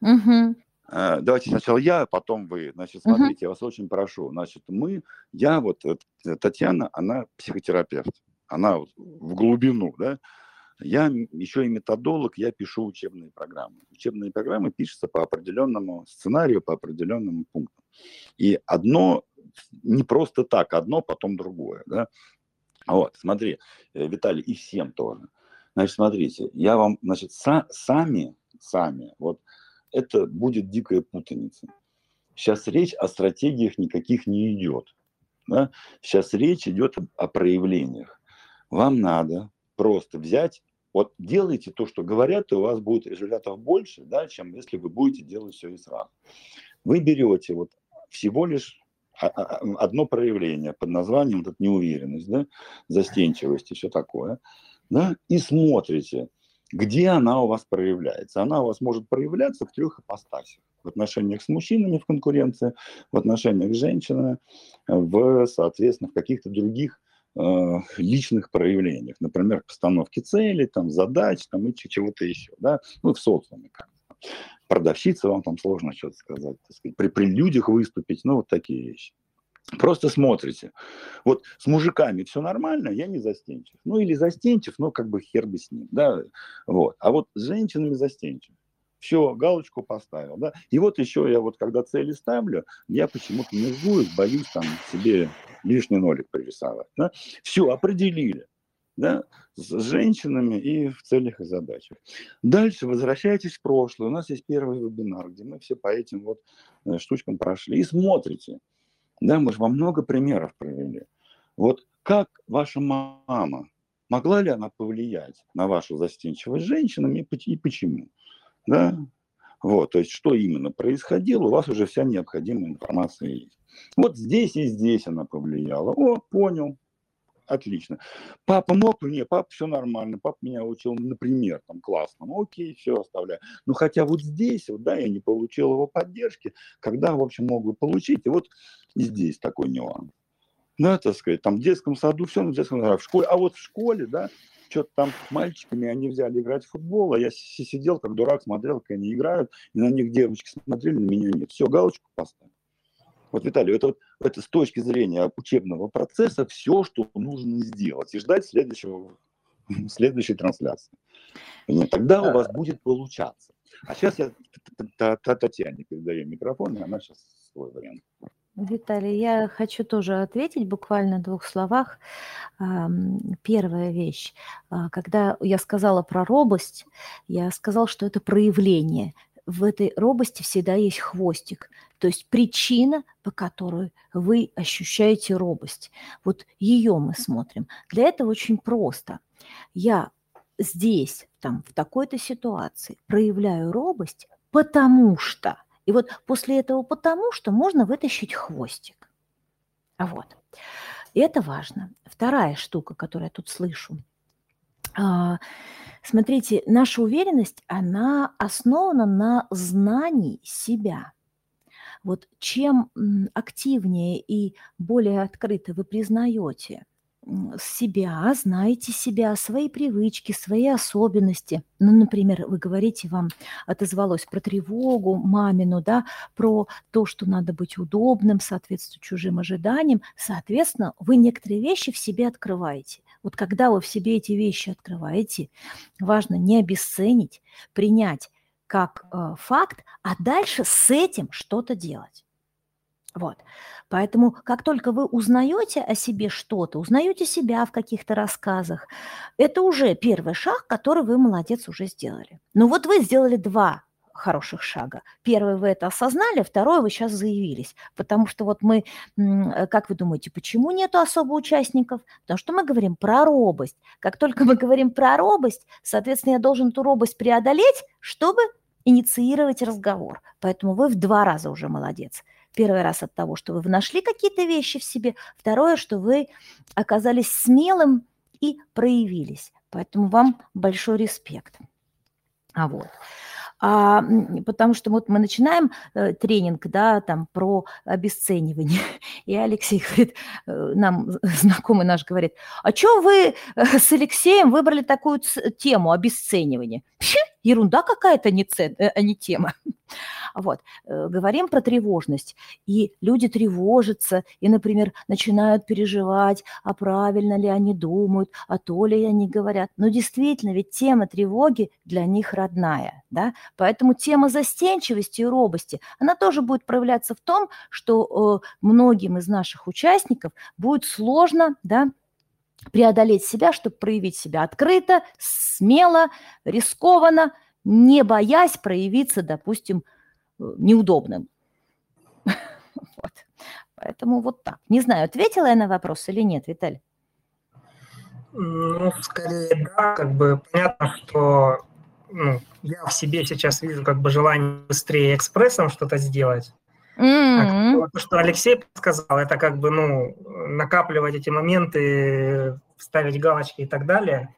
Угу. Давайте сначала я, а потом вы. Значит, смотрите, uh я вас очень прошу. Значит, мы, я вот, э, Татьяна, она психотерапевт. Она в глубину, да. Я еще и методолог, я пишу учебные программы. Учебные программы пишутся по определенному сценарию, по определенному пункту. И одно не просто так, одно потом другое. Да? Вот, смотри, э, Виталий, и всем тоже. Значит, смотрите, я вам, значит, са, сами, сами, вот это будет дикая путаница. Сейчас речь о стратегиях никаких не идет. Да? Сейчас речь идет о проявлениях. Вам надо просто взять, вот делайте то, что говорят, и у вас будет результатов больше, да, чем если вы будете делать все и сразу. Вы берете вот всего лишь одно проявление под названием вот неуверенность, да, застенчивость и все такое, да, и смотрите, где она у вас проявляется. Она у вас может проявляться в трех ипостасях. В отношениях с мужчинами в конкуренции, в отношениях с женщинами, в, соответственно, в каких-то других личных проявлениях, например, постановки целей, там, задач, там, и чего-то еще, да, ну, в социуме как Продавщица вам там сложно что-то сказать, так сказать, при, при людях выступить, ну, вот такие вещи. Просто смотрите. Вот с мужиками все нормально, я не застенчив. Ну, или застенчив, но как бы хер бы с ним, да, вот. А вот с женщинами застенчив. Все, галочку поставил, да. И вот еще я вот, когда цели ставлю, я почему-то нервуюсь, боюсь там себе лишний нолик пририсовать. Да? Все, определили. Да, с женщинами и в целях и задачах. Дальше возвращайтесь в прошлое. У нас есть первый вебинар, где мы все по этим вот э, штучкам прошли. И смотрите. Да, мы же вам много примеров провели. Вот как ваша мама, могла ли она повлиять на вашу застенчивость женщинами и почему? Да? Вот, то есть что именно происходило, у вас уже вся необходимая информация есть. Вот здесь и здесь она повлияла. О, понял. Отлично. Папа мог? Не, папа все нормально. Папа меня учил, например, там классно. Окей, все оставляю. Ну, хотя вот здесь, вот, да, я не получил его поддержки, когда, в общем, мог бы получить. И вот здесь такой нюанс. Да, так сказать, там в детском саду все, ну, в детском саду, в школе, а вот в школе, да, что-то там мальчиками они взяли играть в футбол, а я сидел как дурак, смотрел, как они играют, и на них девочки смотрели, на меня нет. Все, галочку поставил. Вот, Виталий, это, вот, это с точки зрения учебного процесса все, что нужно сделать, и ждать следующего, *laughs* следующей трансляции. И тогда у вас будет получаться. А сейчас я Татьяне передаю микрофон, и она сейчас свой вариант. Виталий, я хочу тоже ответить буквально в двух словах. Первая вещь. А, когда я сказала про робость, я сказала, что это проявление. В этой робости всегда есть хвостик. То есть причина, по которой вы ощущаете робость. Вот ее мы смотрим. Для этого очень просто. Я здесь, там, в такой-то ситуации проявляю робость, потому что – и вот после этого потому что можно вытащить хвостик. А вот. И это важно. Вторая штука, которую я тут слышу. А, смотрите, наша уверенность, она основана на знании себя. Вот чем активнее и более открыто вы признаете – себя, знаете себя, свои привычки, свои особенности. Ну, например, вы говорите, вам отозвалось про тревогу мамину, да, про то, что надо быть удобным, соответствовать чужим ожиданиям. Соответственно, вы некоторые вещи в себе открываете. Вот когда вы в себе эти вещи открываете, важно не обесценить, принять как э, факт, а дальше с этим что-то делать. Вот. Поэтому как только вы узнаете о себе что-то, узнаете себя в каких-то рассказах, это уже первый шаг, который вы, молодец, уже сделали. Ну вот вы сделали два хороших шага. Первый вы это осознали, второй вы сейчас заявились. Потому что вот мы, э, как вы думаете, почему нету особо участников? Потому что мы говорим про робость. Как только мы говорим про робость, соответственно, я должен эту робость преодолеть, чтобы инициировать разговор. Поэтому вы в два раза уже молодец. Первый раз от того, что вы нашли какие-то вещи в себе. Второе, что вы оказались смелым и проявились. Поэтому вам большой респект. А вот а, потому что вот мы начинаем э, тренинг, да, там про обесценивание, *laughs* и Алексей говорит, э, нам знакомый наш говорит, а что вы э, с Алексеем выбрали такую тему обесценивания? *laughs* Ерунда какая-то, не, цен, э, а не тема. *laughs* Вот. Э, говорим про тревожность. И люди тревожатся, и, например, начинают переживать, а правильно ли они думают, а то ли они говорят. Но действительно, ведь тема тревоги для них родная. Да? Поэтому тема застенчивости и робости, она тоже будет проявляться в том, что э, многим из наших участников будет сложно да, преодолеть себя, чтобы проявить себя открыто, смело, рискованно, не боясь проявиться, допустим, э, неудобным. *laughs* Вот. Поэтому вот так. Не знаю, ответила я на вопрос или нет, Виталий? Ну, скорее, да, как бы понятно, что ну, я в себе сейчас вижу как бы желание быстрее экспрессом что-то сделать. Mm-hmm. А то, что Алексей сказал, это как бы, ну, накапливать эти моменты, ставить галочки и так далее,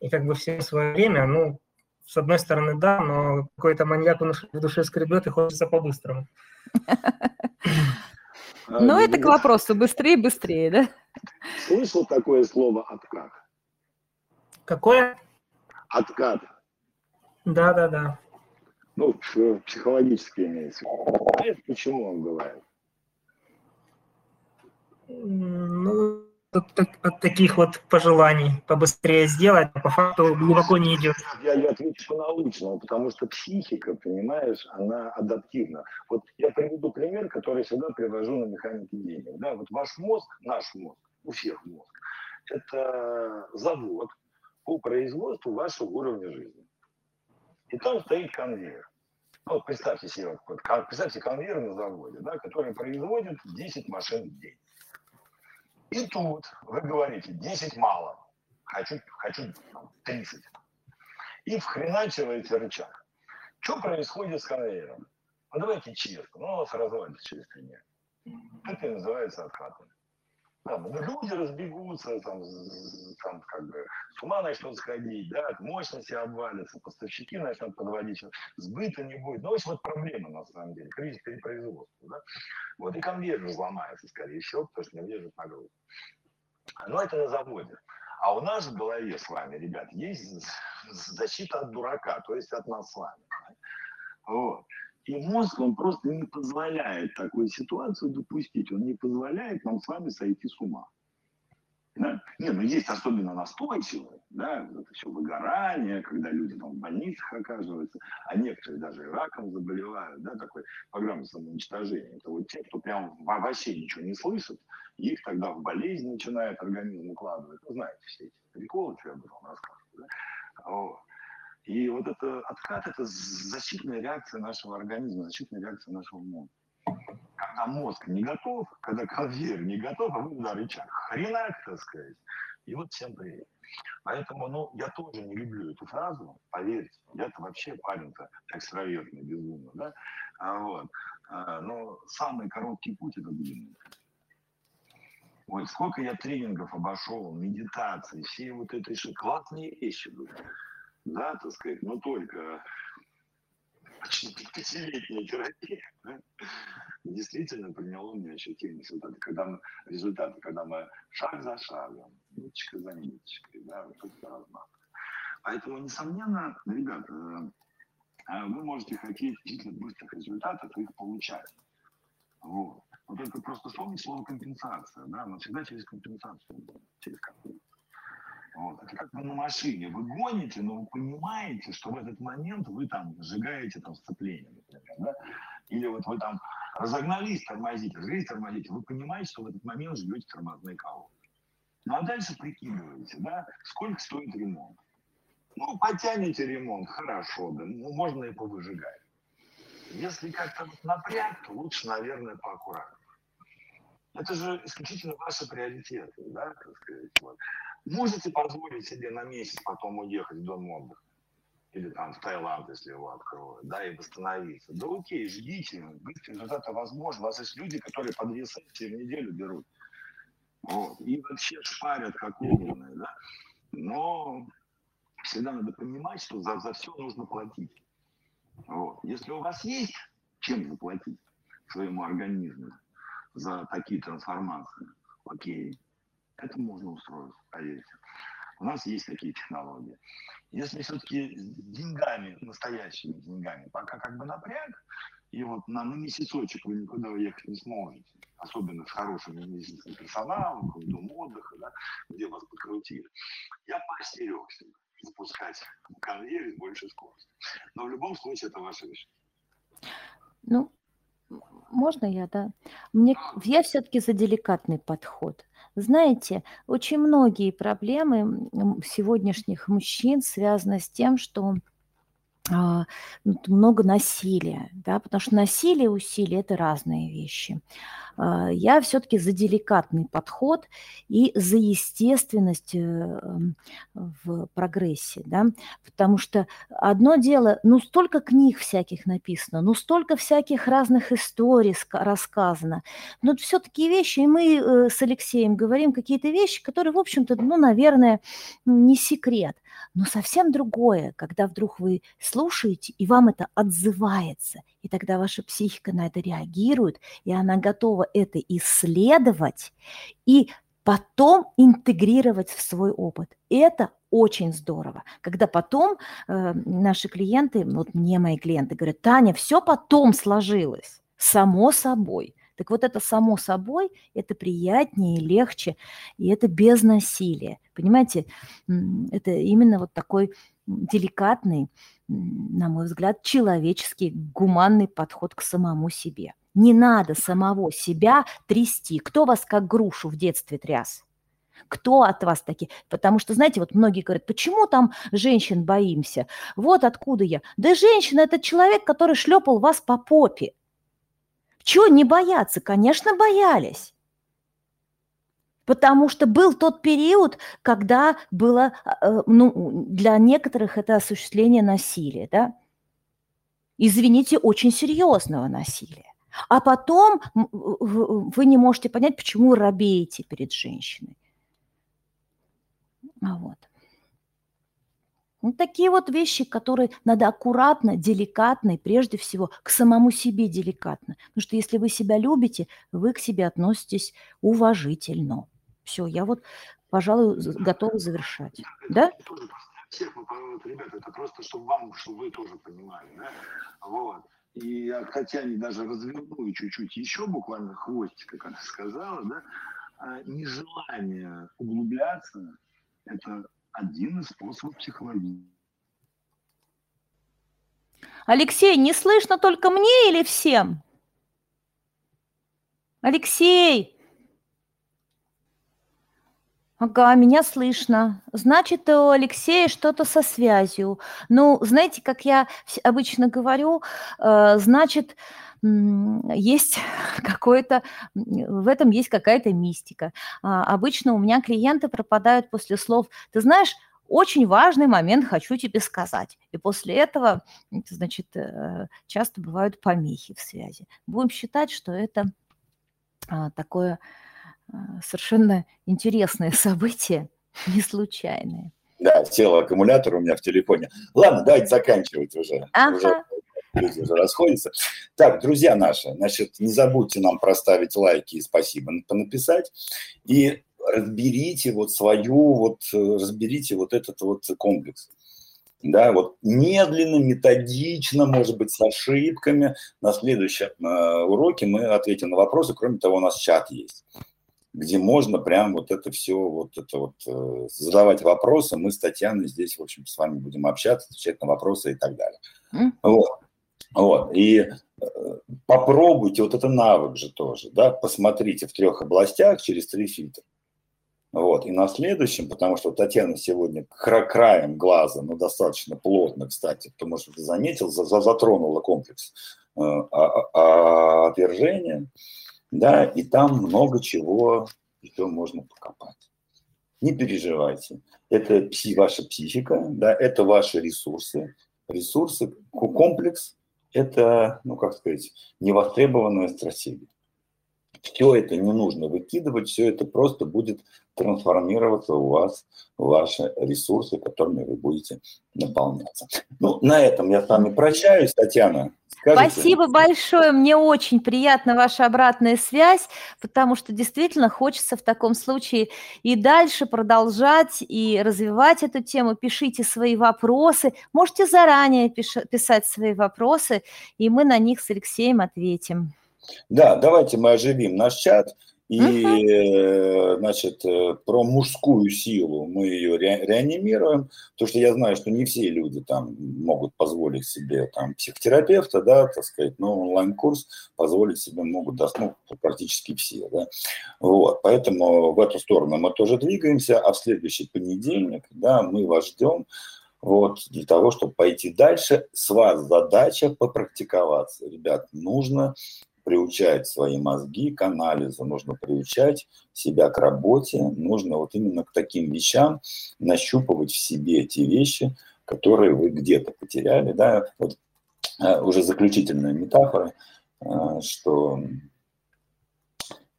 и как бы все свое время, ну, с одной стороны, да, но какой-то маньяк в душе скребет и хочется по-быстрому. Ну, это к вопросу, быстрее, быстрее, да? Слышал такое слово «откат»? Какое? Откат. Да, да, да. Ну, психологически имеется. Знаешь, почему он бывает? Ну, от, от таких вот пожеланий побыстрее сделать, а по факту глубоко не идет. Я, я отвечу научно, потому что психика, понимаешь, она адаптивна. Вот я приведу пример, который всегда привожу на механике денег. Да, вот ваш мозг, наш мозг, у всех мозг, это завод по производству вашего уровня жизни. И там стоит конвейер. Ну, представьте себе, вот, представьте конвейер на заводе, да, который производит 10 машин в день. И тут вы говорите, 10 мало, хочу, хочу 30. И вхреначиваете рычаг. Что происходит с конвейером? Ну, давайте честно, ну, у нас развалится через три дня. Это и называется откатом. Там, ну, люди разбегутся, там, там, как бы, с ума начнут сходить, да, мощности обвалятся, поставщики начнут подводить, сбыта не будет. Ну, в общем, вот проблема, на самом деле, кризис перепроизводства, да. Вот, и конвейер взломается, скорее всего, потому что не удержит нагрузку. Но это на заводе. А у нас в голове с вами, ребят, есть защита от дурака, то есть от нас с вами. Вот. И мозг, он просто не позволяет такую ситуацию допустить. Он не позволяет нам с вами сойти с ума. Да? Не, ну есть особенно настойчивые, да, это все выгорание, когда люди там в больницах оказываются, а некоторые даже раком заболевают, да, такой программа самоуничтожения. Это вот те, кто прям вообще ничего не слышит, их тогда в болезнь начинает организм укладывать. Вы знаете все эти приколы, что я об этом рассказываю. Да? Вот. И вот это откат – это защитная реакция нашего организма, защитная реакция нашего мозга. Когда мозг не готов, когда конвейер не готов, а вы туда рычаг. Хренак, так сказать. И вот всем привет. Поэтому, ну, я тоже не люблю эту фразу, поверьте. Я-то вообще парень-то экстравертный, безумно, да? А вот. А, но самый короткий путь – это длинный. Ой, сколько я тренингов обошел, медитации, все вот эти классные вещи были. Да, так сказать, но только почти пятилетняя терапия да, действительно приняло мне ощутимые результаты, когда мы, результаты, когда мы шаг за шагом, ниточка за ниточкой, да, вот это размах. Поэтому, несомненно, ребята, э, вы можете хотеть действительно быстрых результатов их получать. Вот. Но только просто вспомните слово компенсация, да, но всегда через компенсацию, через какую-то. Вот. Это как вы на машине. Вы гоните, но вы понимаете, что в этот момент вы там сжигаете там сцепление, например, да? Или вот вы там разогнались, тормозите, разогнались, тормозите. Вы понимаете, что в этот момент ждете тормозные колонки. Ну а дальше прикидываете, да, сколько стоит ремонт. Ну, потянете ремонт, хорошо, да, ну, можно и повыжигать. Если как-то вот напряг, то лучше, наверное, поаккуратнее. Это же исключительно ваши приоритеты, да, так сказать. Вот. Можете позволить себе на месяц потом уехать в дом отдыха? Или там в Таиланд, если его откроют, да, и восстановиться. Да окей, ждите, быстрый результат возможно. У вас есть люди, которые по две сессии в неделю берут. Вот. И вообще шпарят как огненные, да. Но всегда надо понимать, что за, за все нужно платить. Вот. Если у вас есть чем заплатить своему организму за такие трансформации, окей, это можно устроить, поверьте. У нас есть такие технологии. Если все-таки с деньгами, настоящими деньгами, пока как бы напряг, и вот на, на месяцочек вы никуда уехать не сможете, особенно с хорошим медицинским персоналом, дом отдыха, да, где вас подкрутили, я поостерегся запускать конвейер с большей скоростью. Но в любом случае это ваше решение. Ну, можно я, да? Мне, я все-таки за деликатный подход. Знаете, очень многие проблемы сегодняшних мужчин связаны с тем, что много насилия, да, потому что насилие и усилие – это разные вещи. А, я все-таки за деликатный подход и за естественность э, в прогрессе, да, потому что одно дело, ну столько книг всяких написано, ну столько всяких разных историй рассказано, но все-таки вещи, и мы э, с Алексеем говорим какие-то вещи, которые, в общем-то, ну, наверное, не секрет, но совсем другое, когда вдруг вы слушаете, и вам это отзывается, и тогда ваша психика на это реагирует, и она готова это исследовать и потом интегрировать в свой опыт. Это очень здорово, когда потом э, наши клиенты, вот мне мои клиенты говорят, Таня, все потом сложилось, само собой. Так вот это само собой, это приятнее, легче, и это без насилия. Понимаете, это именно вот такой деликатный, на мой взгляд, человеческий, гуманный подход к самому себе. Не надо самого себя трясти. Кто вас как грушу в детстве тряс? Кто от вас такие? Потому что, знаете, вот многие говорят, почему там женщин боимся? Вот откуда я. Да женщина – это человек, который шлепал вас по попе. Чего не бояться? Конечно, боялись. Потому что был тот период, когда было, э, ну, для некоторых это осуществление насилия, да? Извините, очень серьезного насилия. А потом вы не можете понять, почему робеете перед женщиной. А вот. Ну, такие вот вещи, которые надо аккуратно, деликатно и прежде всего к самому себе деликатно. Потому что если вы себя любите, вы к себе относитесь уважительно. Все, я вот, пожалуй, готова завершать. Да? Всех, ребята, это просто, чтобы вам, чтобы вы тоже понимали, да? Вот. И хотя они даже развернули чуть-чуть еще буквально хвостик, как она сказала, да, а нежелание углубляться – это один из способов психологии. Алексей, не слышно только мне или всем? Алексей! Ага, меня слышно. Значит, у Алексея что-то со связью. Ну, знаете, как я обычно говорю, э, значит, есть *laughs* какое-то, в этом есть какая-то мистика. А, обычно у меня клиенты пропадают после слов, ты знаешь, очень важный момент хочу тебе сказать. И после этого, значит, э, часто бывают помехи в связи. Будем считать, что это а, такое а, совершенно интересное *laughs* событие, не случайное. Да, сел аккумулятор у меня в телефоне. Ладно, давайте заканчивать уже. Ага. уже люди уже расходятся. Так, друзья наши, значит, не забудьте нам проставить лайки и спасибо понаписать. И разберите вот свою, вот разберите вот этот вот комплекс. Да, вот медленно, методично, может быть, с ошибками. На следующем э, уроке мы ответим на вопросы. Кроме того, у нас чат есть где можно прям вот это все, вот это вот э, задавать вопросы. Мы с Татьяной здесь, в общем, с вами будем общаться, отвечать на вопросы и так далее. Mm. Вот. Вот. И э, попробуйте, вот это навык же тоже, да, посмотрите в трех областях через три фильтра. Вот. И на следующем, потому что Татьяна сегодня краем глаза, но достаточно плотно, кстати, потому что ты заметил, за, за, затронула комплекс э, а, а, а, отвержения, да, и там много чего еще можно покопать. Не переживайте. Это пси, ваша психика, да, это ваши ресурсы. Ресурсы, комплекс это, ну как сказать, невостребованная стратегия. Все это не нужно выкидывать, все это просто будет трансформироваться у вас ваши ресурсы, которыми вы будете наполняться. Ну, на этом я с вами прощаюсь, Татьяна. Скажите. Спасибо большое, мне очень приятна ваша обратная связь, потому что действительно хочется в таком случае и дальше продолжать и развивать эту тему. Пишите свои вопросы, можете заранее писать свои вопросы, и мы на них с Алексеем ответим. Да, давайте мы оживим наш чат. И, uh значит, э, про мужскую силу мы ее ре, реанимируем, потому что я знаю, что не все люди там могут позволить себе там психотерапевта, да, так сказать, но онлайн-курс позволить себе могут, да, ну, практически все, да. Вот, поэтому в эту сторону мы тоже двигаемся, а в следующий понедельник, да, мы вас ждем, вот, для того, чтобы пойти дальше. С вас задача попрактиковаться. Ребят, нужно приучать свои мозги к анализу, нужно приучать себя к работе, нужно вот именно к таким вещам нащупывать в себе те вещи, которые вы где-то потеряли. Да? Вот э, уже заключительная метафора, э, что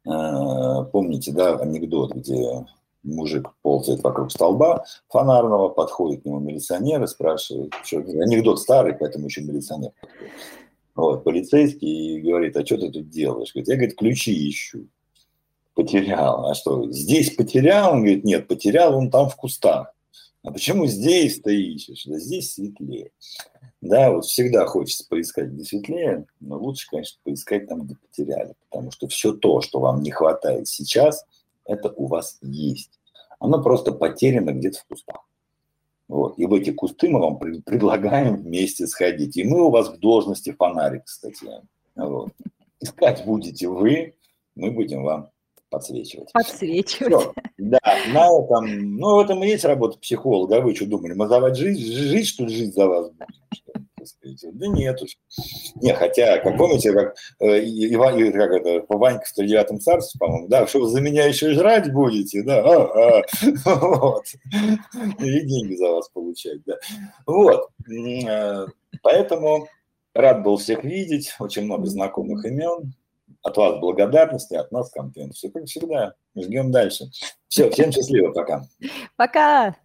э, помните, да, анекдот, где мужик ползает вокруг столба фонарного, подходит к нему милиционер и спрашивает, что анекдот старый, поэтому еще милиционер. Вот, полицейский и говорит, а что ты тут делаешь? Говорит, я, говорит, ключи ищу. Потерял. А что, здесь потерял? Он говорит, нет, потерял он там в кустах. А почему здесь ты ищешь? Да здесь светлее. Да, вот всегда хочется поискать, где светлее, но лучше, конечно, поискать там, где потеряли. Потому что все то, что вам не хватает сейчас, это у вас есть. Оно просто потеряно где-то в кустах. Вот. И в эти кусты мы вам предлагаем вместе сходить. И мы у вас в должности фонарик, кстати. Вот. Искать будете вы, мы будем вам подсвечивать. Подсвечивать. Все. Да, на этом, ну, в этом и есть работа психолога. А вы что думали, мозовать жизнь, жить, что ли, жить за вас будем? Да нет уж. Не, хотя, как помните, как, э, Иван, как это, Ванька в тридевятом царстве, по-моему, да, что вы за меня еще и жрать будете, да, а, а, *laughs* вот, и деньги за вас получать, да. Вот, э, поэтому рад был всех видеть, очень много знакомых имен, от вас благодарности, от нас контент. Все как всегда. Ждем дальше. Все, всем счастливо, пока. Пока.